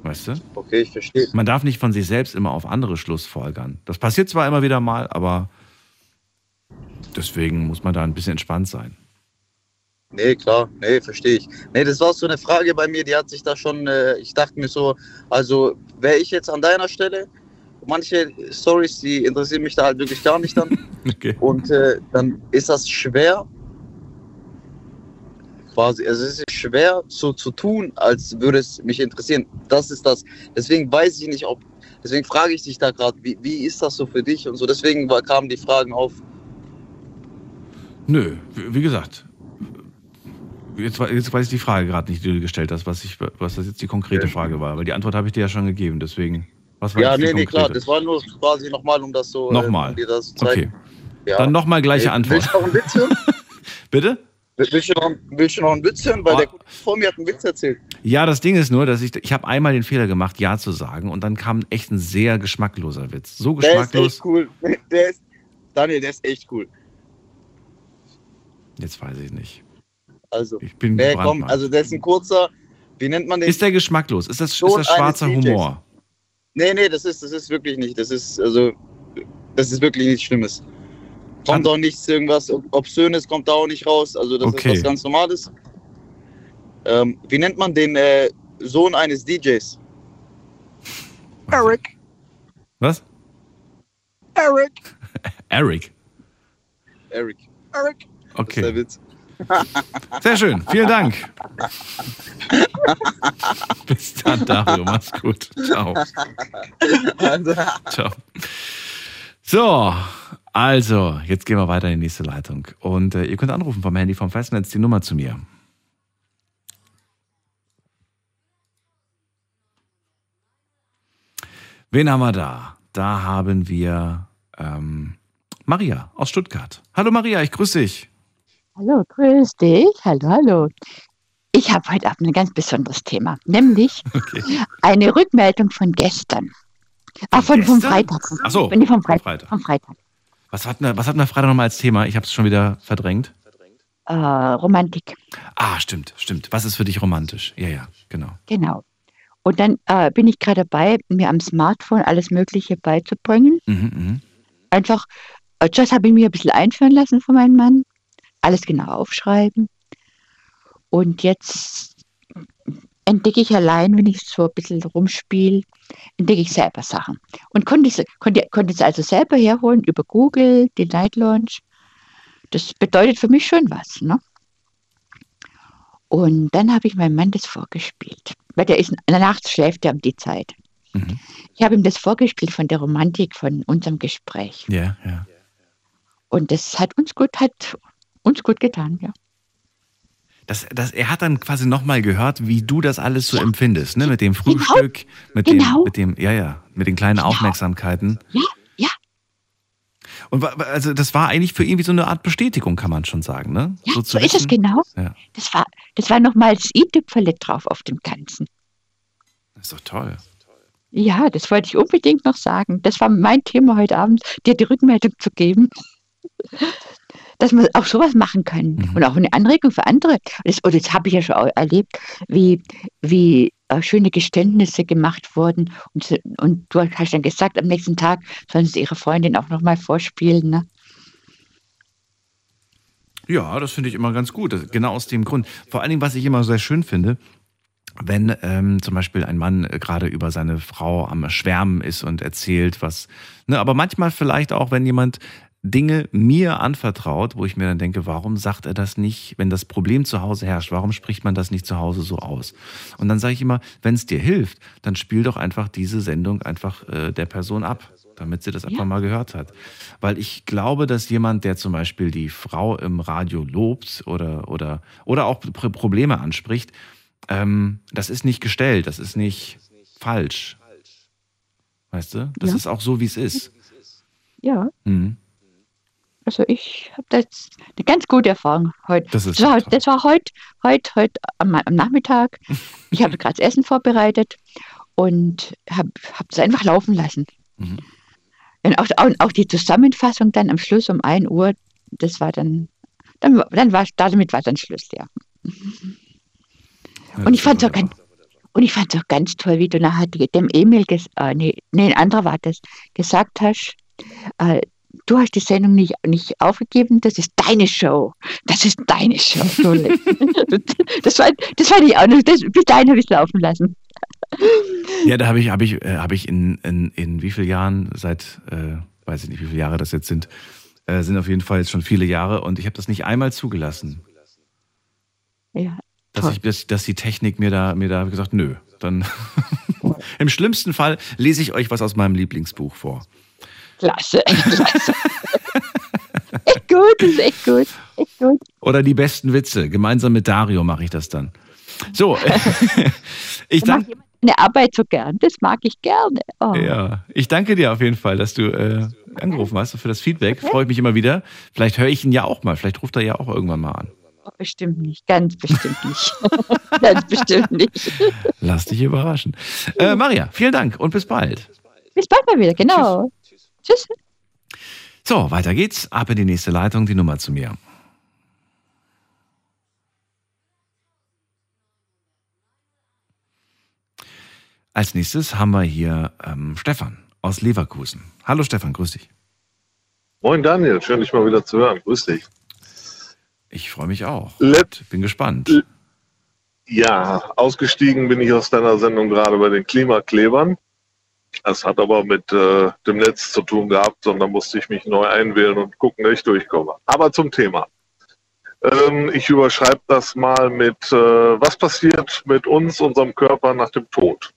Weißt du? Okay, ich verstehe. Man darf nicht von sich selbst immer auf andere Schlussfolgern. Das passiert zwar immer wieder mal, aber deswegen muss man da ein bisschen entspannt sein. Nee, klar, nee, verstehe ich. Nee, das war so eine Frage bei mir, die hat sich da schon, äh, ich dachte mir so, also wäre ich jetzt an deiner Stelle, manche Stories, die interessieren mich da halt wirklich gar nicht dann. [laughs] Okay. Und äh, dann ist das schwer, quasi, also es ist schwer so zu tun, als würde es mich interessieren. Das ist das. Deswegen weiß ich nicht, ob, deswegen frage ich dich da gerade, wie, wie ist das so für dich und so. Deswegen war, kamen die Fragen auf. Nö, wie wie gesagt. Jetzt, jetzt weiß ich die Frage gerade nicht, die du gestellt hast, was, ich, was das jetzt die konkrete Frage war. Weil die Antwort habe ich dir ja schon gegeben, deswegen. Was war Ja, nee, nee, klar, das war nur quasi nochmal, um das so, äh, Nochmal. um dir das zu zeigen. Okay. Ja. Dann nochmal gleiche Ey, Antwort. Willst du noch einen Witz hören? [laughs] Bitte? Willst du noch, willst du noch einen Witz hören? Weil der Kollege vor mir hat einen Witz erzählt. Ja, das Ding ist nur, dass ich, ich habe einmal den Fehler gemacht, Ja zu sagen und dann kam echt ein sehr geschmackloser Witz. So Der ist geschmacklos. echt cool. [laughs] Der ist, Daniel, der ist echt cool. Jetzt weiß ich nicht. Also, Ich bin nee, komm, also der ist ein kurzer, wie nennt man den? Ist der geschmacklos? Ist das, ist das schwarzer. Humor? Nee, nee, das ist, das ist wirklich nicht. Das ist, also, das ist wirklich nichts Schlimmes. Kommt auch nichts, irgendwas Obszönes kommt da auch nicht raus. Also, das Okay. ist was ganz Normales. Ähm, wie nennt man den äh, Sohn eines DJs? Eric. Was? Eric. [laughs] Eric. Eric. Eric. Das ist der Okay. Witz. Sehr schön. Vielen Dank. [laughs] Bis dann, Dario. Mach's gut. Ciao. Ciao. So, also, jetzt gehen wir weiter in die nächste Leitung. Und äh, ihr könnt anrufen vom Handy vom Festnetz die Nummer zu mir. Wen haben wir da? Da haben wir ähm, Maria aus Stuttgart. Hallo Maria, ich grüße dich. Hallo, grüß dich. Hallo, hallo. Ich habe heute Abend ein ganz besonderes Thema, nämlich [laughs] eine Rückmeldung von gestern. Ah, von, vom Gestern? Freitag. Ach so, Nee, vom vom Freitag. Freitag. Vom Freitag. Was hatten wir, was hatten wir Freitag nochmal als Thema? Ich habe es schon wieder verdrängt. Äh, Romantik, Ah, stimmt, stimmt. Was ist für dich romantisch? Ja, ja, genau. genau. Und dann äh, bin ich gerade dabei, mir am Smartphone alles Mögliche beizubringen. Mhm, mhm. Einfach, äh, das habe ich mir ein bisschen einführen lassen von meinem Mann. Alles genau aufschreiben. Und jetzt entdecke ich allein, wenn ich so ein bisschen rumspiele, entdecke ich selber Sachen. Und konnte es, konnte, konnte es also selber herholen über Google, die Night Launch. Das bedeutet für mich schon was. Ne? Und dann habe ich meinem Mann das vorgespielt. Weil der ist nachts schläft er um die Zeit. Ich habe ihm das vorgespielt von der Romantik von unserem Gespräch. Ja, ja. Und das hat uns gut, hat uns gut getan, ja. Das, das, er hat dann quasi nochmal gehört, wie du das alles so empfindest, ne? Mit dem Frühstück, mit genau. dem, mit dem, ja, ja, mit den kleinen Aufmerksamkeiten. Ja, ja. Und also das war eigentlich für ihn wie so eine Art Bestätigung, kann man schon sagen, ne? Ja, zu so ist es genau. Ja, Das war, das war nochmal das i-Tüpferle drauf auf dem Ganzen. das ist doch toll. Ja, das wollte ich unbedingt noch sagen. Das war mein Thema heute Abend, dir die Rückmeldung zu geben, dass man auch sowas machen kann. Mhm. Und auch eine Anregung für andere. Das, und das habe ich ja schon erlebt, wie, wie äh, schöne Geständnisse gemacht wurden. Und, und du hast dann gesagt, am nächsten Tag sollen sie ihre Freundin auch nochmal vorspielen. Ne? Ja, das finde ich immer ganz gut. Genau aus dem Grund. Vor allen Dingen, was ich immer sehr schön finde, wenn ähm, zum Beispiel ein Mann äh, gerade über seine Frau am Schwärmen ist und erzählt, was. Ne, aber manchmal vielleicht auch, wenn jemand Dinge mir anvertraut, wo ich mir dann denke, warum sagt er das nicht, wenn das Problem zu Hause herrscht? Warum spricht man das nicht zu Hause so aus? Und dann sage ich immer, wenn es dir hilft, dann spiel doch einfach diese Sendung einfach äh, der Person ab, damit sie das einfach mal gehört hat. Weil ich glaube, dass jemand, der zum Beispiel die Frau im Radio lobt oder, oder, oder auch Pro- Probleme anspricht, ähm, das ist nicht gestellt, das ist nicht falsch. Weißt du? Das Ja. ist auch so, wie es ist. Ja, Mhm. Also ich habe das eine ganz gute Erfahrung heute. Das ist das, war, das war heute, heute, heute am, am Nachmittag. [laughs] Ich habe gerade das Essen vorbereitet und habe es einfach laufen lassen. Mhm. Und auch, auch, auch die Zusammenfassung dann am Schluss um 1 Uhr, das war dann Dann, dann war damit war dann Schluss, ja. Und ich fand es auch ganz, und ich fand's auch ganz toll, wie du nachher dem Emil, ges äh, nee, nee, ein anderer war das, gesagt hast, äh, du hast die Sendung nicht, nicht aufgegeben, das ist deine Show. Das ist deine Show. das, war, das fand ich auch noch, das, bis dahin habe ich es laufen lassen. Ja, da habe ich, hab ich, äh, hab ich in, in, in wie vielen Jahren, seit, äh, weiß ich nicht, wie viele Jahre das jetzt sind, äh, sind auf jeden Fall jetzt schon viele Jahre und ich habe das nicht einmal zugelassen. Ja. Dass, ich, dass, dass die Technik mir da, mir da gesagt, nö. Dann [laughs] im schlimmsten Fall lese ich euch was aus meinem Lieblingsbuch vor. Klasse, [laughs] klasse. echt gut, ist echt gut. Echt gut. Oder die besten Witze. Gemeinsam mit Dario mache ich das dann. So, [laughs] ich danke. Eine Arbeit so gern, das mag ich gerne. Oh. Ja, ich danke dir auf jeden Fall, dass du äh, angerufen hast und für das Feedback. Freue ich mich immer wieder. Vielleicht höre ich ihn ja auch mal. Vielleicht ruft er ja auch irgendwann mal an. Oh, bestimmt nicht, ganz bestimmt nicht. [laughs] ganz bestimmt nicht. Lass dich überraschen. Äh, Maria, vielen Dank und bis bald. Bis bald mal wieder, genau. Tschüss. Tschüss. So, weiter geht's. Ab in die nächste Leitung, die Nummer zu mir. Als nächstes haben wir hier ähm, Stefan aus Leverkusen. Hallo Stefan, grüß dich. Moin Daniel, schön dich mal wieder zu hören. Grüß dich. Ich freue mich auch. Let Bin gespannt. Ja, ausgestiegen bin ich aus deiner Sendung gerade bei den Klimaklebern. Das hat aber mit äh, dem Netz zu tun gehabt, sondern musste ich mich neu einwählen und gucken, dass ich durchkomme. Aber zum Thema. Ähm, ich überschreibe das mal mit, äh, was passiert mit uns, unserem Körper nach dem Tod?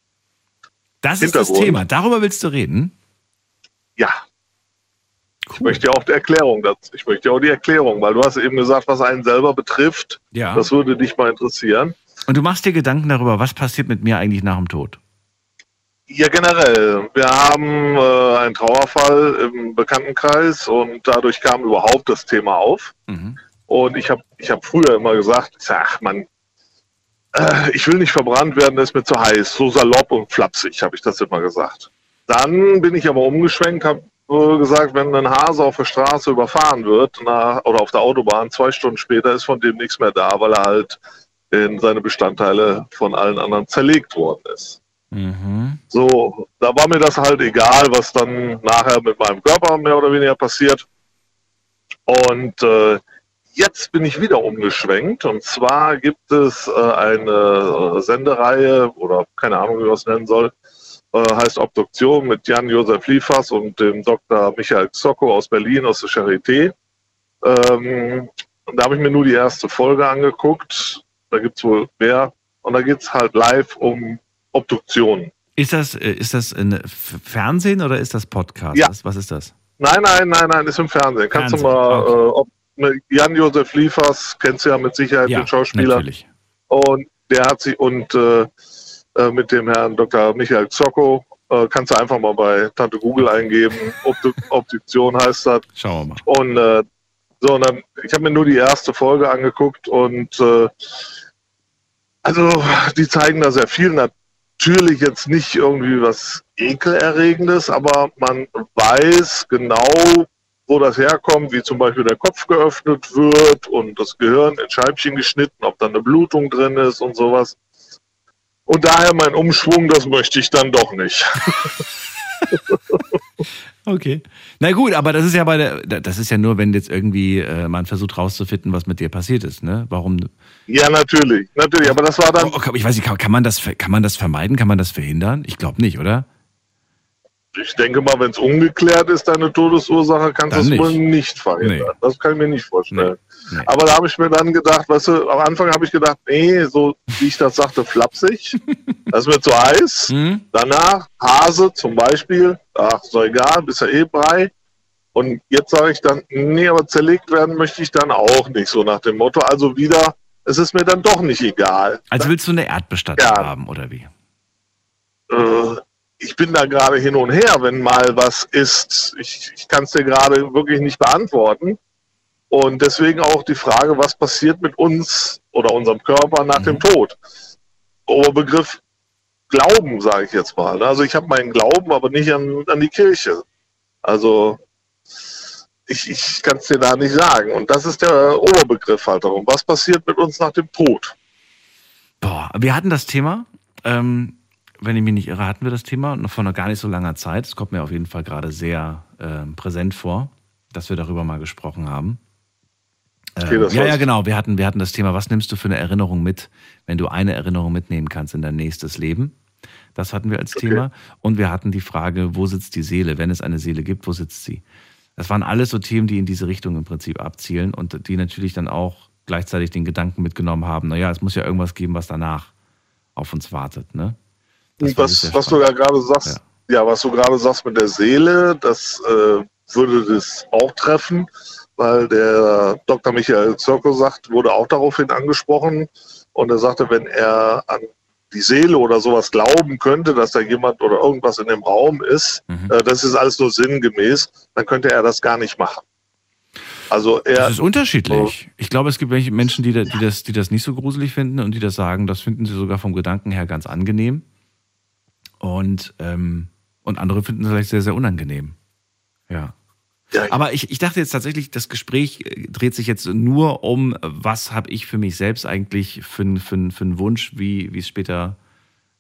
Das ist das Thema. Darüber willst du reden? Ja. Ich möchte ja auch die Erklärung dazu. Ich möchte ja auch die Erklärung, weil du hast eben gesagt, was einen selber betrifft. Ja. Das würde dich mal interessieren. Und du machst dir Gedanken darüber, was passiert mit mir eigentlich nach dem Tod? Ja, generell. Wir haben äh, einen Trauerfall im Bekanntenkreis und dadurch kam überhaupt das Thema auf. Und ich habe ich hab früher immer gesagt, ach man, äh, ich will nicht verbrannt werden, das ist mir zu heiß. So salopp und flapsig, habe ich das immer gesagt. Dann bin ich aber umgeschwenkt, habe äh, gesagt, wenn ein Hase auf der Straße überfahren wird na, oder auf der Autobahn, zwei Stunden später ist von dem nichts mehr da, weil er halt in seine Bestandteile von allen anderen zerlegt worden ist. So, da war mir das halt egal, was dann nachher mit meinem Körper mehr oder weniger passiert. Und äh, jetzt bin ich wieder umgeschwenkt. Und zwar gibt es äh, eine äh, Sendereihe oder keine Ahnung, wie man es nennen soll, äh, heißt Obduktion mit Jan-Josef Liefers und dem Dr. Michael Xocco aus Berlin, aus der Charité. Ähm, und da habe ich mir nur die erste Folge angeguckt. Da gibt es wohl mehr. Und da geht es halt live um Obduktionen. Ist das, äh, ist das ein Fernsehen oder ist das Podcast? Ja. Was, ist das? Nein, nein, nein, nein, ist im Fernsehen. Kannst Fernsehen, du mal, äh, ob, ne, Jan-Josef Liefers, kennst du ja mit Sicherheit, Ja, den Schauspieler. natürlich. Und der hat sich, und äh, äh, mit dem Herrn Dr. Michael Zocco, äh, kannst du einfach mal bei Tante Google eingeben. Obdu Obduktion heißt das. Schauen wir mal. Und äh, so, und dann, ich habe mir nur die erste Folge angeguckt und äh, also die zeigen da sehr viel. Natürlich jetzt nicht irgendwie was Ekelerregendes, aber man weiß genau, wo das herkommt, wie zum Beispiel der Kopf geöffnet wird und das Gehirn in Scheibchen geschnitten, ob da eine Blutung drin ist und sowas. Und daher mein Umschwung, das möchte ich dann doch nicht. [laughs] [laughs] Okay. Na gut, aber das ist ja bei der, das ist ja nur, wenn jetzt irgendwie äh, man versucht rauszufinden, was mit dir passiert ist, ne? Warum? Ja, natürlich, natürlich, aber das war dann. Okay, ich weiß nicht, kann, kann man das, kann man das vermeiden? Kann man das verhindern? Ich glaube nicht, oder? Ich denke mal, wenn es ungeklärt ist, deine Todesursache, kannst du es wohl nicht. verhindern. Das kann ich mir nicht vorstellen. Nee. Aber da habe ich mir dann gedacht, weißt du, am Anfang habe ich gedacht, nee, so wie ich das sagte, flapsig. [laughs] Das mir zu heiß. Hm? Danach Hase zum Beispiel, ach, so egal, bist ja eh Brei. Und jetzt sage ich dann, nee, aber zerlegt werden möchte ich dann auch nicht, so nach dem Motto. Also wieder, es ist mir dann doch nicht egal. Also willst du eine Erdbestattung Ja. haben, oder wie? äh, ich bin da gerade hin und her, wenn mal was ist. Ich, ich kann es dir gerade wirklich nicht beantworten. Und deswegen auch die Frage, was passiert mit uns oder unserem Körper nach dem Tod? Oberbegriff Glauben, sage ich jetzt mal. Also ich habe meinen Glauben, aber nicht an, an die Kirche. Also ich, ich kann es dir da nicht sagen. Und das ist der Oberbegriff halt darum. Was passiert mit uns nach dem Tod? Boah, wir hatten das Thema, ähm, wenn ich mich nicht irre, hatten wir das Thema noch vor noch gar nicht so langer Zeit. Es kommt mir auf jeden Fall gerade sehr äh, präsent vor, dass wir darüber mal gesprochen haben. Okay, Äh, das ja, war's. ja, genau. Wir hatten, wir hatten das Thema, was nimmst du für eine Erinnerung mit, wenn du eine Erinnerung mitnehmen kannst in dein nächstes Leben? Das hatten wir als Thema. Und wir hatten die Frage, wo sitzt die Seele? Wenn es eine Seele gibt, wo sitzt sie? Das waren alles so Themen, die in diese Richtung im Prinzip abzielen und die natürlich dann auch gleichzeitig den Gedanken mitgenommen haben, naja, es muss ja irgendwas geben, was danach auf uns wartet. Ne? Das was, was du ja gerade sagst, ja. was du gerade sagst mit der Seele, das äh, würde das auch treffen, weil der Dr. Michael Zirko sagt, wurde auch daraufhin angesprochen und er sagte, wenn er an die Seele oder sowas glauben könnte, dass da jemand oder irgendwas in dem Raum ist, Mhm. äh, das ist alles nur sinngemäß, dann könnte er das gar nicht machen. Also er, Das ist unterschiedlich. Ich glaube, es gibt welche Menschen, die, da- die, das, die das nicht so gruselig finden und die das sagen, das finden sie sogar vom Gedanken her ganz angenehm. Und, ähm, und andere finden es vielleicht sehr, sehr unangenehm. Ja. Aber ich, ich dachte jetzt tatsächlich, das Gespräch äh, dreht sich jetzt nur um, was habe ich für mich selbst eigentlich für, einen- für, einen- für einen Wunsch, wie, wie es später,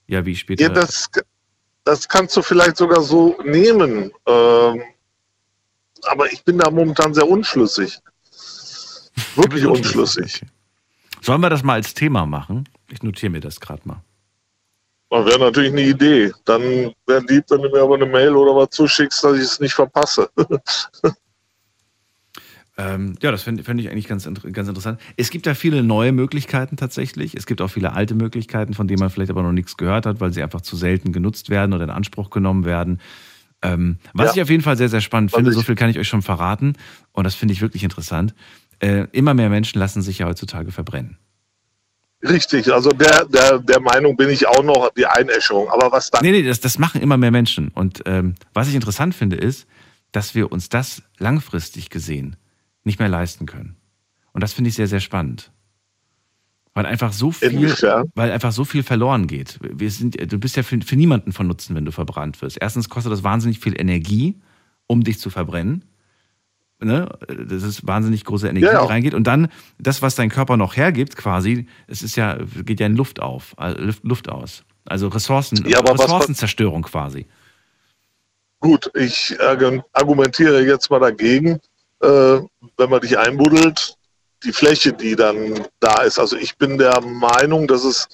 ja, wie später. Ja, das, das kannst du vielleicht sogar so nehmen. Ähm, aber ich bin da momentan sehr unschlüssig. [laughs] Wirklich unschlüssig. Sollen wir das mal als Thema machen? Ich notiere mir das gerade mal. Das wäre natürlich eine Idee. Dann wäre lieb, wenn du mir aber eine Mail oder was zuschickst, dass ich es nicht verpasse. [laughs] Ähm, ja, das finde find ich eigentlich ganz, ganz interessant. Es gibt ja viele neue Möglichkeiten tatsächlich. Es gibt auch viele alte Möglichkeiten, von denen man vielleicht aber noch nichts gehört hat, weil sie einfach zu selten genutzt werden oder in Anspruch genommen werden. Ähm, was Ja. ich auf jeden Fall sehr, sehr spannend finde, so viel kann ich euch schon verraten, und das finde ich wirklich interessant. Äh, immer mehr Menschen lassen sich ja heutzutage verbrennen. Richtig, also der, der, der Meinung bin ich auch noch, die Einäscherung. Aber was dann? Nee, nee, das, das machen immer mehr Menschen. Und ähm, was ich interessant finde, ist, dass wir uns das langfristig gesehen nicht mehr leisten können. Und das finde ich sehr, sehr spannend. Weil einfach so viel, Inwiefern? weil einfach so viel verloren geht. Wir sind, du bist ja für, für niemanden von Nutzen, wenn du verbrannt wirst. Erstens kostet das wahnsinnig viel Energie, um dich zu verbrennen. Ne? Das ist wahnsinnig große Energie, Ja, ja. die reingeht. Und dann das, was dein Körper noch hergibt, quasi, es ist ja, geht ja in Luft auf, äh, Luft, Luft aus. Also Ressourcen, Ja, aber was- Ressourcenzerstörung quasi. Gut, ich argu- argumentiere jetzt mal dagegen, äh, wenn man dich einbuddelt, die Fläche, die dann da ist. Also ich bin der Meinung, dass es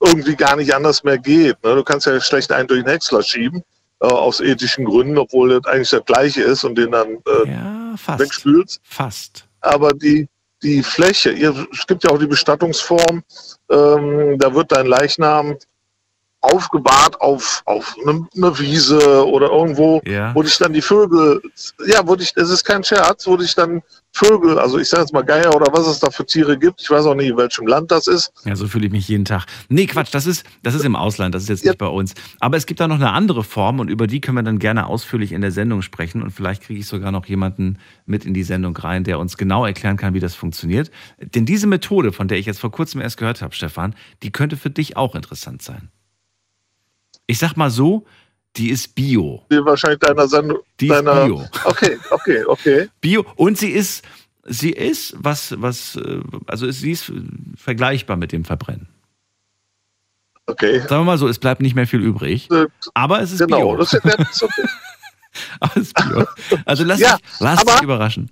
irgendwie gar nicht anders mehr geht. Ne? Du kannst ja schlecht einen durch den Häcksler schieben, äh, aus ethischen Gründen, obwohl das eigentlich das gleiche ist und den dann äh, fast. wegspülst. Fast. Aber die, die Fläche, ihr, es gibt ja auch die Bestattungsform, ähm, da wird dein Leichnam aufgebahrt auf, auf eine, eine Wiese oder irgendwo, Ja. wo dich dann die Vögel, ja, wo dich, das ist kein Scherz, wo dich dann Vögel, also ich sage jetzt mal Geier oder was es da für Tiere gibt, ich weiß auch nicht, in welchem Land das ist. Ja, so fühle ich mich jeden Tag. Nee, Quatsch, das ist, das ist im Ausland, das ist jetzt nicht bei uns. Aber es gibt da noch eine andere Form und über die können wir dann gerne ausführlich in der Sendung sprechen und vielleicht kriege ich sogar noch jemanden mit in die Sendung rein, der uns genau erklären kann, wie das funktioniert. Denn diese Methode, von der ich jetzt vor kurzem erst gehört habe, Stefan, die könnte für dich auch interessant sein. Ich sag mal so, die ist Bio. Die wahrscheinlich deiner Sendung. Die ist deiner, Bio. [laughs] Okay, okay, okay. Bio und sie ist, sie ist was, was, äh, also ist- sie ist vergleichbar mit dem Verbrennen. Okay. Sagen wir mal so, es bleibt nicht mehr viel übrig. Aber es ist Genau, Bio. das ist, ist okay. [laughs] Aber es ist Bio. Also lass, Ja, dich, lass dich überraschen.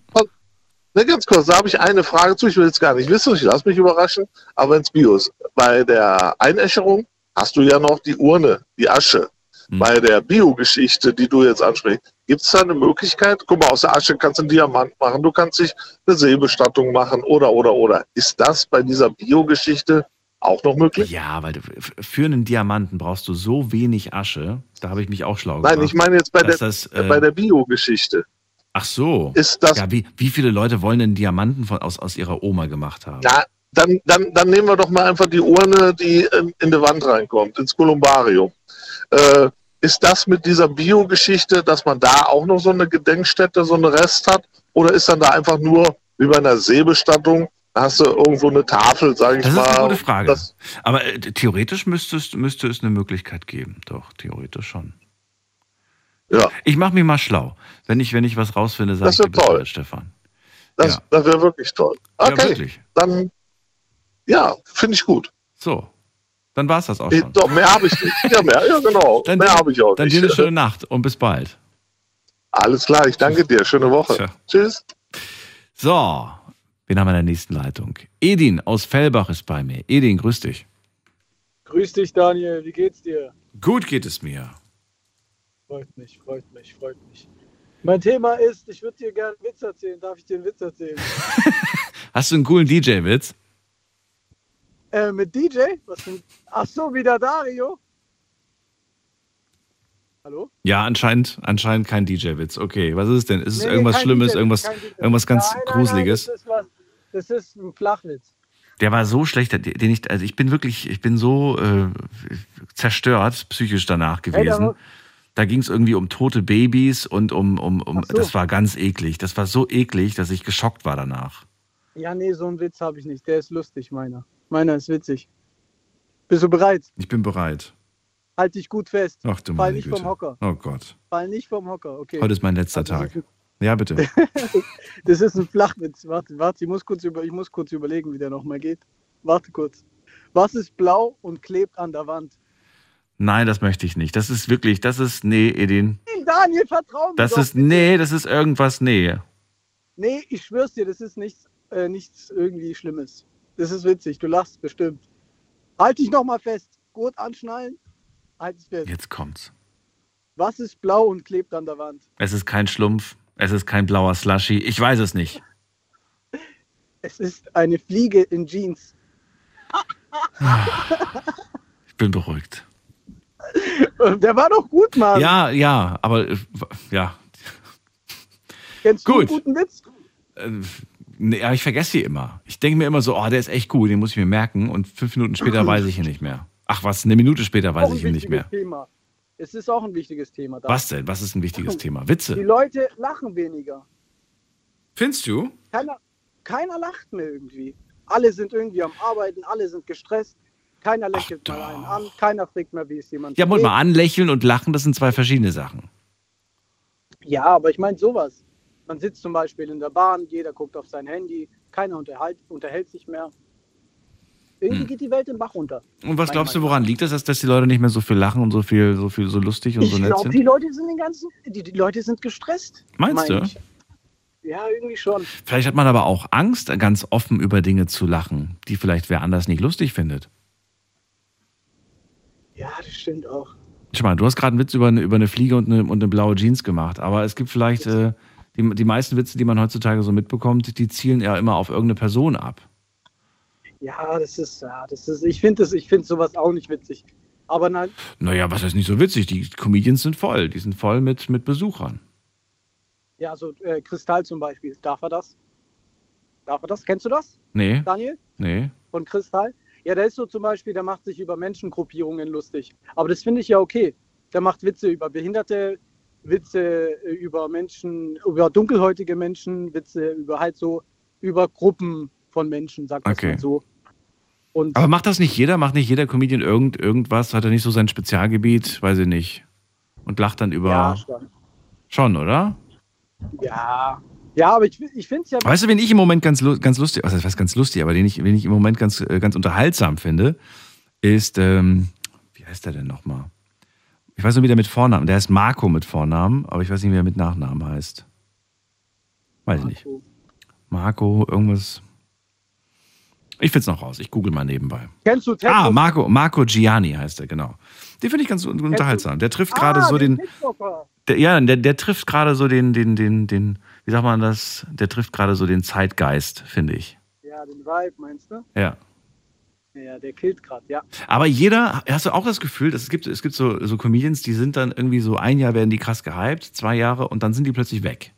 Ne, ganz kurz, da habe ich eine Frage zu. Ich will jetzt gar nicht wissen, ich lasse mich überraschen. Aber ins Bios. Bei der Einäscherung hast du ja noch die Urne, die Asche. Hm. Bei der Bio-Geschichte, die du jetzt ansprichst, gibt es da eine Möglichkeit? Guck mal, aus der Asche kannst du einen Diamant machen, du kannst dich eine Seebestattung machen oder, oder, oder. Ist das bei dieser Bio-Geschichte auch noch möglich? Ja, weil für einen Diamanten brauchst du so wenig Asche. Da habe ich mich auch schlau gemacht. Nein, ich meine jetzt bei der, das, äh, bei der Bio-Geschichte. Ach so. Ist das- Ja, wie, wie viele Leute wollen denn Diamanten von, aus, aus ihrer Oma gemacht haben? Na, dann, dann, dann nehmen wir doch mal einfach die Urne, die in, in die Wand reinkommt, ins Kolumbarium. Äh, ist das mit dieser Bio-Geschichte, dass man da auch noch so eine Gedenkstätte, so eine Rest hat? Oder ist dann da einfach nur wie bei einer Seebestattung, da hast du irgendwo eine Tafel, sage ich Das mal. ist eine gute Frage. Das, Aber äh, theoretisch müsste es, müsste es eine Möglichkeit geben. Doch, theoretisch schon. Ja. Ich mache mich mal schlau. Wenn ich, wenn ich was rausfinde, sage Das ich dir Bescheid, toll. Stefan. Das, Ja. das wäre wirklich toll. Ja, Okay, wirklich. dann, ja, finde ich gut. So, dann war's das auch Eh, schon. Doch, mehr habe ich nicht. Ja, mehr, ja genau. Dann, mehr habe ich auch dann nicht. dir eine schöne Nacht und bis bald. Alles klar, ich danke dir. Schöne Woche. Tja. Tschüss. So, wen haben wir in der nächsten Leitung? Edin aus Fellbach ist bei mir. Edin, grüß dich. Grüß dich, Daniel. Wie geht's dir? Gut geht es mir. Freut mich, freut mich, freut mich. Mein Thema ist, ich würde dir gerne einen Witz erzählen. Darf ich dir einen Witz erzählen? [laughs] Hast du einen coolen DJ-Witz? Äh, mit DJ? Was denn? Ach so, wieder Dario? Hallo? Ja, anscheinend, anscheinend kein DJ-Witz. Okay, was ist es denn? Ist es Nee, irgendwas Schlimmes, irgendwas, irgendwas ganz Nein, nein, Gruseliges? Nein, das, ist was, das ist ein Flachwitz. Der war so schlecht, den ich, also ich bin wirklich, ich bin so äh, zerstört psychisch danach Hey, da gewesen. muss- Da ging es irgendwie um tote Babys und um, um, um so. das war ganz eklig. Das war so eklig, dass ich geschockt war danach. Ja, nee, so einen Witz habe ich nicht. Der ist lustig, meiner. Meiner ist witzig. Bist du bereit? Ich bin bereit. Halt dich gut fest. Ach du Fall meine nicht Güte. vom Hocker. Oh Gott. Fall nicht vom Hocker, okay. Heute ist mein letzter Also, Tag. [laughs] Ja, bitte. [laughs] Das ist ein Flachwitz. Warte, warte, ich muss kurz, über, ich muss kurz überlegen, wie der nochmal geht. Warte kurz. Was ist blau und klebt an der Wand? Nein, das möchte ich nicht. Das ist wirklich, das ist, nee, Edin. Daniel, vertrau mir Das doch. ist, nee, das ist irgendwas, nee. Nee, ich schwör's dir, das ist nichts, äh, nichts irgendwie Schlimmes. Das ist witzig, du lachst bestimmt. Halt dich nochmal fest. Gurt anschnallen. Halt dich fest. Jetzt kommt's. Was ist blau und klebt an der Wand? Es ist kein Schlumpf. Es ist kein blauer Slushy. Ich weiß es nicht. Es ist eine Fliege in Jeans. Ich bin beruhigt. [laughs] Der war doch gut, Mann. Ja, ja, aber, äh, ja. Kennst du gut. einen guten Witz? Nee, aber ich vergesse die immer. Ich denke mir immer so, oh, der ist echt gut, den muss ich mir merken. Und fünf Minuten später weiß ich ihn nicht mehr. Ach was, eine Minute später weiß ich ihn nicht mehr. Thema. Es ist auch ein wichtiges Thema. da. Was denn? Was ist ein wichtiges Thema? Die Witze. Leute lachen weniger. Findest du? Keiner, keiner lacht mehr irgendwie. Alle sind irgendwie am Arbeiten, alle sind gestresst. Keiner lächelt mal einen an, keiner fragt mehr, wie es jemand Ja, muss mal anlächeln und lachen, das sind zwei verschiedene Sachen. Ja, aber ich meine sowas. Man sitzt zum Beispiel in der Bahn, jeder guckt auf sein Handy, keiner unterhält, unterhält sich mehr. Irgendwie Hm. geht die Welt den Bach runter. Und was glaubst du, woran liegt das, dass, die Leute nicht mehr so viel lachen und so viel, so viel, so lustig und Ich so nett glaube, die sind? Leute sind den ganzen, die, die Leute sind gestresst. Meinst mein du? Ich. Ja, irgendwie schon. Vielleicht hat man aber auch Angst, ganz offen über Dinge zu lachen, die vielleicht wer anders nicht lustig findet. Ja, das stimmt auch. Schau mal, du hast gerade einen Witz über eine, über eine Fliege und eine, und eine blaue Jeans gemacht, aber es gibt vielleicht äh, die, die meisten Witze, die man heutzutage so mitbekommt, die zielen ja immer auf irgendeine Person ab. Ja, das ist, ja, das ist, ich finde das, ich finde sowas auch nicht witzig. Aber nein, Naja, was heißt nicht so witzig? Die Comedians sind voll, die sind voll mit, mit Besuchern. ja, so äh, Kristall zum Beispiel, darf er das? Darf er das? Kennst du das? Nee, Daniel? nee. Von Kristall? Ja, der ist so zum Beispiel, der macht sich über Menschengruppierungen lustig. Aber das finde ich ja okay. Der macht Witze über Behinderte, Witze äh, über Menschen, über dunkelhäutige Menschen, Witze über halt so, über Gruppen von Menschen, sagt man Okay. so. Und Aber macht das nicht jeder? Macht nicht jeder Comedian irgend, irgendwas? Hat er nicht so sein Spezialgebiet? Weiß ich nicht. Und lacht dann über. ja, schon. Schon, oder? Ja, ja, aber ich, ich finde es ja. Weißt du, wen ich im Moment ganz, ganz lustig, was heißt ganz lustig, aber den ich, wen ich im Moment ganz, äh, ganz unterhaltsam finde, ist, ähm, wie heißt der denn nochmal? Ich weiß nicht, wie der mit Vornamen, der heißt Marco mit Vornamen, aber ich weiß nicht, wie er mit Nachnamen heißt. Weiß ich nicht. Marco, irgendwas. Ich find's noch raus, ich google mal nebenbei. Kennst du Ted? Ah, Marco, Marco Gianni heißt er, genau. Den finde ich ganz un- unterhaltsam. Der trifft gerade ah, so den, der, ja, der, der trifft gerade so den, den, den, den, wie sagt man das? Der trifft gerade so den Zeitgeist, finde ich. Ja, den Vibe, meinst du? Ja. Ja, der killt gerade, ja. Aber jeder, hast du auch das Gefühl, dass es gibt, es gibt so, so Comedians, die sind dann irgendwie so ein Jahr werden die krass gehypt, zwei Jahre und dann sind die plötzlich weg.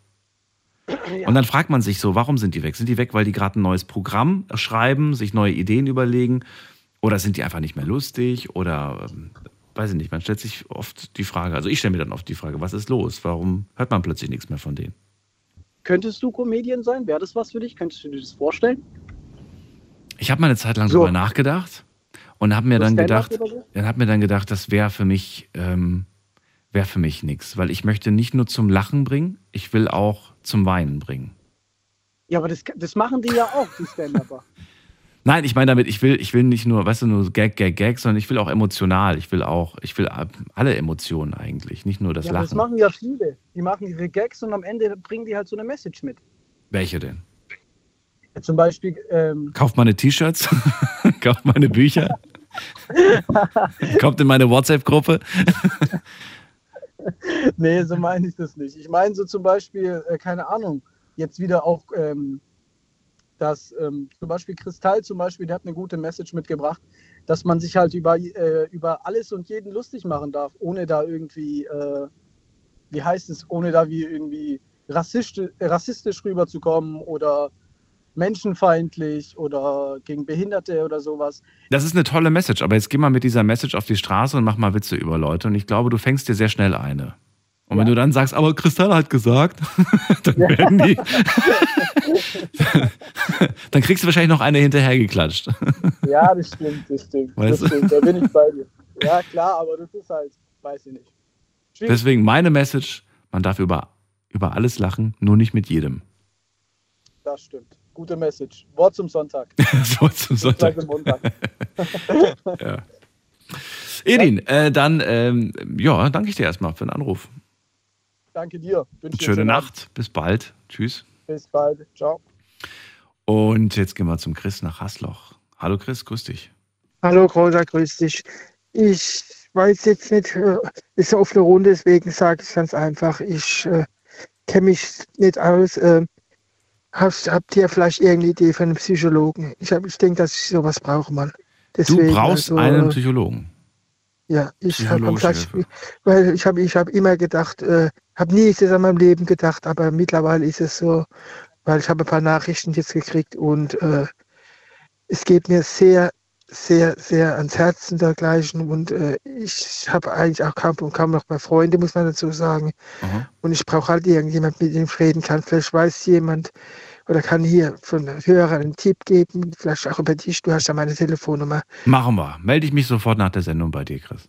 Und dann fragt man sich so, warum sind die weg? Sind die weg, weil die gerade ein neues Programm schreiben, sich neue Ideen überlegen? Oder sind die einfach nicht mehr lustig? Oder ähm, weiß ich nicht, man stellt sich oft die Frage, also ich stelle mir dann oft die Frage, was ist los? Warum hört man plötzlich nichts mehr von denen? Könntest du Comedian sein? Wäre das was für dich? Könntest du dir das vorstellen? Ich habe mal eine Zeit lang So. drüber nachgedacht und habe mir So dann gedacht, so? dann habe mir dann gedacht, das wäre für mich, ähm, wäre für mich nichts, weil ich möchte nicht nur zum Lachen bringen, ich will auch zum Weinen bringen. Ja, aber das, das machen die ja auch, die Stand-Upper. [laughs] Nein, ich meine damit, ich will, ich will nicht nur, weißt du, nur Gag, Gag, Gag, sondern ich will auch emotional. Ich will auch, ich will alle Emotionen eigentlich, nicht nur das ja, Lachen. Das machen ja viele. Die machen ihre Gags und am Ende bringen die halt so eine Message mit. Welche denn? Zum Beispiel. Ähm, Kauft meine T-Shirts, [laughs] kauft meine Bücher, kommt in meine WhatsApp-Gruppe. [laughs] nee, so meine ich das nicht. Ich meine so zum Beispiel, äh, keine Ahnung, jetzt wieder auch ähm, dass ähm, zum Beispiel Kristall zum Beispiel, der hat eine gute Message mitgebracht, dass man sich halt über, äh, über alles und jeden lustig machen darf, ohne da irgendwie, äh, wie heißt es, ohne da wie irgendwie rassistisch, rassistisch rüberzukommen oder menschenfeindlich oder gegen Behinderte oder sowas. Das ist eine tolle Message, aber jetzt geh mal mit dieser Message auf die Straße und mach mal Witze über Leute und ich glaube, du fängst dir sehr schnell eine. Und wenn du dann sagst, aber Kristall hat gesagt, [laughs] dann werden die. [laughs] dann kriegst du wahrscheinlich noch eine hinterhergeklatscht. ja, das stimmt, das stimmt. Weißt das stimmt, da bin ich bei dir. Ja, klar, aber das ist halt, weiß ich nicht. Schwierig. Deswegen meine Message: man darf über, über alles lachen, nur nicht mit jedem. Das stimmt. Gute Message. Wort zum Sonntag. [laughs] Wort zum Sonntag. [laughs] ja. Edin, äh, dann ähm, ja, danke ich dir erstmal für den Anruf. Danke dir. Wünsche Schöne Nacht. Bis bald. Tschüss. Bis bald. Ciao. Und jetzt gehen wir zum Chris nach Hasloch. Hallo Chris, grüß dich. Hallo Krauser, grüß dich. Ich weiß jetzt nicht, äh, ist ja auf der Runde, deswegen sage ich ganz einfach, ich äh, kenne mich nicht aus. Äh, hast, habt ihr vielleicht irgendeine Idee von einem Psychologen? Ich, ich denke, dass ich sowas brauche mal. Deswegen, du brauchst also, einen Psychologen. Ja, ich habe weil ich habe ich hab immer gedacht, äh, habe nie das an meinem Leben gedacht, aber mittlerweile ist es so, weil ich habe ein paar Nachrichten jetzt gekriegt und äh, es geht mir sehr, sehr, sehr ans Herzen dergleichen und äh, ich habe eigentlich auch kaum und kaum noch mehr Freunde, muss man dazu sagen. Mhm. Und ich brauche halt irgendjemand, mit dem ich reden kann. Vielleicht weiß jemand oder kann hier von Hörern einen Tipp geben, vielleicht auch über dich. Du hast ja meine Telefonnummer. Machen wir. Melde ich mich sofort nach der Sendung bei dir, Chris.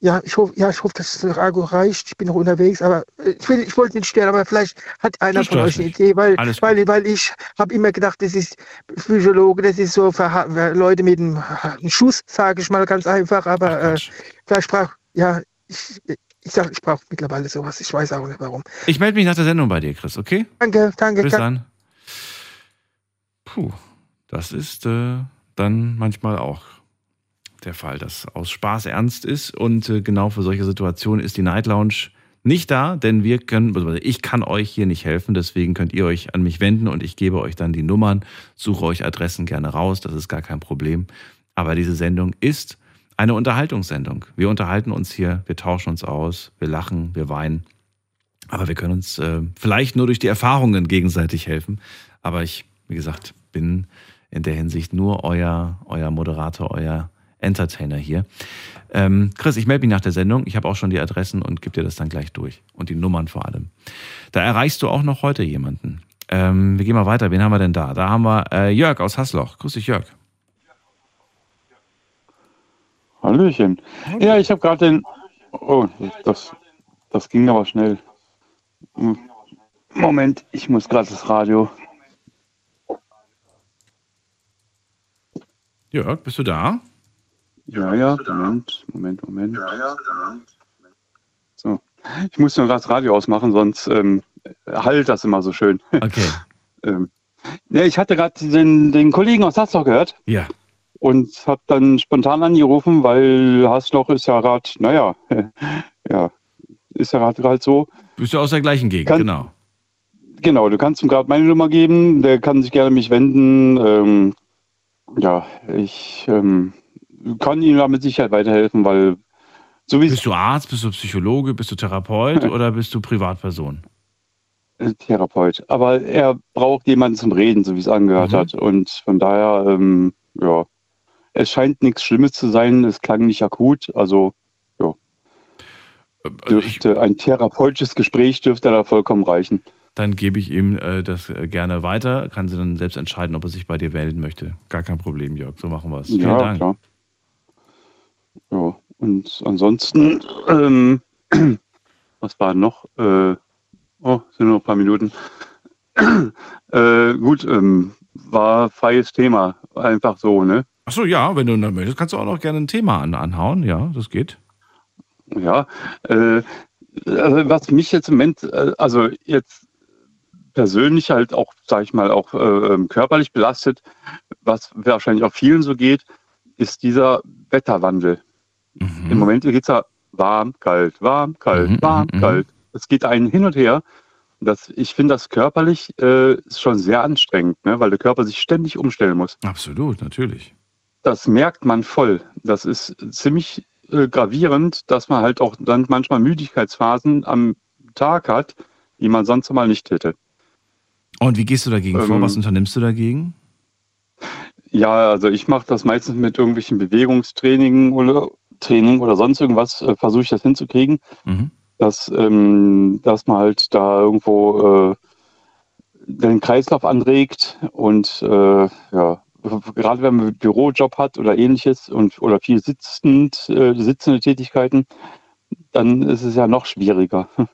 Ja, ich hoffe, ja, ich hoffe, dass das Argo reicht. Ich bin noch unterwegs, aber äh, ich, will, ich wollte nicht stören, aber vielleicht hat einer von euch eine Idee, weil, weil, weil ich habe immer gedacht, das ist Psychologe, das ist so für Leute mit einem, einem Schuss, sage ich mal ganz einfach, aber äh, vielleicht brauche, ja, ich, ich sage, ich brauche mittlerweile sowas. Ich weiß auch nicht warum. Ich melde mich nach der Sendung bei dir, Chris, okay? Danke, danke. Bis dann. Puh, das ist äh, dann manchmal auch der Fall, dass aus Spaß ernst ist. Und äh, genau für solche Situationen ist die Night Lounge nicht da, denn wir können, also ich kann euch hier nicht helfen, deswegen könnt ihr euch an mich wenden und ich gebe euch dann die Nummern, suche euch Adressen gerne raus, das ist gar kein Problem. Aber diese Sendung ist eine Unterhaltungssendung. Wir unterhalten uns hier, wir tauschen uns aus, wir lachen, wir weinen. Aber wir können uns äh, vielleicht nur durch die Erfahrungen gegenseitig helfen. Aber ich, wie gesagt, bin in der Hinsicht nur euer, euer Moderator, euer Entertainer hier. Ähm, Chris, ich melde mich nach der Sendung. Ich habe auch schon die Adressen und gebe dir das dann gleich durch. Und die Nummern vor allem. Da erreichst du auch noch heute jemanden. Ähm, wir gehen mal weiter. Wen haben wir denn da? Da haben wir äh, Jörg aus Hasloch. Grüß dich, Jörg. Hallöchen. Ja, ich habe gerade den. Oh, das, das ging aber schnell. Moment, ich muss gerade das Radio. Jörg, bist du da? Ja, ja, Moment, Moment, Moment. So. Ich muss nur das Radio ausmachen, sonst ähm, halt das immer so schön. [laughs] Okay. ähm, ja, ich hatte gerade den, den Kollegen aus Hasloch gehört. Ja. Und habe dann spontan angerufen, weil Hasloch ist ja gerade, naja, [laughs] ja, ist ja gerade so. Bist du aus der gleichen Gegend, Kann, genau. Genau, du kannst ihm gerade meine Nummer geben, der kann sich gerne mich wenden. Ähm, ja, ich ähm, kann Ihnen da mit Sicherheit weiterhelfen, weil so wie Bist du Arzt, bist du Psychologe, bist du Therapeut [laughs] oder bist du Privatperson? Therapeut. Aber er braucht jemanden zum Reden, so wie es angehört Mhm. hat. Und von daher, ähm, ja, es scheint nichts Schlimmes zu sein. Es klang nicht akut. Also, ja. Dürfte ein therapeutisches Gespräch dürfte da vollkommen reichen. Dann gebe ich ihm äh, das äh, gerne weiter. Kann sie dann selbst entscheiden, ob er sich bei dir melden möchte. Gar kein Problem, Jörg. So machen wir es. Vielen ja, Dank. klar. Ja, und ansonsten, ähm, [clears throat] was war noch? Äh, oh, sind nur ein paar Minuten. [clears throat] äh, gut, ähm, war freies Thema. Einfach so, ne? Achso, ja, wenn du dann möchtest, kannst du auch noch gerne ein Thema an, anhauen. Ja, das geht. Ja, äh, also was mich jetzt im Moment, äh, also jetzt persönlich halt auch, sage ich mal, auch äh, körperlich belastet, was wahrscheinlich auch vielen so geht, ist dieser Wetterwandel. Mhm. Im Moment geht es ja warm, kalt, warm, kalt, mhm, warm, mhm, kalt. Es geht einen hin und her. Das, ich finde das körperlich äh, ist schon sehr anstrengend, ne? weil der Körper sich ständig umstellen muss. Absolut, natürlich. Das merkt man voll. Das ist ziemlich äh, gravierend, dass man halt auch dann manchmal Müdigkeitsphasen am Tag hat, die man sonst mal nicht hätte. Und wie gehst du dagegen ähm, vor? Was unternimmst du dagegen? Ja, also ich mache das meistens mit irgendwelchen Bewegungstraining oder Training oder sonst irgendwas, äh, versuche ich das hinzukriegen, mhm. dass, ähm, dass man halt da irgendwo äh, den Kreislauf anregt und äh, ja, gerade wenn man Bürojob hat oder ähnliches und oder viel sitzend, äh, sitzende Tätigkeiten, dann ist es ja noch schwieriger. [laughs]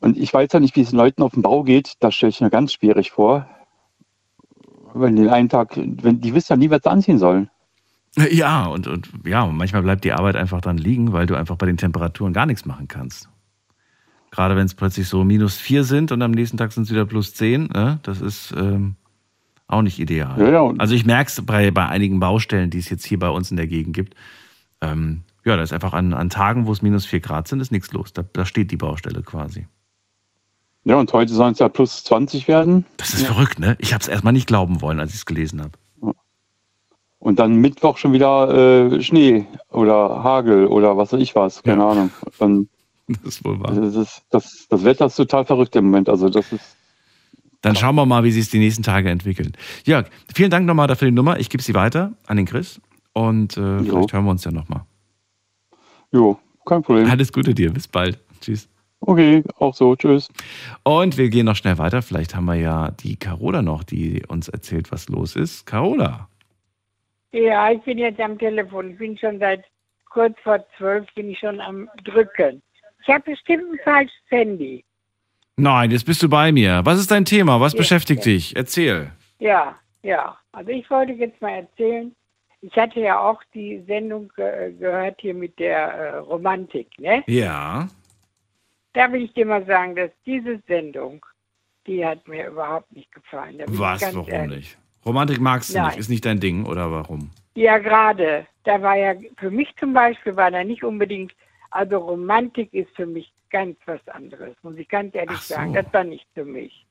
Und ich weiß ja nicht, wie es den Leuten auf dem Bau geht, das stelle ich mir ganz schwierig vor. Wenn den einen Tag, wenn die wissen ja nie, was sie anziehen sollen. Ja, und, und ja, manchmal bleibt die Arbeit einfach dann liegen, weil du einfach bei den Temperaturen gar nichts machen kannst. Gerade wenn es plötzlich so minus vier sind und am nächsten Tag sind es wieder plus zehn, ne? das ist ähm, auch nicht ideal. Ja, ja. Also ich merke es bei, bei einigen Baustellen, die es jetzt hier bei uns in der Gegend gibt. Ähm, ja, da ist einfach an, an Tagen, wo es minus vier Grad sind, ist nichts los. Da, da steht die Baustelle quasi. Ja, und heute sollen es ja plus 20 werden. Das ist ja. verrückt, ne? Ich habe es erstmal nicht glauben wollen, als ich es gelesen habe. Und dann Mittwoch schon wieder äh, Schnee oder Hagel oder was weiß ich was, keine ja. Ahnung. Dann, [laughs] das ist wohl wahr. Das, ist, das, das Wetter ist total verrückt im Moment. Also das ist. Dann schauen wir mal, wie sich die nächsten Tage entwickeln. Jörg, vielen Dank nochmal dafür die Nummer. Ich gebe sie weiter an den Chris und äh, vielleicht hören wir uns ja nochmal. Jo, kein Problem. Alles Gute dir. Bis bald. Tschüss. Okay, auch so. Tschüss. Und wir gehen noch schnell weiter. Vielleicht haben wir ja die Carola noch, die uns erzählt, was los ist. Carola. Ja, ich bin jetzt am Telefon. Ich bin schon seit kurz vor zwölf bin ich schon am Drücken. Ich habe bestimmt ein falsches Handy. Nein, jetzt bist du bei mir. Was ist dein Thema? Was ja, beschäftigt ja. dich? Erzähl. Ja, ja. Also ich wollte jetzt mal erzählen. Ich hatte ja auch die Sendung äh, gehört hier mit der äh, Romantik, ne? Ja da will ich dir mal sagen, dass diese Sendung, die hat mir überhaupt nicht gefallen. Was? Warum ehrlich. nicht? Romantik magst du Nein. nicht, ist nicht dein Ding oder warum? Ja, gerade. Da war ja, für mich zum Beispiel war da nicht unbedingt, also Romantik ist für mich ganz was anderes, muss ich ganz ehrlich so. sagen. Das war nicht für mich.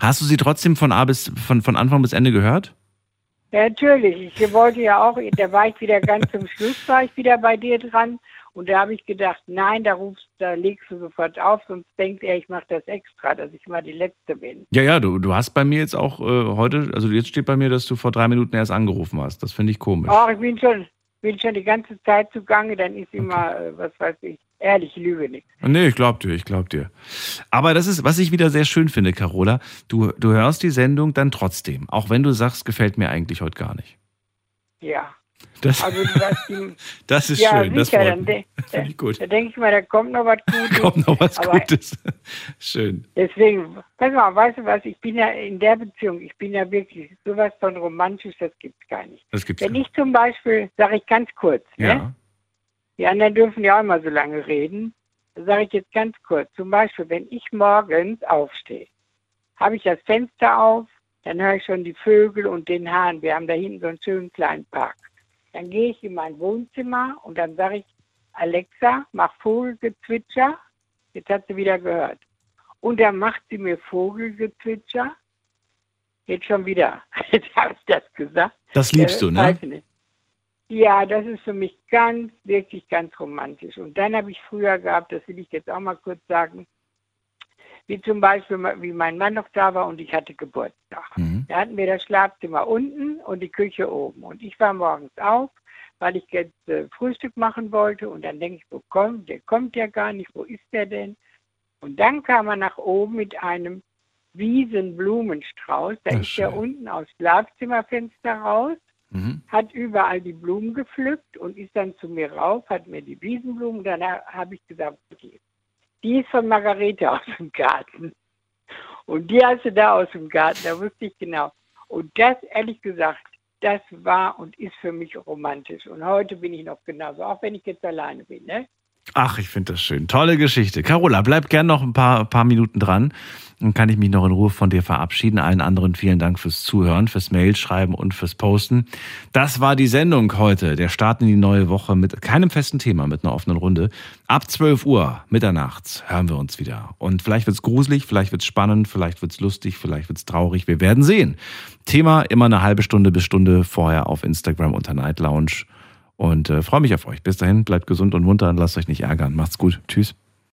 Hast du sie trotzdem von A bis von, von Anfang bis Ende gehört? Ja, natürlich. Ich wollte ja auch, da war ich wieder ganz zum Schluss, war ich wieder bei dir dran und da habe ich gedacht, nein, da rufst, da legst du sofort auf, sonst denkt er, ich mache das extra, dass ich mal die Letzte bin. Ja, ja, du, du hast bei mir jetzt auch äh, heute, also jetzt steht bei mir, dass du vor drei Minuten erst angerufen hast. Das finde ich komisch. Ach, ich bin schon, bin schon die ganze Zeit zugange, dann ist immer, okay. äh, was weiß ich, ehrlich, ich lüge nicht. Nee, ich glaub dir, ich glaub dir. Aber das ist, was ich wieder sehr schön finde, Carola, du, du hörst die Sendung dann trotzdem, auch wenn du sagst, gefällt mir eigentlich heute gar nicht. Ja. Das, also, die, [laughs] das ist ja, schön, das sicher, freut mich. Da, [laughs] ich gut. Da denke ich mal, da kommt noch was Gutes. kommt noch was Gutes. [laughs] schön. Deswegen, pass mal, weißt du was, ich bin ja in der Beziehung, ich bin ja wirklich sowas von romantisch, das gibt es gar nicht. Das gibt's Wenn ich zum Beispiel, sage ich ganz kurz, ja. ne? die anderen dürfen ja auch immer so lange reden, sage ich jetzt ganz kurz, zum Beispiel, wenn ich morgens aufstehe, habe ich das Fenster auf, dann höre ich schon die Vögel und den Hahn. Wir haben da hinten so einen schönen kleinen Park. Dann gehe ich in mein Wohnzimmer und dann sage ich, Alexa, mach Vogelgezwitscher. Jetzt hat sie wieder gehört. Und dann macht sie mir Vogelgezwitscher. Jetzt schon wieder. [laughs] Jetzt habe ich das gesagt. Das liebst du, ne? Ja, das ist für mich ganz, wirklich ganz romantisch. Und dann habe ich früher gehabt, das will ich jetzt auch mal kurz sagen, wie zum Beispiel, wie mein Mann noch da war und ich hatte Geburtstag. Mhm. Da hatten wir das Schlafzimmer unten und die Küche oben. Und ich war morgens auf, weil ich jetzt äh, Frühstück machen wollte. Und dann denke ich, wo kommt, der kommt ja gar nicht, wo ist der denn? Und dann kam er nach oben mit einem Wiesenblumenstrauß. Da ist er unten aus Schlafzimmerfenster raus mhm. hat überall die Blumen gepflückt und ist dann zu mir rauf, hat mir die Wiesenblumen, dann habe ich gesagt, okay, die ist von Margarete aus dem Garten. Und die hast du da aus dem Garten, da wusste ich genau. Und das, ehrlich gesagt, das war und ist für mich romantisch. Und heute bin ich noch genauso, auch wenn ich jetzt alleine bin. Ne? Ach, ich finde das schön. Tolle Geschichte. Carola, bleib gern noch ein paar, paar Minuten dran. Dann kann ich mich noch in Ruhe von dir verabschieden. Allen anderen vielen Dank fürs Zuhören, fürs Mail schreiben und fürs Posten. Das war die Sendung heute. Der Start in die neue Woche mit keinem festen Thema, mit einer offenen Runde. Ab 12 Uhr mitternachts hören wir uns wieder. Und vielleicht wird's gruselig, vielleicht wird's spannend, vielleicht wird's lustig, vielleicht wird's traurig. Wir werden sehen. Thema immer eine halbe Stunde bis Stunde vorher auf Instagram unter Night Lounge. Und äh, freue mich auf euch. Bis dahin, bleibt gesund und munter und lasst euch nicht ärgern. Macht's gut. Tschüss.